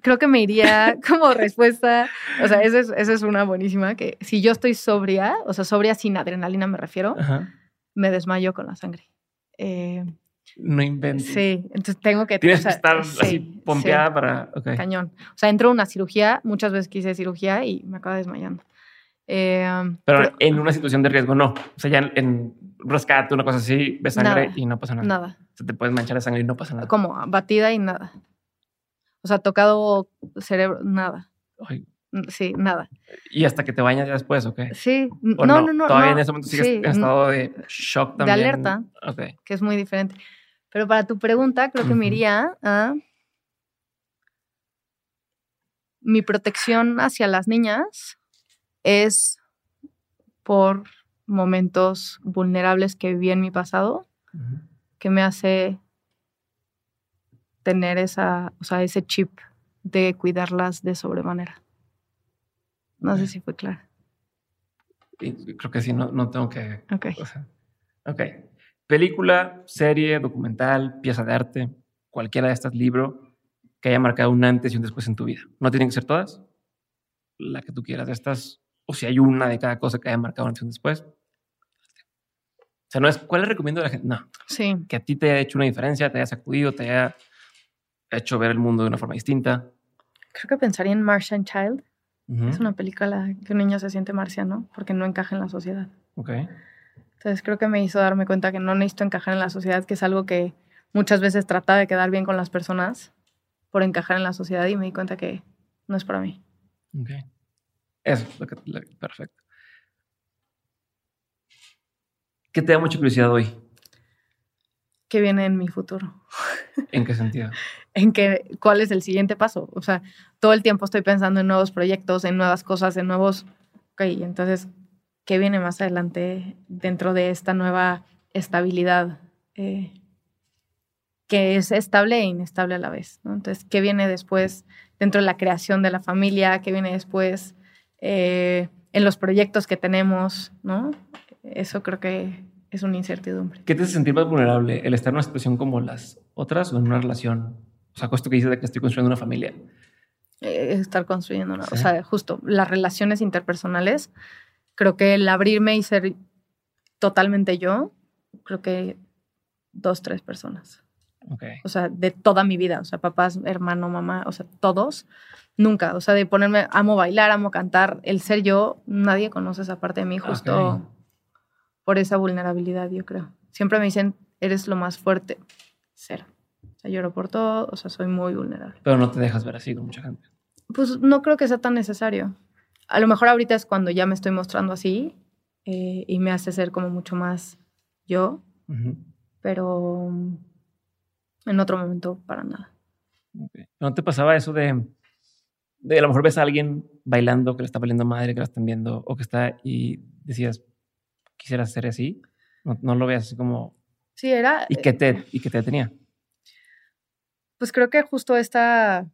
creo que me iría como respuesta, o sea, esa es, esa es una buenísima, que si yo estoy sobria, o sea, sobria sin adrenalina me refiero, me desmayo con la sangre. Eh, no inventes. Sí, entonces tengo que... Tienes que estar así pompeada para... Cañón. O sea, entro a una cirugía, muchas veces quise cirugía y me acaba desmayando. Eh, pero, en una situación de riesgo no. O sea, ya en, en rescate, una cosa así, ves sangre y no pasa nada. Nada. O sea, te puedes manchar de sangre y no pasa nada. Como batida y nada. O sea, tocado cerebro, nada. Sí, nada. ¿Y hasta que te bañas ya después o qué? Sí. No, no, no, Todavía en ese momento sigues en estado de shock también. De alerta. Ok. Que es muy diferente. Pero para tu pregunta, creo que me iría a mi protección hacia las niñas es por momentos vulnerables que viví en mi pasado, que me hace tener esa, o sea, ese chip de cuidarlas de sobremanera. No sé si fue claro. Creo que sí, no, no tengo que. Ok. ok. Película, serie, documental, pieza de arte, cualquiera de estas libros que haya marcado un antes y un después en tu vida. No tienen que ser todas, la que tú quieras de estas, o si hay una de cada cosa que haya marcado un antes y un después. O sea, no es, ¿cuál le recomiendo a la gente? No. Sí. Que a ti te haya hecho una diferencia, te haya sacudido, te haya hecho ver el mundo de una forma distinta. Creo que pensaría en Martian Child. Es una película que un niño se siente marciano porque no encaja en la sociedad. Ok. Entonces creo que me hizo darme cuenta que no necesito encajar en la sociedad, que es algo que muchas veces trataba de quedar bien con las personas por encajar en la sociedad y me di cuenta que no es para mí. Ok. Eso, lo que, perfecto. ¿Qué te da mucha curiosidad hoy? ¿Qué viene en mi futuro? ¿En qué sentido? en que, cuál es el siguiente paso. O sea, todo el tiempo estoy pensando en nuevos proyectos, en nuevas cosas, en nuevos... Ok, entonces, qué viene más adelante dentro de esta nueva estabilidad eh, que es estable e inestable a la vez. Entonces, ¿qué viene después dentro de la creación de la familia? ¿Qué viene después eh, en los proyectos que tenemos? ¿no? Eso creo que es una incertidumbre. ¿Qué te hace sentir más vulnerable? ¿El estar en una situación como las otras o en una relación? O sea, esto que dices de que estoy construyendo una familia. Eh, estar construyendo una. O sea, justo las relaciones interpersonales. Creo que el abrirme y ser totalmente yo, creo que dos, tres personas. O sea, de toda mi vida, o sea, papás, hermano, mamá, o sea, todos, nunca, o sea, de ponerme, amo bailar, amo cantar, el ser yo, nadie conoce esa parte de mí justo por esa vulnerabilidad, yo creo. Siempre me dicen, eres lo más fuerte, cero. O sea, lloro por todo, o sea, soy muy vulnerable. Pero no te dejas ver así con mucha gente. Pues no creo que sea tan necesario. A lo mejor ahorita es cuando ya me estoy mostrando así eh, y me hace ser como mucho más yo, pero en otro momento para nada. ¿No te pasaba eso de, de a lo mejor ves a alguien bailando que le está valiendo madre, que la están viendo, o que está y decías, quisiera ser así? No, lo veas así como... Sí, era... ¿Y qué te, y qué te tenía? Pues creo que justo esta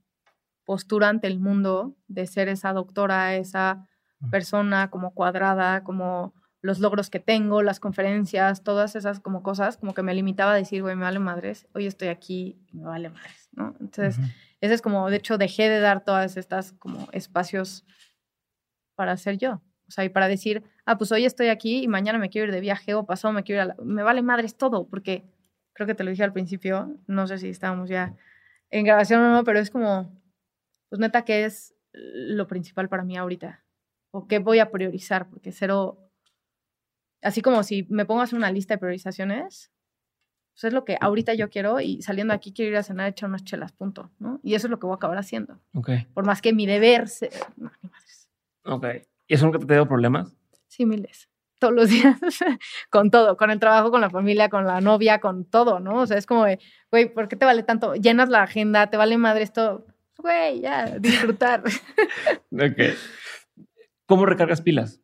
postura ante el mundo de ser esa doctora, esa persona como cuadrada, como los logros que tengo, las conferencias, todas esas como cosas, como que me limitaba a decir, güey, me vale madres, hoy estoy aquí y me vale madres, ¿no? Entonces, ese es como, de hecho, dejé de dar todas estas como espacios para ser yo. O sea, y para decir, ah, pues hoy estoy aquí y mañana me quiero ir de viaje o pasado me quiero ir a la... Me vale madres todo, porque creo que te lo dije al principio, no sé si estábamos ya en grabación o no, pero es como, pues neta, ¿qué es lo principal para mí ahorita? ¿O qué voy a priorizar? Porque cero así como si me pongo a hacer una lista de priorizaciones, pues es lo que ahorita yo quiero y saliendo aquí quiero ir a cenar, echar unas chelas, punto, ¿no? Y eso es lo que voy a acabar haciendo. Ok. Por más que mi deber sea... No, ni madres. Ok. ¿Y eso nunca te ha dado problemas? Sí, miles. Todos los días. con todo, con el trabajo, con la familia, con la novia, con todo, ¿no? O sea, es como, güey, ¿por qué te vale tanto? Llenas la agenda, te vale madre esto. Güey, ya, disfrutar. ok. ¿Cómo recargas pilas?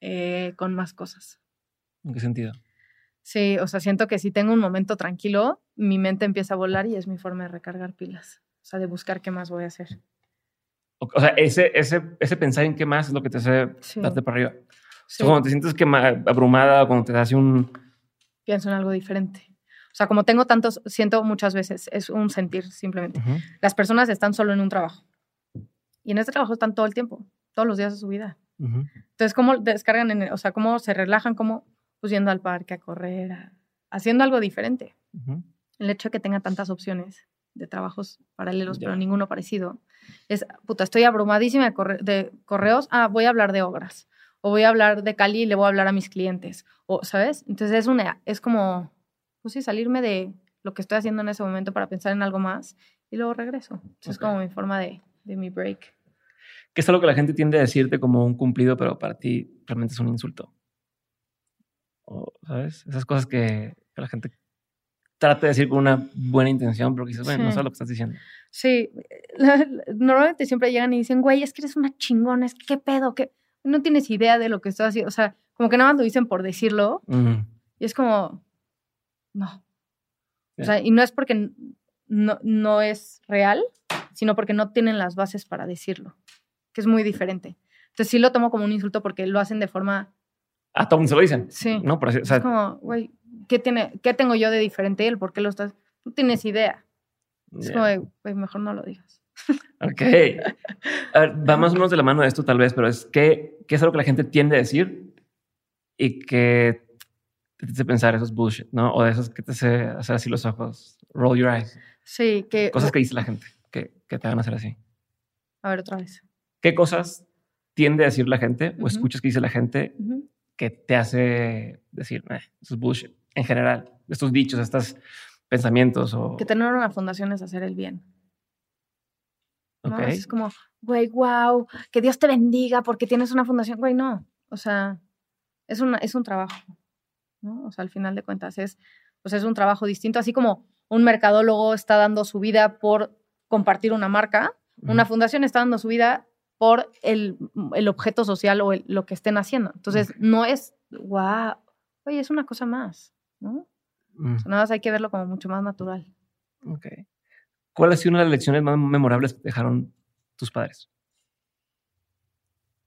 Eh, con más cosas. ¿En qué sentido? Sí, o sea, siento que si tengo un momento tranquilo, mi mente empieza a volar y es mi forma de recargar pilas. O sea, de buscar qué más voy a hacer. O sea, ese, ese, ese pensar en qué más es lo que te hace darte para arriba. cuando te sientes que abrumada, cuando te hace un... Pienso en algo diferente. O sea, como tengo tantos, siento muchas veces, es un sentir simplemente. Las personas están solo en un trabajo. Y en este trabajo están todo el tiempo, todos los días de su vida. Entonces, ¿cómo descargan? En, o sea, ¿cómo se relajan? ¿Cómo? Pues yendo al parque a correr, haciendo algo diferente. El hecho de que tenga tantas opciones de trabajos paralelos, pero ninguno parecido, es, puta, estoy abrumadísima de, de, correos, ah, voy a hablar de obras, o voy a hablar de Cali y le voy a hablar a mis clientes, o, ¿sabes? Entonces es una, es como, pues sí, salirme de lo que estoy haciendo en ese momento para pensar en algo más y luego regreso. Es como mi forma de, de mi break que es algo que la gente tiende a decirte como un cumplido, pero para ti realmente es un insulto. ¿Sabes? Esas cosas que, la gente trata de decir con una buena intención, pero quizás, bueno, no sabes lo que estás diciendo. Sí, normalmente siempre llegan y dicen, güey, es que eres una chingona, es que qué pedo, que no tienes idea de lo que estás haciendo. O sea, como que nada más lo dicen por decirlo. Y es como, no. O sea, y no es porque no, no es real, sino porque no tienen las bases para decirlo que es muy diferente. Entonces sí lo tomo como un insulto porque lo hacen de forma... A todo se lo dicen. Sí. ¿no? es como, güey, ¿qué, tiene, ¿qué tengo yo de diferente él? ¿Por qué lo estás...? No tienes idea. Es como, güey, mejor no lo digas. Ok. A ver, va más o menos de la mano de esto tal vez, pero es que, ¿qué es algo que la gente tiende a decir y que te hace pensar esos bullshit, ¿no? O de esos que te hace hacer así los ojos, roll your eyes. Sí, que... Cosas que dice la gente que, que te van a hacer así. A ver, otra vez. ¿Qué cosas tiende a decir la gente o escuchas que dice la gente que te hace decir, eh, eso es bullshit? En general, estos dichos, estos pensamientos o... Que tener una fundación es hacer el bien. Es como, güey, wow, que Dios te bendiga porque tienes una fundación. Güey, no. O sea, es, una, es un trabajo. ¿No? O sea, al final de cuentas es, pues es un trabajo distinto. Así como un mercadólogo está dando su vida por compartir una marca, una fundación está dando su vida por el, el objeto social o lo que estén haciendo. Entonces, no es, wow, oye, es una cosa más, ¿no? Mm. nada más hay que verlo como mucho más natural. Ok. ¿Cuál ha sido una de las lecciones más memorables que dejaron tus padres?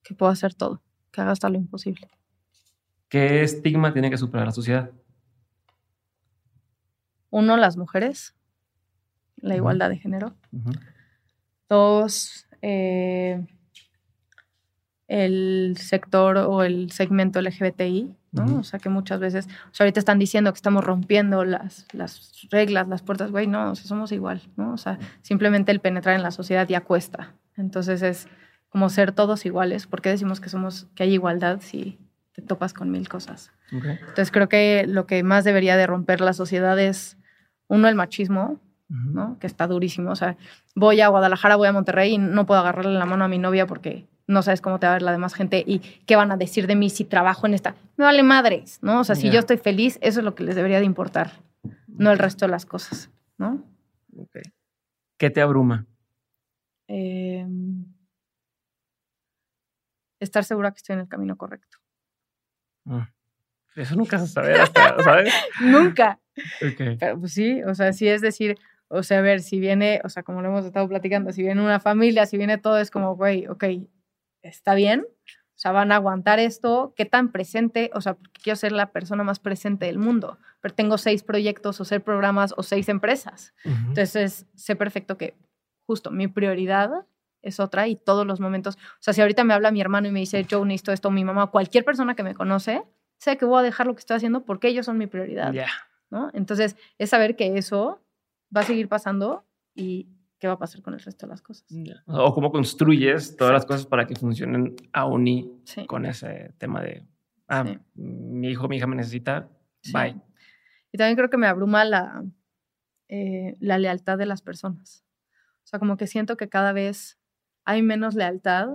Que puedo hacer todo, que haga hasta lo imposible. ¿Qué estigma tiene que superar la sociedad? Uno, las mujeres, la igualdad de género. Dos, eh, el sector o el segmento LGBTI, ¿no? O sea, que muchas veces, o sea, ahorita están diciendo que estamos rompiendo las, las reglas, las puertas, güey, no, o sea, somos igual, ¿no? O sea, simplemente el penetrar en la sociedad ya cuesta. Entonces es como ser todos iguales. ¿Por qué decimos que somos, que hay igualdad si te topas con mil cosas? Entonces creo que lo que más debería de romper la sociedad es, uno, el machismo, ¿no? Que está durísimo. O sea, voy a Guadalajara, voy a Monterrey y no puedo agarrarle la mano a mi novia porque no sabes cómo te va a ver la demás gente y qué van a decir de mí si trabajo en esta. Me vale madres, ¿no? O sea, si yo estoy feliz, eso es lo que les debería de importar, no el resto de las cosas, ¿no? ¿Qué te abruma? Em, estar segura que estoy en el camino correcto. Eso nunca se sabe ¿sabes? nunca. Pero pues sí, o sea, sí es decir, o sea, a ver, si viene, o sea, como lo hemos estado platicando, si viene una familia, si viene todo, es como, güey, ok, está bien, o sea, van a aguantar esto, qué tan presente, o sea, porque quiero ser la persona más presente del mundo, pero tengo seis proyectos o seis programas o seis empresas. Entonces, sé perfecto que justo mi prioridad es otra y todos los momentos, o sea, si ahorita me habla mi hermano y me dice, yo necesito esto, mi mamá, cualquier persona que me conoce, sé que voy a dejar lo que estoy haciendo porque ellos son mi prioridad. ¿no? Entonces, es saber que eso va a seguir pasando y qué va a pasar con el resto de las cosas. O cómo construyes todas las cosas para que funcionen aún y con ese tema de, ah, mi hijo, mi hija me necesita, bye. Y también creo que me abruma la, eh, la lealtad de las personas. O sea, como que siento que cada vez hay menos lealtad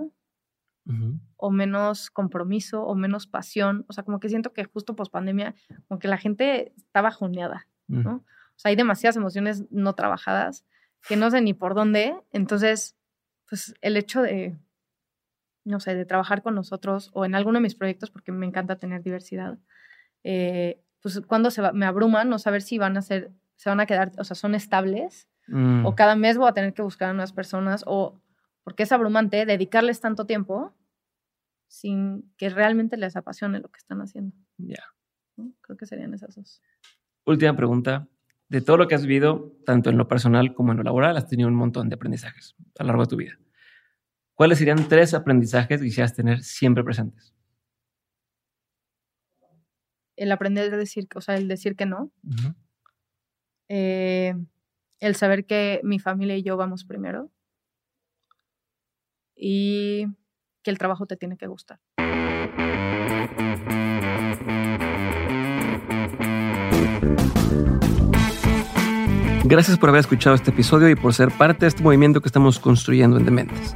o menos compromiso o menos pasión. O sea, como que siento que justo post pandemia, como que la gente está bajoneada, ¿no? O sea, hay demasiadas emociones no trabajadas que no sé ni por dónde. Entonces, pues el hecho de, no sé, de trabajar con nosotros o en alguno de mis proyectos, porque me encanta tener diversidad, eh, pues cuando se me abruma no saber si van a ser, se van a quedar, o sea, son estables o mm. cada mes voy a tener que buscar a nuevas personas o porque es abrumante dedicarles tanto tiempo sin que realmente les apasione lo que están haciendo. Ya. Creo que serían esas dos. Última pregunta de todo lo que has vivido, tanto en lo personal como en lo laboral, has tenido un montón de aprendizajes a lo largo de tu vida. ¿Cuáles serían tres aprendizajes que quisieras tener siempre presentes? El aprender a decir, o sea, el decir que no. Eh, el saber que mi familia y yo vamos primero. Y que el trabajo te tiene que gustar. Gracias por haber escuchado este episodio y por ser parte de este movimiento que estamos construyendo en Dementes.